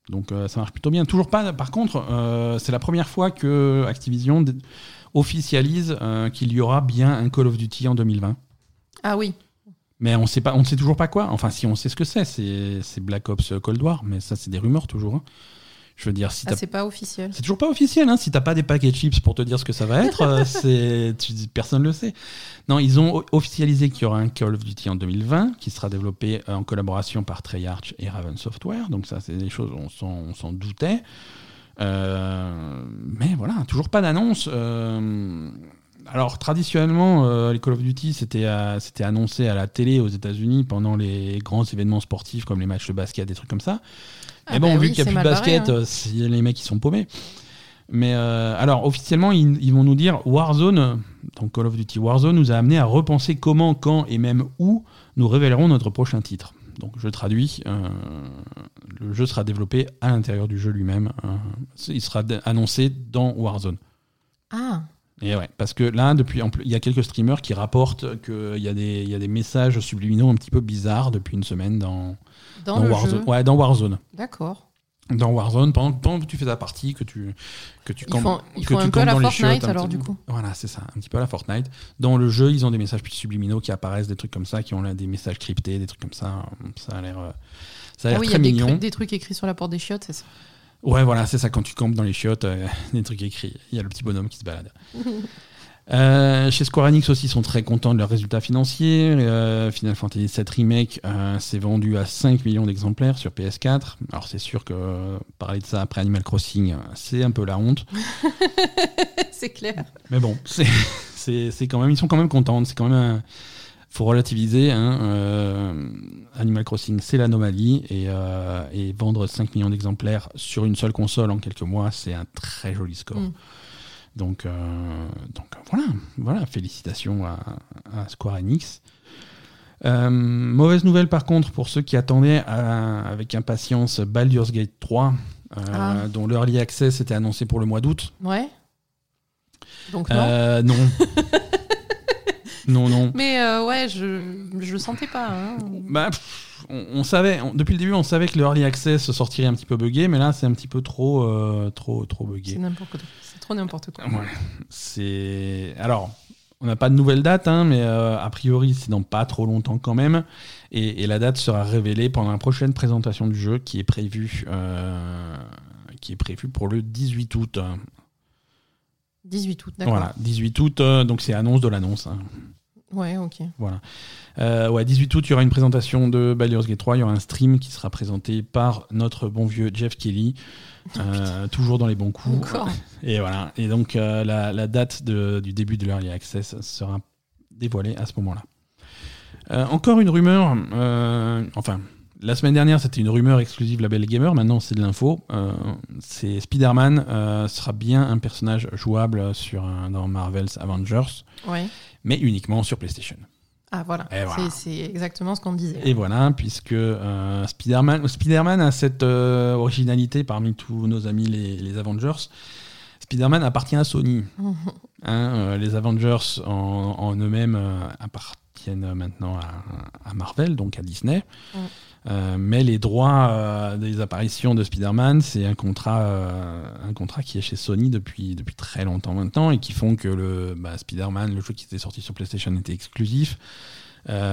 Donc euh, ça marche plutôt bien. Toujours pas, par contre, c'est la première fois que Activision officialise qu'il y aura bien un Call of Duty en 2020. Ah oui. Mais on sait pas, on ne sait toujours pas quoi. Enfin, si on sait ce que c'est, c'est Black Ops Cold War, mais ça, c'est des rumeurs toujours. Hein. Je veux dire, si ah, c'est pas officiel. C'est toujours pas officiel. Hein. Si t'as pas des paquets de chips pour te dire ce que ça va être, euh, c'est personne le sait. Non, ils ont officialisé qu'il y aura un Call of Duty en 2020 qui sera développé euh, en collaboration par Treyarch et Raven Software. Donc ça, c'est des choses on s'en doutait. Euh, mais voilà, toujours pas d'annonce alors traditionnellement, euh, les Call of Duty c'était c'était annoncé à la télé aux États-Unis pendant les grands événements sportifs comme les matchs de basket, des trucs comme ça. Ah Mais bon, bah vu qu'il n'y a plus de basket, hein. euh, les mecs qui sont paumés. Mais euh, alors officiellement, ils, vont nous dire Warzone, donc Call of Duty Warzone, nous a amené à repenser comment, quand et même où nous révélerons notre prochain titre. Donc je traduis, le jeu sera développé à l'intérieur du jeu lui-même. il sera annoncé dans Warzone. Ah. Et ouais, parce que là, depuis, il y a quelques streamers qui rapportent qu'il y, a des, y a des messages subliminaux un petit peu bizarres depuis une semaine dans, dans, Warzone. Ouais, dans Warzone. D'accord. Dans Warzone, pendant, pendant, que tu fais ta partie, que tu que tu ils font, ils font un peu à la Fortnite alors du coup. Voilà, c'est ça, un petit peu à la Fortnite. Dans le jeu, ils ont des messages subliminaux qui apparaissent, des trucs comme ça, qui ont là des messages cryptés, des trucs comme ça. Ça a l'air, euh, ça a l'air ah oui, très y a des trucs écrits sur la porte des chiottes, c'est ça. Ouais, voilà, c'est ça. Quand tu campes dans les chiottes, euh, des trucs écrits. Il y a le petit bonhomme qui se balade. Euh, chez Square Enix aussi, ils sont très contents de leurs résultats financiers. Euh, Final Fantasy VII Remake s'est vendu à 5 millions d'exemplaires sur PS4. Alors c'est sûr que parler de ça après Animal Crossing, c'est un peu la honte. c'est clair. Mais bon, c'est quand même, ils sont quand même contents. C'est quand même faut relativiser. Hein, euh, Animal Crossing, c'est l'anomalie. Euh, et, vendre 5 millions d'exemplaires sur une seule console en quelques mois, c'est un très joli score. Mm. Donc, euh, donc voilà, voilà, félicitations à, Square Enix. mauvaise nouvelle par contre pour ceux qui attendaient avec impatience Baldur's Gate 3, ah. dont l'early access était annoncé pour le mois d'août. Ouais. Donc non. non. Non, non. Mais euh, ouais, je je le sentais pas. Hein. Bah, on, savait, depuis le début, on savait que le early access sortirait un petit peu buggé, mais là, c'est un petit peu trop, euh, trop, trop buggé. C'est n'importe quoi. C'est trop n'importe quoi. Ouais. C'est alors. On n'a pas de nouvelle date, hein, mais euh, a priori, c'est dans pas trop longtemps quand même. Et, la date sera révélée pendant la prochaine présentation du jeu qui est prévue, qui est prévue pour le 18 août. 18 août, d'accord. Voilà, 18 août, donc c'est annonce de l'annonce. Hein. Ouais, ok. Voilà. Euh, ouais, 18 août, il y aura une présentation de Baldur's Gate 3. Il y aura un stream qui sera présenté par notre bon vieux Jeff Kelly. Oh, euh, toujours dans les bons coups. Et voilà. Et donc, euh, la, date du début de l'Early Access sera dévoilée à ce moment-là. encore une rumeur, enfin, la semaine dernière, c'était une rumeur exclusive Label Gamer. Maintenant, c'est de l'info. Euh, c'est Spider-Man euh, sera bien un personnage jouable sur un- dans Marvel's Avengers, Ouais. mais uniquement sur PlayStation. Ah voilà. C'est- exactement ce qu'on disait. Et voilà, puisque euh, Spider-Man a cette euh, originalité parmi tous nos amis les, les Avengers. Spider-Man appartient à Sony. Hein, euh, les Avengers en, en eux-mêmes euh, appartiennent maintenant à, à Marvel, donc à Disney. Mm. Euh, mais les droits euh, des apparitions de Spider-Man, c'est un contrat, euh, un contrat qui est chez Sony depuis, depuis très longtemps maintenant et qui font que le bah, Spider-Man, le jeu qui était sorti sur PlayStation, était exclusif.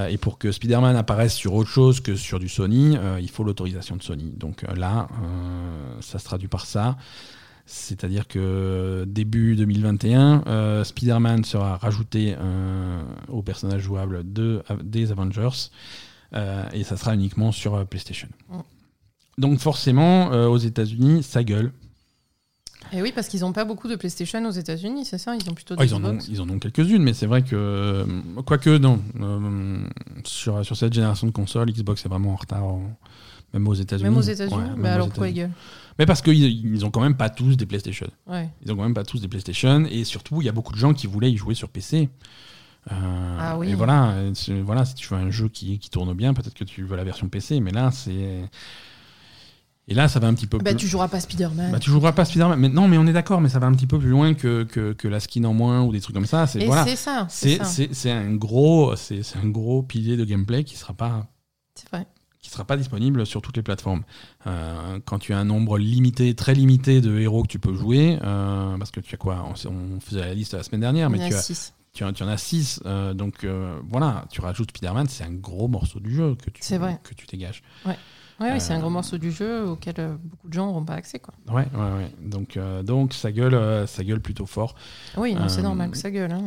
Et pour que Spider-Man apparaisse sur autre chose que sur du Sony, il faut l'autorisation de Sony. Donc là, ça se traduit par ça. C'est-à-dire que début 2021, euh, Spider-Man sera rajouté au personnage jouable de, des Avengers et ça sera uniquement sur euh, PlayStation. Mm. Donc forcément, euh, aux États-Unis, ça gueule. Et oui, parce qu'ils n'ont pas beaucoup de PlayStation aux États-Unis, c'est ça? Ils ont plutôt des ils, en ont, ils en ont quelques-unes, mais c'est vrai que, euh, quoique, non, euh, sur, sur cette génération de consoles, Xbox est vraiment en retard, en- même aux États-Unis. Même aux États-Unis Ouais, aux alors pourquoi ils gueulent? Mais parce qu'ils ils ont quand même pas tous des PlayStation. Ouais. Ils ont quand même pas tous des PlayStation, et surtout, il y a beaucoup de gens qui voulaient y jouer sur PC. Euh, Ah oui. Et voilà, voilà, si tu veux un jeu qui, qui tourne bien, peut-être que tu veux la version PC, mais là, c'est. Et là, ça va un petit peu Bah, plus. tu joueras pas Spider-Man. Bah, tu joueras pas Spider-Man. Mais non, mais on est d'accord, mais ça va un petit peu plus loin que, que, que la skin en moins ou des trucs comme ça. C'est voilà. c'est ça, c'est un gros, un gros pilier de gameplay qui sera pas C'est vrai. qui sera pas disponible sur toutes les plateformes. Euh, quand tu as un nombre limité, très limité de héros que tu peux jouer, euh, parce que tu as quoi on, on faisait la liste la semaine dernière, mais tu as. Tu, en- tu en as 6. donc euh, voilà, tu rajoutes Spider-Man, c'est un gros morceau du jeu que tu, C'est vrai. que tu dégages. Ouais, oui, c'est un Euh, gros morceau du jeu auquel euh, beaucoup de gens n'auront pas accès. Quoi. Ouais, ouais, ouais. Donc, euh, donc ça, gueule, euh, ça gueule plutôt fort. Oui, non, c'est Euh, normal que ça gueule. hein.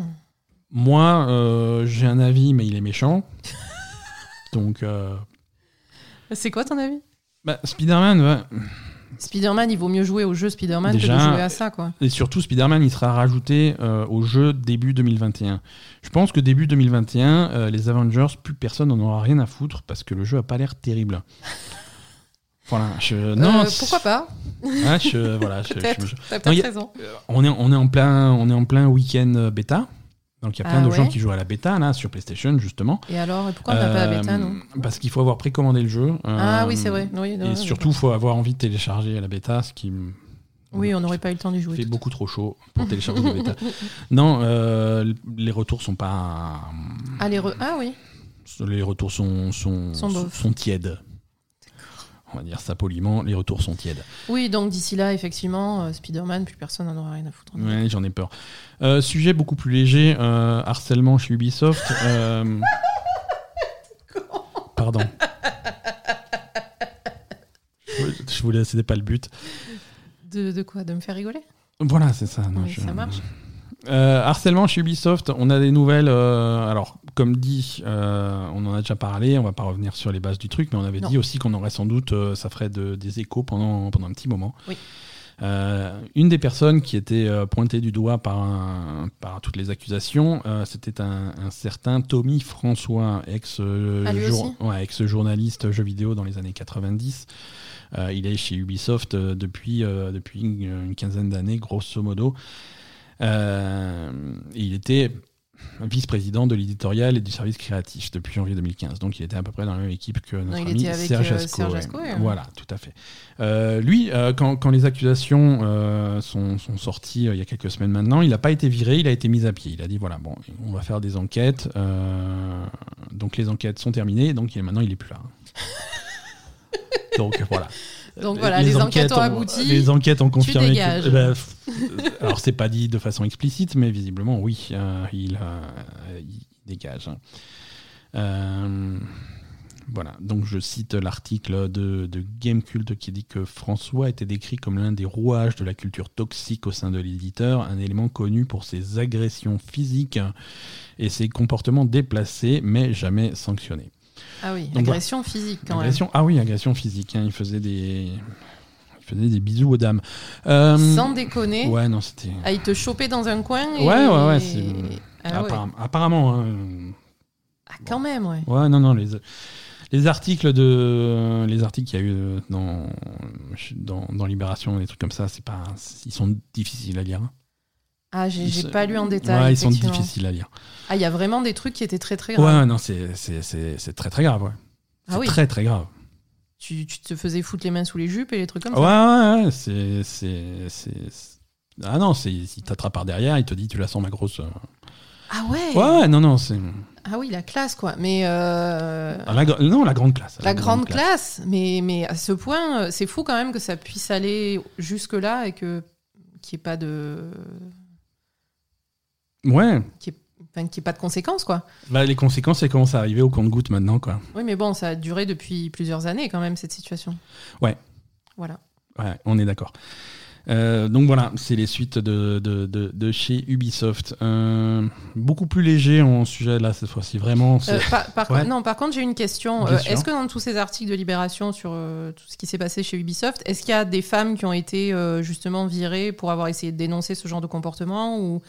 Moi, euh, j'ai un avis, mais il est méchant. donc, euh, C'est quoi ton avis? bah, Spider-Man, ouais. Spider-Man, il vaut mieux jouer au jeu Spider-Man que de jouer à ça. quoi. Et surtout, Spider-Man, il sera rajouté euh, au jeu début 2021. Je pense que début 2021, euh, les Avengers, plus personne n'en aura rien à foutre parce que le jeu a pas l'air terrible. Voilà, je, non, Euh, pourquoi pas? Je, voilà, je- je- Peut-être. je- T'as Non, peut-être y a- raison. on est, on est en plein, on est en plein week-end bêta. Donc il y a plein Ah de gens qui jouent à la bêta là sur PlayStation justement. Et alors, pourquoi on n'a pas la bêta, Euh, nous Parce qu'il faut avoir précommandé le jeu. Ah Euh, oui, c'est vrai. Oui, non, Et non, surtout, il faut avoir envie de télécharger la bêta, ce qui Oui, on n'aurait pas eu le temps d'y jouer. fait tout. beaucoup trop chaud pour télécharger la bêta. Non, euh, les retours sont pas. Ah, les re- ah oui. Les retours sont, sont, sont tièdes. On va dire ça poliment, les retours sont tièdes. Oui, donc d'ici là, effectivement, euh, Spider-Man, plus personne n'en aura rien à foutre. Ouais, j'en ai peur. Euh, sujet beaucoup plus léger, euh, harcèlement chez Ubisoft. Pardon. Je- Je voulais, c'était pas le but. De, de quoi? De me faire rigoler? Voilà, c'est ça. non, Oui, je- ça marche. Euh, harcèlement chez Ubisoft, on a des nouvelles. euh, alors, comme dit, euh, on en a déjà parlé, on va pas revenir sur les bases du truc, mais on avait Non. dit aussi qu'on aurait sans doute, ça ferait de- des échos pendant, pendant un petit moment. Oui. Une des personnes qui était pointée du doigt par, un- par toutes les accusations, c'était un, un certain Tommy François, ex, Ah, ouais, ex-journaliste jeux vidéo dans les années 90. Euh, il est chez Ubisoft depuis, depuis une, une quinzaine d'années, grosso modo. Euh, il était vice-président de l'éditorial et du service créatif depuis janvier 2015. Donc il était à peu près dans la même équipe que notre ami Serge euh, Asco. Serge ouais. Asco, ouais. Voilà, tout à fait. Euh, lui, euh, quand, quand les accusations euh, sont, sont sorties il y a quelques semaines maintenant, il n'a pas été viré, il a été mis à pied. Il a dit voilà, bon, on va faire des enquêtes. donc les enquêtes sont terminées, donc maintenant il est plus là. donc voilà. Donc voilà, les enquêtes ont abouti, Les enquêtes ont confirmé. que- f- alors c'est pas dit de façon explicite, mais visiblement oui, euh, il, euh, il dégage. Euh, voilà, donc je cite l'article de, de Gamecult qui dit que François était décrit comme l'un des rouages de la culture toxique au sein de l'éditeur, un élément connu pour ses agressions physiques et ses comportements déplacés, mais jamais sanctionnés. Ah oui, Donc, agression physique quand Agression, ah oui, agression physique. hein, il faisait des, il faisait des bisous aux dames. Euh, même. Sans déconner, Ouais, non, c'était. à il te choper dans un coin. Et... Ouais, ouais, ouais, c'est- Ah ouais. Apparemment, hein. Ah, quand même, ouais. Ouais, non, non, les, Les articles de les articles qu'il y a eu dans, dans, dans Libération, des trucs comme ça, c'est pas, ils sont difficiles à lire. Ah, j'ai pas lu en détail. Ouais, ils sont difficiles à lire. Ah, il y a vraiment des trucs qui étaient très très graves. Ouais, non, c'est très très grave. Ouais. Ah oui. Très très grave. Tu, tu, te faisais foutre les mains sous les jupes et les trucs comme ça. Ouais, ouais, ouais. C'est. Ah non, il t'attrape par derrière, il te dit tu la sens ma grosse. Euh. Ah ouais Ouais, non, non, c'est. Ah oui, la classe, quoi. Mais. Euh... Ah, non, la grande classe. La, grande, classe. Mais, mais à ce point, euh, c'est fou quand même que ça puisse aller jusque-là et que qu'il n'y ait pas de. Ouais. Qu'il n'y ait, pas de conséquences, quoi. Bah, les conséquences, elles commencent à arriver au compte-goutte maintenant, quoi. Oui, mais bon, ça a duré depuis plusieurs années, quand même, cette situation. Ouais. Voilà. Ouais, on est d'accord. Euh, donc voilà, c'est les suites de, de, de, chez Ubisoft. Euh, beaucoup plus léger en sujet là cette fois-ci, vraiment. Euh, par, non, par contre, j'ai une question. est-ce que dans tous ces articles de Libération sur tout ce qui s'est passé chez Ubisoft, est-ce qu'il y a des femmes qui ont été justement virées pour avoir essayé de dénoncer ce genre de comportement ou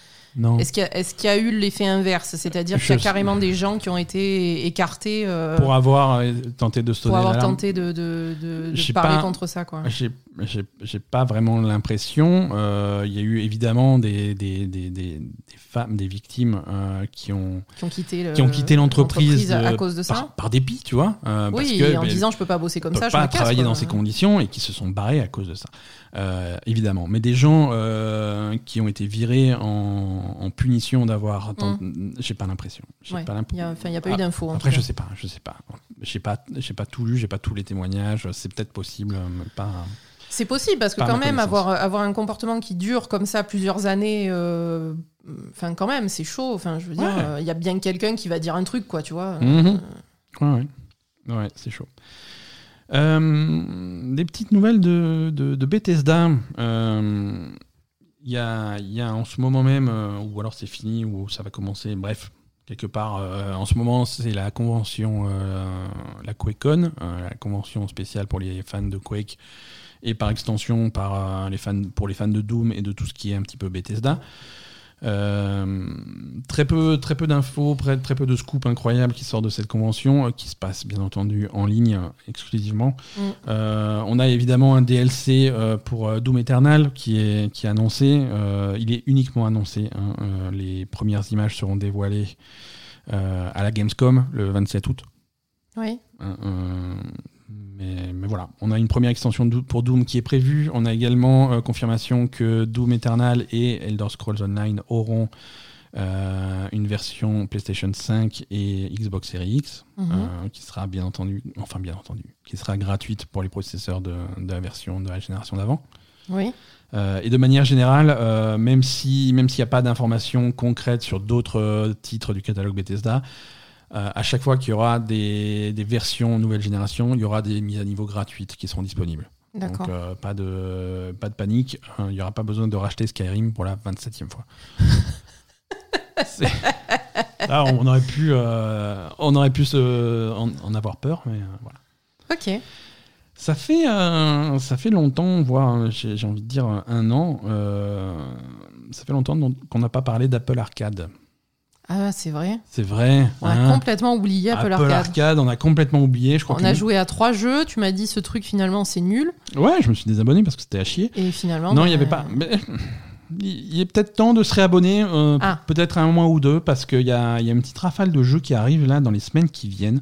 est-ce qu'il y, a eu l'effet inverse? C'est-à-dire qu'il y a carrément des gens qui ont été écartés euh, pour avoir euh, tenté de Pour avoir tenté de, de, de, parler contre ça, quoi. J'ai pas vraiment l'impression. Euh, il y a eu évidemment des, des, des, des femmes, des victimes qui ont qui ont quitté qui ont quitté l'entreprise à cause de ça. Par, dépit, tu vois. oui, en disant je peux pas bosser comme ça, je pas travailler dans ces conditions et qui se sont barrés à cause de ça. Euh, évidemment. Mais des gens euh, qui ont été virés en, punition d'avoir. Mm. J'ai pas l'impression. Il n'y a, pas eu d'infos. Après, je sais pas. Je sais pas. J'ai pas, j'ai pas tout lu. J'ai pas tous les témoignages. C'est peut-être possible, mais pas. C'est possible parce que quand même avoir, avoir un comportement qui dure comme ça plusieurs années, euh, enfin quand même c'est chaud. Enfin je veux dire, il y a bien quelqu'un qui va dire un truc quoi, tu vois. Mm-hmm. Ouais, ouais c'est chaud. Euh, des petites nouvelles de, Bethesda. Il euh, y, a, y, a, en ce moment même, euh, ou alors c'est fini, ou ça va commencer, bref, quelque part, en ce moment, c'est la convention, la QuakeCon, la convention spéciale pour les fans de Quake, et par extension pour les fans de Doom et de tout ce qui est un petit peu Bethesda. Euh, très peu, très peu d'infos, très peu de scoops incroyables qui sortent de cette convention, euh, qui se passe bien entendu en ligne euh, exclusivement. Mm. on a évidemment un DLC pour Doom Eternal qui est, qui est annoncé. il est uniquement annoncé. Hein. les premières images seront dévoilées à la Gamescom le 27 août. Oui. Mais, voilà, on a une première extension pour Doom qui est prévue. On a également euh, confirmation que Doom Eternal et Elder Scrolls Online auront euh, une version PlayStation 5 et Xbox Series X, mhm. euh, qui sera bien entendu, enfin bien entendu, qui sera gratuite pour les processeurs de, la version de la génération d'avant. Oui. et de manière générale, même si même s'il n'y a pas d'informations concrètes sur d'autres titres du catalogue Bethesda, euh, à chaque fois qu'il y aura des, versions nouvelle génération, il y aura des mises à niveau gratuites qui seront disponibles. Donc euh, pas, de, pas de panique, hein, il n'y aura pas besoin de racheter Skyrim pour la 27e fois. on aurait pu, euh, on aurait pu se, en, avoir peur, mais voilà. Ok. Ça fait, ça fait longtemps, voire j'ai envie de dire un an, ça fait longtemps qu'on n'a pas parlé d'Apple Arcade. Ah, c'est vrai. C'est vrai. On a hein. complètement oublié Apple, Apple Arcade. On a complètement oublié. Je crois on a joué à trois jeux. Tu m'as dit ce truc finalement c'est nul. Ouais, je me suis désabonné parce que c'était à chier. Et finalement. Non, il n'y avait bah, pas. Mais... Il est peut-être temps de se réabonner, euh, ah. peut-être un mois ou deux, parce qu'il y a, y a, une petite rafale de jeux qui arrive là dans les semaines qui viennent.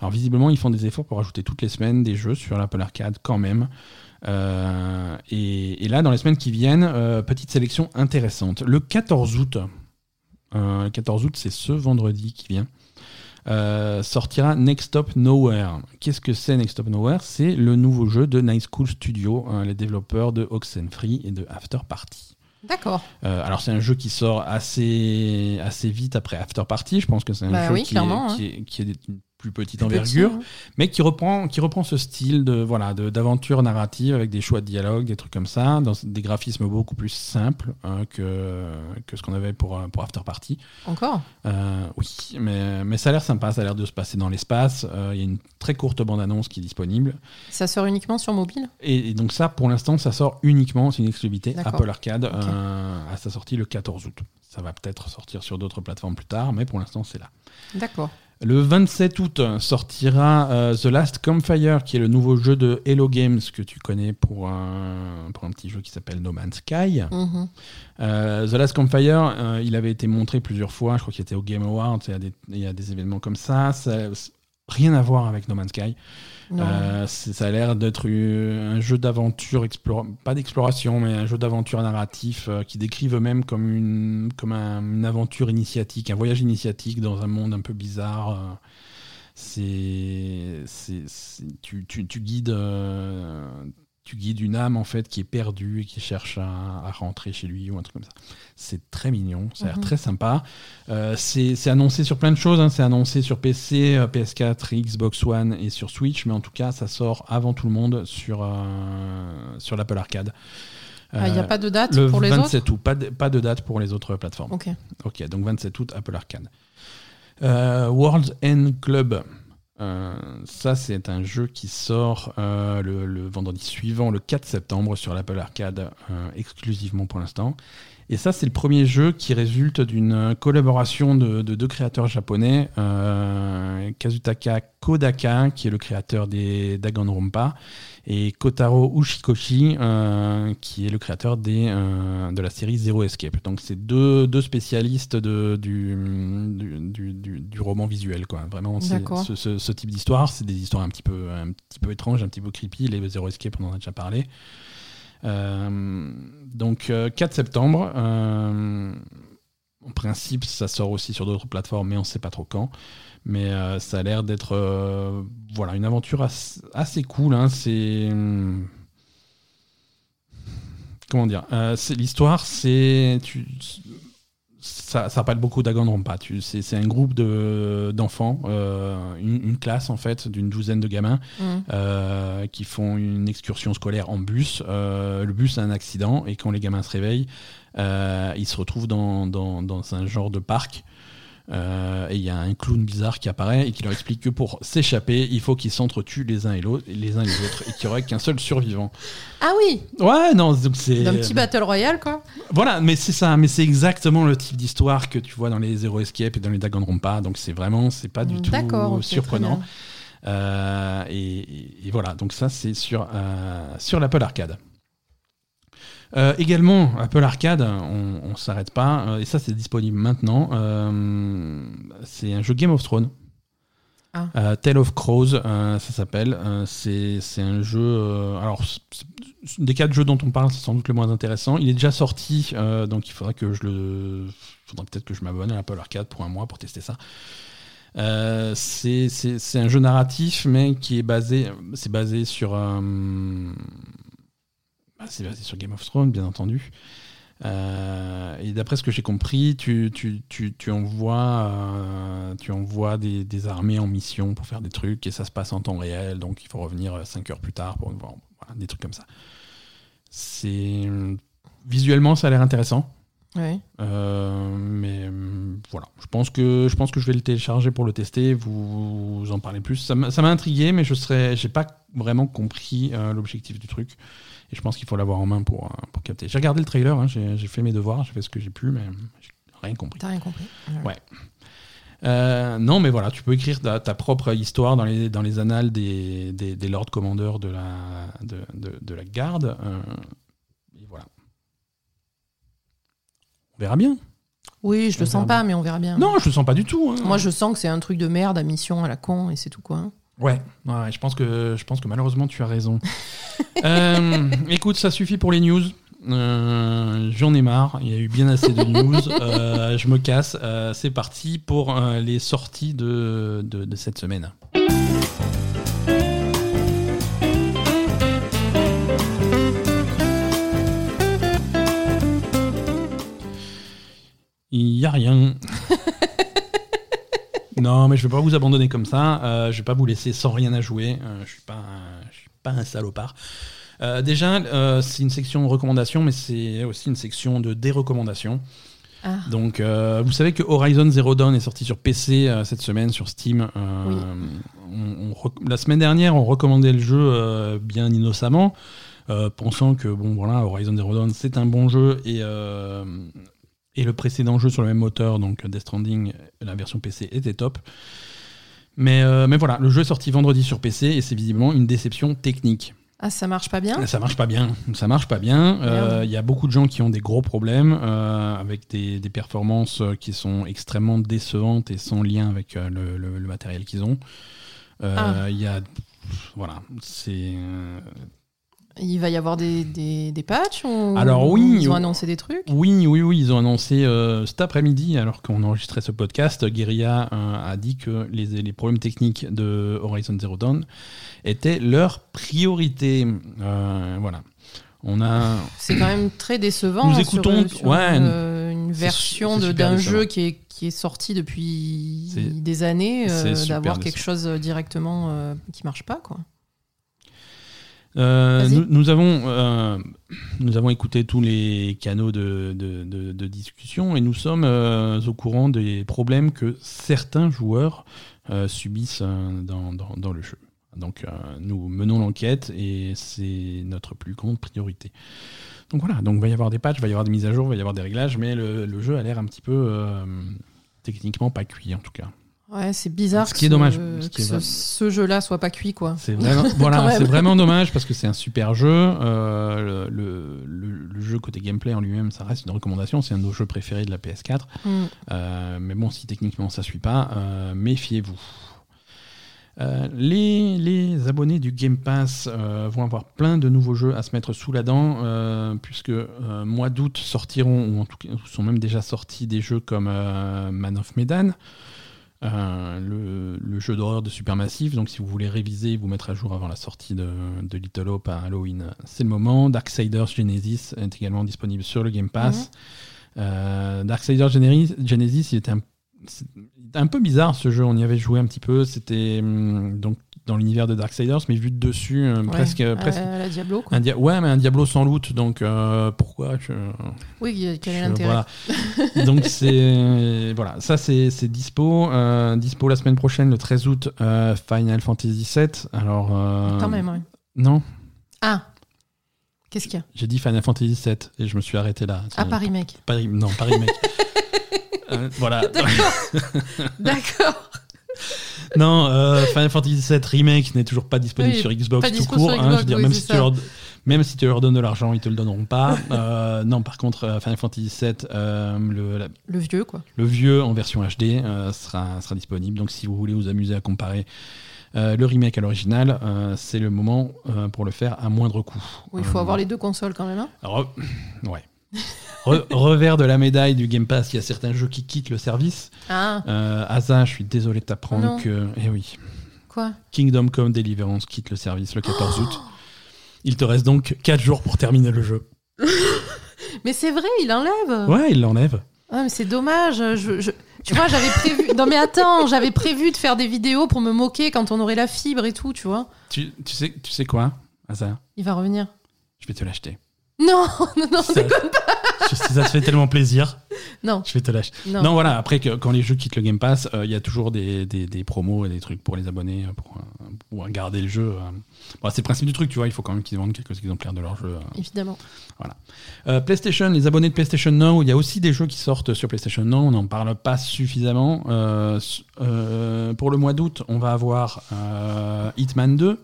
Alors visiblement, ils font des efforts pour ajouter toutes les semaines des jeux sur l'Apple Arcade quand même. Euh, et, là, dans les semaines qui viennent, euh, petite sélection intéressante. Le 14 août, euh, le 14 août, c'est ce vendredi qui vient. Euh, sortira Next Stop Nowhere. Qu'est-ce que c'est Next Stop Nowhere? C'est le nouveau jeu de Night School Studio, hein, les développeurs de Oxenfree et de After Party. D'accord. Euh, alors c'est un jeu qui sort assez, assez vite après After Party. Je pense que c'est un bah jeu qui, est, hein. qui, est, qui, est, plus petite envergure, mais qui reprend, qui reprend ce style de voilà d'aventure narrative avec des choix de dialogue, des trucs comme ça, dans des graphismes beaucoup plus simples hein, que, que ce qu'on avait pour, pour After Party. Encore? Euh, Oui, mais, mais ça a l'air sympa, ça a l'air de se passer dans l'espace. Euh, il y a une très courte bande-annonce qui est disponible. Ça sort uniquement sur mobile? Et, donc ça, pour l'instant, ça sort uniquement, c'est une exclusivité Apple Arcade euh, à sa sortie le 14 août. Ça va peut-être sortir sur d'autres plateformes plus tard, mais pour l'instant, c'est là. D'accord. Le 27 août sortira euh, The Last Campfire, qui est le nouveau jeu de Hello Games que tu connais pour un, pour un petit jeu qui s'appelle No Man's Sky. Mhm. Euh, The Last Campfire, euh, il avait été montré plusieurs fois, je crois qu'il était au Game Awards, il y a des, il y a des événements comme ça. ça rien à voir avec No Man's Sky. Euh, ça a l'air d'être un jeu d'aventure, pas d'exploration, mais un jeu d'aventure narratif euh, qui décrive eux-mêmes comme, une, comme un- une aventure initiatique, un voyage initiatique dans un monde un peu bizarre. euh. c'est- tu, tu- tu guides, euh, tu guides une âme en fait qui est perdue et qui cherche à, à rentrer chez lui ou un truc comme ça. C'est très mignon, ça a l'air Mhm. très sympa. Euh, c'est annoncé sur plein de choses. hein. C'est annoncé sur PC, euh, PS4, Xbox One et sur Switch. Mais en tout cas, ça sort avant tout le monde sur, euh, sur l'Apple Arcade. Ah, il n'y a pas de date le pour les 27 août. Pas de, pas de date pour les autres plateformes. autres Ok. Ok, donc 27 août, Apple Arcade. World End Club. Euh, ça, c'est un jeu qui sort euh, le, vendredi suivant, le 4 septembre, sur l'Apple Arcade, euh, exclusivement pour l'instant. Et ça, c'est le premier jeu qui résulte d'une collaboration de, de deux créateurs japonais, euh, Kazutaka Kodaka, qui est le créateur des Danganronpa, et Kotaro Ushikoshi, euh, qui est le créateur des, euh, de la série Zero Escape. Donc, c'est deux, deux spécialistes de, du, du, du- roman visuel. Quoi. Vraiment, ce, ce- ce type d'histoire, c'est des histoires un petit, peu, un petit peu étranges, un petit peu creepy. Les Zero Escape, on en a déjà parlé. Euh, donc, euh, 4 septembre. euh, en principe, ça sort aussi sur d'autres plateformes, mais on ne sait pas trop quand. Mais euh, ça a l'air d'être euh, voilà, une aventure assez, cool. hein. C'est. Comment dire euh, L'histoire, c'est. Ça, ça rappelle beaucoup Danganronpa. C'est un groupe de- d'enfants, euh, une, une classe en fait, d'une douzaine de gamins Mhm. euh, qui font une excursion scolaire en bus. Euh, le bus a un accident et quand les gamins se réveillent, ils se retrouvent dans, dans- dans un genre de parc. Euh, et il y a un clown bizarre qui apparaît et qui leur explique que pour s'échapper, il faut qu'ils s'entretuent les uns et l'autre, les uns et les autres, et qu'il n'y aurait qu'un seul survivant. Ah oui, Ouais, non, donc c'est. d'un petit battle royale, quoi. Voilà, mais c'est ça, mais c'est exactement le type d'histoire que tu vois dans les Zero Escape et dans les Danganronpa, donc c'est vraiment, c'est pas du tout D'accord, ok, surprenant. Euh, et voilà, donc ça c'est sur, euh, sur l'Apple Arcade. Euh, également, Apple Arcade, on, on s'arrête pas, euh, et ça c'est disponible maintenant. euh, c'est un jeu Game of Thrones. Ah. Tale of Crows, ça s'appelle. C'est un jeu. alors, des quatre jeux dont on parle, c'est sans doute le moins intéressant. Il est déjà sorti, donc il faudrait que je le. faudrait peut-être que je m'abonne à l'Apple Arcade pour un mois pour tester ça. Euh, c'est un jeu narratif, mais qui est basé, c'est basé sur, euh, bah, c'est basé sur Game of Thrones, bien entendu. Euh, et d'après ce que j'ai compris, tu, tu, tu, tu envoies, euh, tu envoies des, des armées en mission pour faire des trucs et ça se passe en temps réel, donc il faut revenir 5 heures plus tard pour voir voilà, des trucs comme ça. C'est visuellement ça a l'air intéressant. Ouais. Euh, mais euh, voilà, je pense que je pense que je vais le télécharger pour le tester. Vous, vous en parlez plus. Ça m'a intrigué, mais je serais, j'ai pas vraiment compris euh, l'objectif du truc. Et je pense qu'il faut l'avoir en main pour euh, pour capter. J'ai regardé le trailer, hein, j'ai fait mes devoirs, j'ai fait ce que j'ai pu, mais j'ai rien compris. T'as rien compris. Ouais. Euh, non, mais voilà, tu peux écrire ta, ta propre histoire dans les, dans les annales des, des, des lords commandeurs de la, de, de, de la garde. euh, et voilà. On verra bien. Oui, je On le sens bien. pas, mais on verra bien. Non, je le sens pas du tout. hein. Moi, je sens que c'est un truc de merde à mission à la con et c'est tout quoi. Ouais, ouais, je pense que je pense que malheureusement tu as raison. Euh, écoute, ça suffit pour les news. Euh, J'en ai marre. Il y a eu bien assez de news. Euh, je me casse. C'est parti pour les sorties de, de, de cette semaine. Il y a rien. Non, mais je vais pas vous abandonner comme ça. Euh, je vais pas vous laisser sans rien à jouer. Euh, je suis pas, un- je suis pas un salopard. Euh, déjà, c'est une section de recommandations, mais c'est aussi une section de dérecommandations. Ah. Donc, vous savez que Horizon Zero Dawn est sorti sur PC cette semaine sur Steam. Oui. on- on rec- la semaine dernière, on recommandait le jeu bien innocemment, euh, pensant que bon, voilà, Horizon Zero Dawn c'est un bon jeu et euh, et le précédent jeu sur le même moteur, donc Death Stranding, la version PC était top. Mais, euh, mais voilà, le jeu est sorti vendredi sur PC et c'est visiblement une déception technique. Ah, ça marche pas bien? Ça marche pas bien. Ça marche pas bien. Euh. Il y a beaucoup de gens qui ont des gros problèmes euh, avec des, des performances qui sont extrêmement décevantes et sans lien avec le, le- le matériel qu'ils ont. Ah. Il y a. Voilà, c'est. Il va y avoir des, des, des patchs Alors oui, Ils ont on- annoncé des trucs? Oui, oui, oui, ils ont annoncé euh, cet après-midi, alors qu'on enregistrait ce podcast, Guerilla euh, a dit que les, les problèmes techniques de Horizon Zero Dawn étaient leur priorité. Euh, voilà. On a. C'est quand même très décevant. Nous sur- écoutons- sur ouais, une, version d'un jeu qui est, qui est sorti depuis des années, d'avoir quelque chose directement qui marche pas. Quoi. Euh, nous, nous avons, euh, nous avons écouté tous les canaux de, de- de- de discussion et nous sommes euh, au courant des problèmes que certains joueurs subissent dans, dans- dans le jeu. Donc nous menons l'enquête et c'est notre plus grande priorité. Donc voilà, donc il va y avoir des patchs, il va y avoir des mises à jour, il va y avoir des réglages, mais le, le jeu a l'air un petit peu techniquement pas cuit en tout cas. Ouais, c'est bizarre Ce que, qui est dommage, ce, ce que jeu-là soit pas cuit. Quoi. C'est vraiment, voilà, c'est vraiment dommage parce que c'est un super jeu. Euh, le, le- le jeu côté gameplay en lui-même, ça reste une recommandation. C'est un de nos jeux préférés de la PS4. Mm. Euh, mais bon, si techniquement ça suit pas, euh, méfiez-vous. Euh, les, les abonnés du Game Pass euh, vont avoir plein de nouveaux jeux à se mettre sous la dent, euh, puisque mois d'août sortiront, ou en tout cas sont même déjà sortis des jeux comme Man of Medan, euh, le, le jeu d'horreur de Supermassive. Donc si vous voulez réviser, vous mettre à jour avant la sortie de, de Little Hope à Halloween, c'est le moment. Darksiders Genesis est également disponible sur le Game Pass. Euh, Darksiders Genesis, il était un, un peu bizarre ce jeu. On y avait joué un petit peu. C'était hum, donc dans l'univers de Darksiders, mais vu de dessus, euh, Ouais, presque, à- presque la Diablo. Quoi. un dia- ouais, mais un Diablo sans loot. Donc euh, pourquoi je, Oui, quel est l'intérêt voilà. Donc c'est voilà, ça c'est dispo, euh, dispo la semaine prochaine, le 13 août, euh, Final Fantasy VII. Alors euh, Quand même, ouais. non, Ah Qu'est-ce qu'il y a? J'ai dit Final Fantasy VII et je me suis arrêté là. Ah, Paris, mec. Paris, non, Paris mec. Euh, voilà. D'accord. Non, euh, Final Fantasy VII Remake n'est toujours pas disponible Oui, sur Xbox tout court. hein, je veux dire, oui, même, si tu leur, même si tu leur donnes de l'argent, ils te le donneront pas. Euh, non, par contre, euh, Final Fantasy VII, euh, le, la- Le vieux, quoi. le vieux en version HD sera, sera disponible. Donc si vous voulez vous amuser à comparer euh, le remake à l'original, euh, c'est le moment euh, pour le faire à moindre coût. Oui, il faut avoir les deux consoles quand même. hein. Re- ouais. Re- revers de la médaille du Game Pass, il y a certains jeux qui quittent le service. Ah, Euh, Asa, je suis désolé de t'apprendre que. Eh oui. quoi? Kingdom Come Deliverance quitte le service le 14 août. Il te reste donc 4 jours pour terminer le jeu. Mais c'est vrai, il enlève. Ouais, il l'enlève. Ah, mais c'est dommage. Je, je- Tu vois, j'avais prévu. Non, mais attends, j'avais prévu de faire des vidéos pour me moquer quand on aurait la fibre et tout, tu vois. Tu, tu sais, tu sais quoi, Asa? Il va revenir. Je vais te l'acheter. Non, non, non, Ça- déconne ça te fait tellement plaisir, non, je vais te l'acheter. non. Non, voilà, après, que, quand les jeux quittent le Game Pass, euh, il y a toujours des, des- des promos et des trucs pour les abonnés, euh, pour, euh, pour garder le jeu. Bon, c'est le principe du truc, tu vois, il faut quand même qu'ils vendent quelques exemplaires de leur jeu. Évidemment. Euh, PlayStation, les abonnés de PlayStation Now, il y a aussi des jeux qui sortent sur PlayStation Now, on n'en parle pas suffisamment. Euh, pour le mois d'août, on va avoir Hitman 2.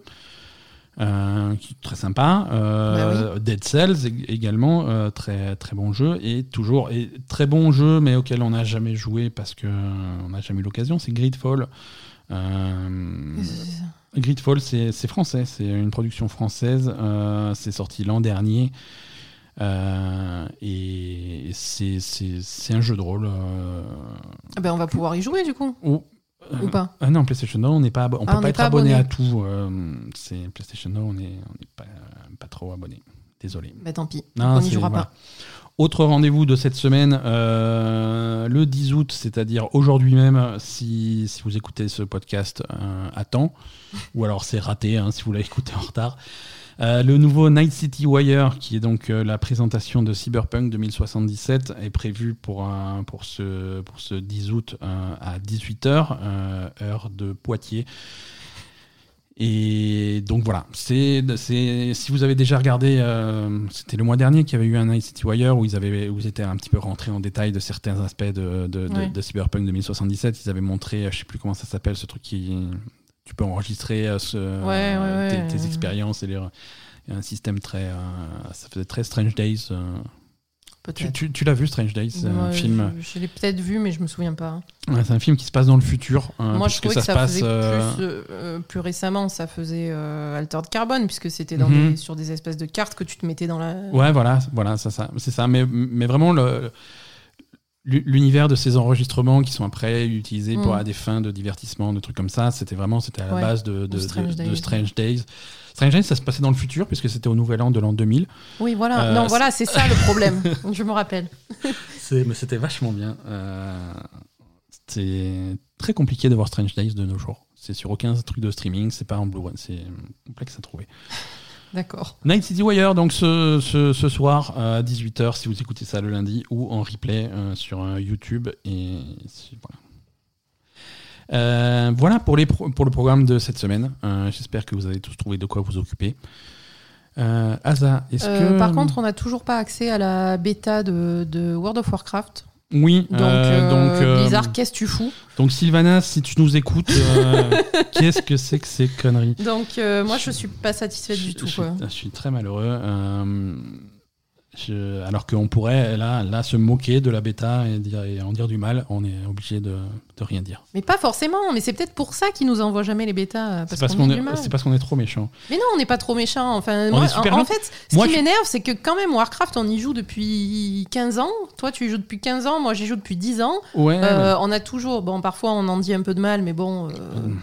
Euh, qui est très sympa, Euh, Dead Cells ég- également, euh, très très bon jeu et toujours et très bon jeu mais auquel on n'a jamais joué parce que euh, on n'a jamais eu l'occasion, c'est Gridfall. Gridfall, c'est français, c'est une production française. c'est sorti l'an dernier. Euh, et c'est- un jeu de rôle. euh, Ah ben, on va pouvoir y jouer du coup, ou pas ah non, PlayStation Now, on n'est pas, on Ah, peut on pas être pas abonné, abonné. à tout. euh, c'est PlayStation Now, on n'est on pas, pas trop abonné. Désolé. Ben tant pis, Non, on n'y jouera voilà. pas. Autre rendez-vous de cette semaine, euh, le 10 août, c'est-à-dire aujourd'hui même, si, si vous écoutez ce podcast euh, à temps, ou alors c'est raté hein, si vous l'avez écouté en retard. Euh, le nouveau Night City Wire, qui est donc euh, la présentation de Cyberpunk 2077, est prévu pour, pour, ce, pour ce 10 août euh, à 18h, heure de Poitiers. Et donc voilà, c'est, c'est, si vous avez déjà regardé, euh, c'était le mois dernier qu'il y avait eu un Night City Wire où ils, avaient, où ils étaient un petit peu rentrés en détail de certains aspects de, de, de- Ouais. de Cyberpunk 2077. Ils avaient montré, je sais plus comment ça s'appelle, ce truc qui. Tu peux enregistrer euh, ce, Ouais, ouais, tes, tes expériences et les, un système très. euh, ça faisait très Strange Days. euh. Tu, Peut-être. tu- tu l'as vu, Strange Days, c'est un Moi, film? Je, je l'ai peut-être vu, mais je me souviens pas. Ouais, c'est un film qui se passe dans le futur. euh, Moi, je trouvais que ça passe. faisait euh, plus, euh, plus récemment, ça faisait euh, Altered Carbone, puisque c'était dans Mhm. des- sur des espèces de cartes que tu te mettais dans la. Ouais, voilà, voilà, ça, ça, c'est ça. Mais, mais vraiment, le, l'univers de ces enregistrements qui sont après utilisés pour Mm. à des fins de divertissement, de trucs comme ça, c'était vraiment c'était à la Ouais. base de, de, Strange de- de Days. Strange Days. Strange Days, ça se passait dans le futur puisque c'était au Nouvel An de l'an 2000. Oui, voilà. Euh, non, c'est- voilà, c'est ça le problème. je me rappelle. C'est, mais c'était vachement bien. Euh, c'est très compliqué de voir Strange Days de nos jours. C'est sur aucun truc de streaming, c'est pas en Blu-ray, c'est complexe à trouver. D'accord. Night City Wire, donc ce, ce, ce soir à 18h, si vous écoutez ça le lundi, ou en replay euh, sur euh, YouTube. Et voilà. Euh, voilà pour, les pro- pour le programme de cette semaine. Euh, J'espère que vous avez tous trouvé de quoi vous occuper. Euh, Asa, est-ce Euh, que. Par contre, on n'a toujours pas accès à la bêta de, de World of Warcraft. Oui, Donc, euh, euh, donc, euh, qu'est-ce que tu fous? donc Sylvana, si tu nous écoutes, euh, qu'est-ce que c'est que ces conneries? Donc, moi, je suis pas satisfaite je, du tout. je- Quoi. je suis très malheureux. Euh, je- alors qu'on pourrait là, là se moquer de la bêta et, dire, et en dire du mal, on est obligé de, de rien dire. Mais pas forcément. Mais c'est peut-être pour ça qu'ils nous envoient jamais les bêtas. C'est Parce, qu'on est, parce qu'on est trop méchant. Mais non, on n'est pas trop méchant. Enfin, moi, en, fait, ce Moi, qui je- m'énerve, c'est que quand même, Warcraft, on y joue depuis 15 ans. Toi, tu y joues depuis 15 ans. Moi, j'y joue depuis 10 ans. Ouais. Euh, on a toujours, bon, parfois on en dit un peu de mal, mais bon, euh, Mm.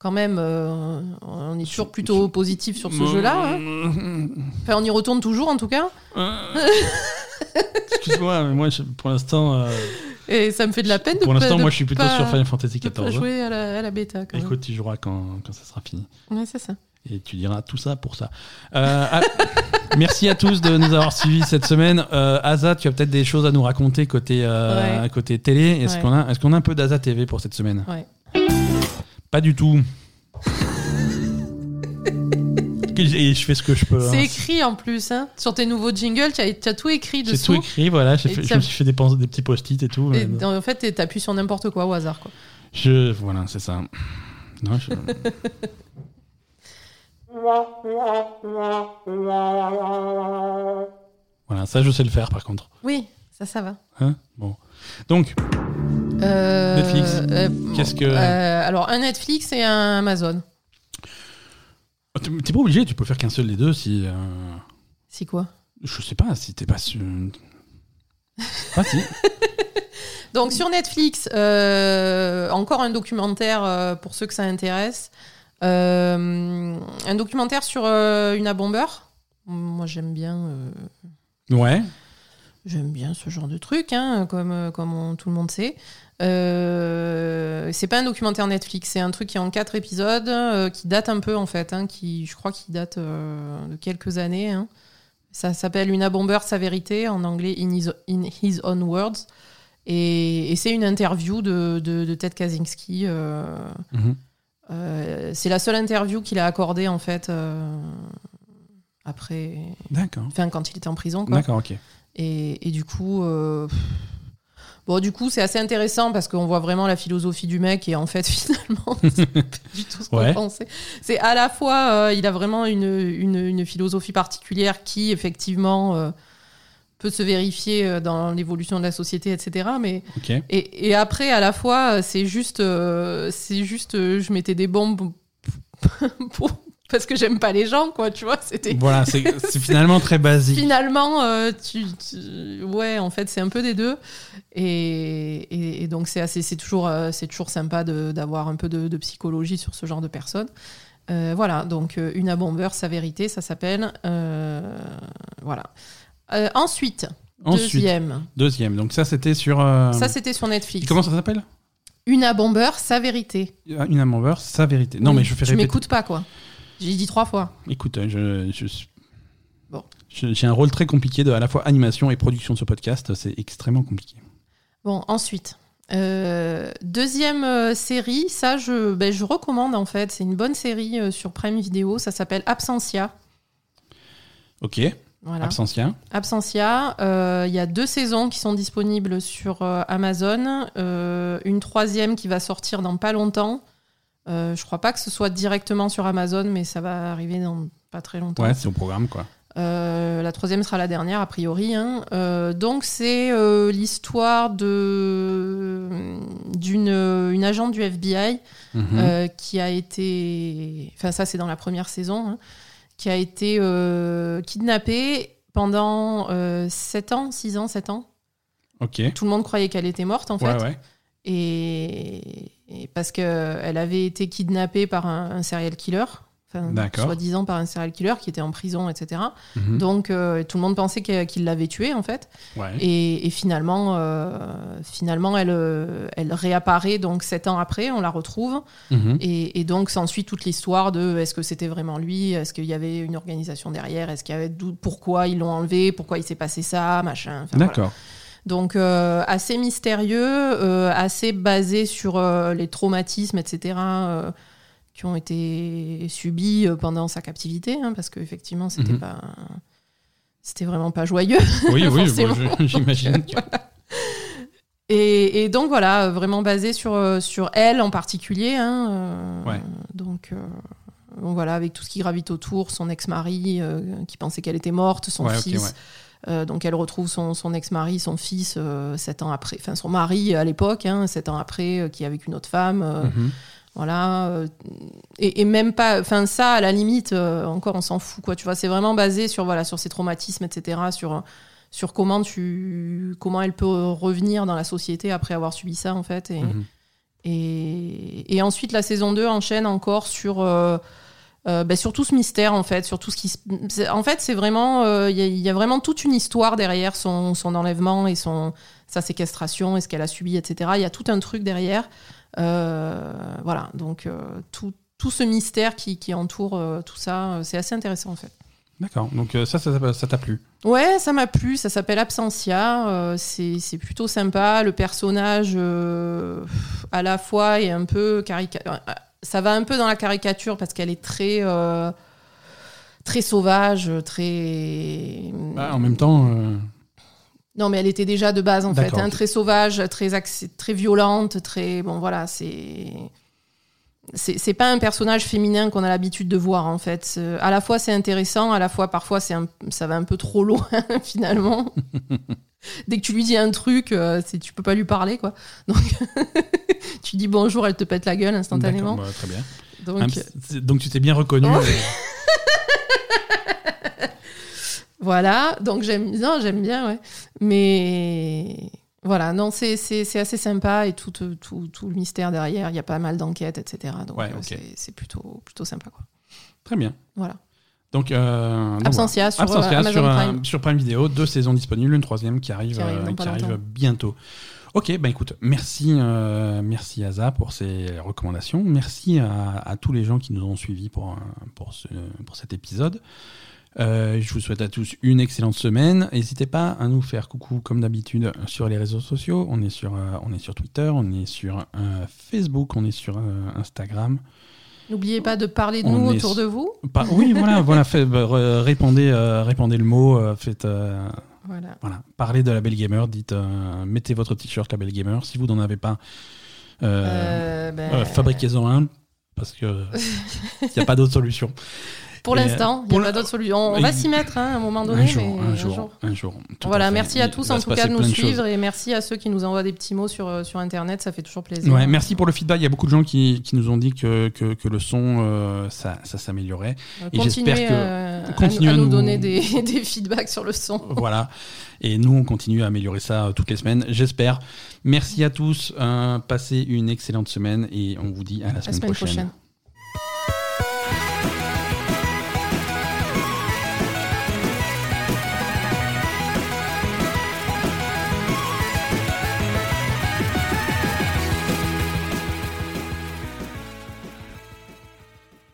Quand même, euh, on est toujours plutôt positif sur ce jeu-là. hein. Enfin, on y retourne toujours en tout cas. Excuse-moi, mais moi, pour l'instant, euh, Et ça me fait de la peine de pour l'instant, moi, je suis plutôt pas- sur Final Fantasy XIV. jouer à la, à la bêta. Quand même. Écoute, tu joueras quand, quand ça sera fini. Ouais, c'est ça. Et tu diras tout ça pour ça. Euh, ah, merci à tous de nous avoir suivis cette semaine. Euh, Asa, tu as peut-être des choses à nous raconter côté, euh, Ouais. côté télé. Est-ce Ouais. qu'on a, est qu'on a un peu d'Asa TV pour cette semaine? Ouais. Pas du tout. Et je fais ce que je peux. hein. C'est écrit en plus, hein. sur tes nouveaux jingles, tu as, tout écrit J'ai dessous. tout écrit, voilà. J'ai fait- je me suis fait des, petits post-it et tout. Et en fait, tu appuies sur n'importe quoi au hasard. Quoi. Je, voilà, c'est ça. Non, je- Voilà, ça je sais le faire par contre. Oui, ça, ça va. Hein? Bon. Donc, Euh, Netflix, euh, qu'est-ce que- euh, Alors, un Netflix et un Amazon. t'es t'es pas obligé, tu peux faire qu'un seul des deux si. C'est quoi? je sais pas, si t'es pas sûr. Ah si. Donc sur Netflix, encore un documentaire pour ceux que ça intéresse. Un documentaire sur une bomber. Moi j'aime bien, Ouais. j'aime bien ce genre de truc, hein, comme, comme on- tout le monde sait. Euh, c'est pas un documentaire Netflix, c'est un truc qui est en quatre épisodes, euh, qui date un peu en fait, hein, qui, je crois qu'il date euh, de quelques années. hein. Ça s'appelle Une bomber, sa vérité, en anglais In His, in his Own Words. Et, et c'est une interview de, de, de Ted Kaczynski. Mhm. c'est la seule interview qu'il a accordée en fait après, D'accord. enfin quand il était en prison. Quoi. D'accord, ok. Et, et du coup, pff, bon, du coup, c'est assez intéressant parce qu'on voit vraiment la philosophie du mec et en fait, finalement, c'est pas du tout ce qu'on Ouais. pensait. C'est à la fois, euh, il a vraiment une, une, une philosophie particulière qui, effectivement, euh, peut se vérifier euh, dans l'évolution de la société, etc. Mais et, et après, à la fois, c'est juste, euh, c'est juste, euh, je mettais des bombes pour- parce que j'aime pas les gens, quoi. Tu vois, c'était. Voilà, c'est finalement très basique. Finalement, euh, tu, tu- ouais, en fait, c'est un peu des deux. Et, et- et donc, c'est assez, c'est toujours, euh, c'est toujours sympa d'avoir un peu de, de psychologie sur ce genre de personnes. Euh, voilà, donc une bomber, sa vérité, ça s'appelle. Voilà. Ensuite, Ensuite, deuxième. deuxième. Donc ça, c'était sur. Ça, c'était sur Netflix. Comment ça s'appelle? Une bomber, sa vérité. Une amber, sa vérité. Non, Oui, mais je fais Tu répéter. m'écoutes pas, quoi. J'ai dit trois fois. Écoute, euh, je, Bon. j'ai un rôle très compliqué de à la fois animation et production de ce podcast. C'est extrêmement compliqué. Bon, ensuite. Euh, deuxième euh, série, ça je, ben, je recommande en fait. C'est une bonne série sur Prime Video. Ça s'appelle Absentia. Ok. Voilà. Absentia. Absentia. euh, Il y a deux saisons qui sont disponibles sur euh, Amazon. Une troisième qui va sortir dans pas longtemps. Euh, je crois pas que ce soit directement sur Amazon, mais ça va arriver dans pas très longtemps. Ouais, c'est au programme quoi. Euh, la troisième sera la dernière, a priori. hein. Euh, donc, c'est euh, l'histoire de d'une une agente du FBI Mhm. qui a été. Enfin, ça, c'est dans la première saison. hein, qui a été kidnappée pendant 7 ans, 6 ans, 7 ans. Ok. Tout le monde croyait qu'elle était morte, en fait. Ouais, ouais. Et, et parce qu'elle avait été kidnappée par un, un serial killer. Enfin, D'accord. soi-disant par un serial killer qui était en prison, etc. Mhm. Donc euh, tout le monde pensait qu'il l'avait tuée en fait. Ouais. Et, et finalement, euh, finalement elle, euh, elle réapparaît donc sept ans après, on la retrouve. Mhm. Et, et donc s'ensuit toute l'histoire de est-ce que c'était vraiment lui, est-ce qu'il y avait une organisation derrière, est-ce qu'il y avait pourquoi ils l'ont enlevé, pourquoi il s'est passé ça, machin. Enfin, voilà. Donc euh, assez mystérieux, euh, assez basé sur euh, les traumatismes, etc. qui ont été subis pendant sa captivité, hein, parce qu'effectivement c'était Mhm. pas, c'était vraiment pas joyeux. Oui, oui, j'imagine. que- Et, et donc voilà, vraiment basé sur sur elle en particulier. hein, Ouais. Donc bon, voilà, avec tout ce qui gravite autour, son ex-mari qui pensait qu'elle était morte, son Ouais, fils. ouais. Euh, donc elle retrouve son, son ex-mari, son fils, euh, sept ans après, enfin son mari à l'époque, hein, sept ans après, euh, qui est avec une autre femme. Mhm. Voilà. et, et même pas, enfin ça à la limite, encore on s'en fout quoi. Tu vois, c'est vraiment basé sur voilà sur ses traumatismes, etc. Sur sur comment tu comment elle peut revenir dans la société après avoir subi ça en fait. Et, Mhm. et, et ensuite, la saison 2 enchaîne encore sur, euh, euh, bah, sur tout ce mystère, en fait. Sur tout ce qui En fait, c'est vraiment. euh, Il y, a- il y a vraiment toute une histoire derrière son, son enlèvement et son, sa séquestration et ce qu'elle a subi, etc. Il y a tout un truc derrière. Euh, voilà. Donc, euh, tout, tout ce mystère qui, qui entoure euh, tout ça, euh, c'est assez intéressant, en fait. D'accord. Donc euh, ça, ça t'a plu? Ouais, ça m'a plu. Ça s'appelle Absentia. euh, c'est c'est plutôt sympa. Le personnage, euh, à la fois, est un peu caricature. Ça va un peu dans la caricature parce qu'elle est très. euh, très sauvage, très. Ah, en même temps. euh, Non, mais elle était déjà de base en fait, hein, très sauvage, très très violente, très bon voilà, c'est c'est pas un personnage féminin qu'on a l'habitude de voir en fait. C'est- À la fois c'est intéressant, à la fois parfois c'est ça va un peu trop loin finalement. Dès que tu lui dis un truc, euh, c'est tu peux pas lui parler quoi. Donc tu dis bonjour, elle te pète la gueule instantanément. bah, très bien. Donc tu t'es bien reconnu. Oh. euh, Voilà, donc j'aime bien, j'aime bien, ouais. Mais voilà, non, c'est c'est- c'est assez sympa et tout, tout, tout, tout le mystère derrière, il y a pas mal d'enquêtes, etc. Donc Ouais, euh, c'est plutôt, plutôt sympa, quoi. Très bien. Voilà. Donc, euh, donc Absentia sur, Absentia euh, Amazon sur, euh, Prime. sur Prime Video, deux saisons disponibles, une troisième qui arrive, Qui arrive euh, qui arrive bientôt. Ok, bah écoute, merci, euh, merci Asa pour ces recommandations. Merci à, à tous les gens qui nous ont suivis pour, euh, pour, ce, pour cet épisode. Euh, je vous souhaite à tous une excellente semaine. N'hésitez pas à nous faire coucou comme d'habitude sur les réseaux sociaux. On est sur, euh, on est sur Twitter, on est sur euh, Facebook, on est sur euh, Instagram. N'oubliez pas de parler de On nous est autour de vous. Oui, voilà, voilà fait- bah, répondez, euh, le mot, euh, faites, euh, Voilà. voilà, parlez de la Belle Gamer, dites, mettez votre t-shirt la Belle Gamer. Si vous n'en avez pas, ben, fabriquez-en un, parce que il n'y a pas d'autre solution. Pour l'instant, il n'y a pas d'autre solution. On, on va s'y mettre hein, à un moment donné, un jour, mais un jour, un Voilà, merci à tous en tout cas de nous suivre et merci à ceux qui nous envoient des petits mots sur, euh, sur Internet, ça fait toujours plaisir. Ouais, merci pour le feedback. Il y a beaucoup de gens qui, qui nous ont dit que, que, que le son, euh, ça, ça s'améliorait. Euh, Et j'espère que- euh, à, continuez à à nous, donner des, des feedbacks sur le son. voilà. Et nous, on continue à améliorer ça euh, toutes les semaines, j'espère. Merci à tous. euh, passez une excellente semaine et on vous dit à la semaine, semaine prochaine. prochaine.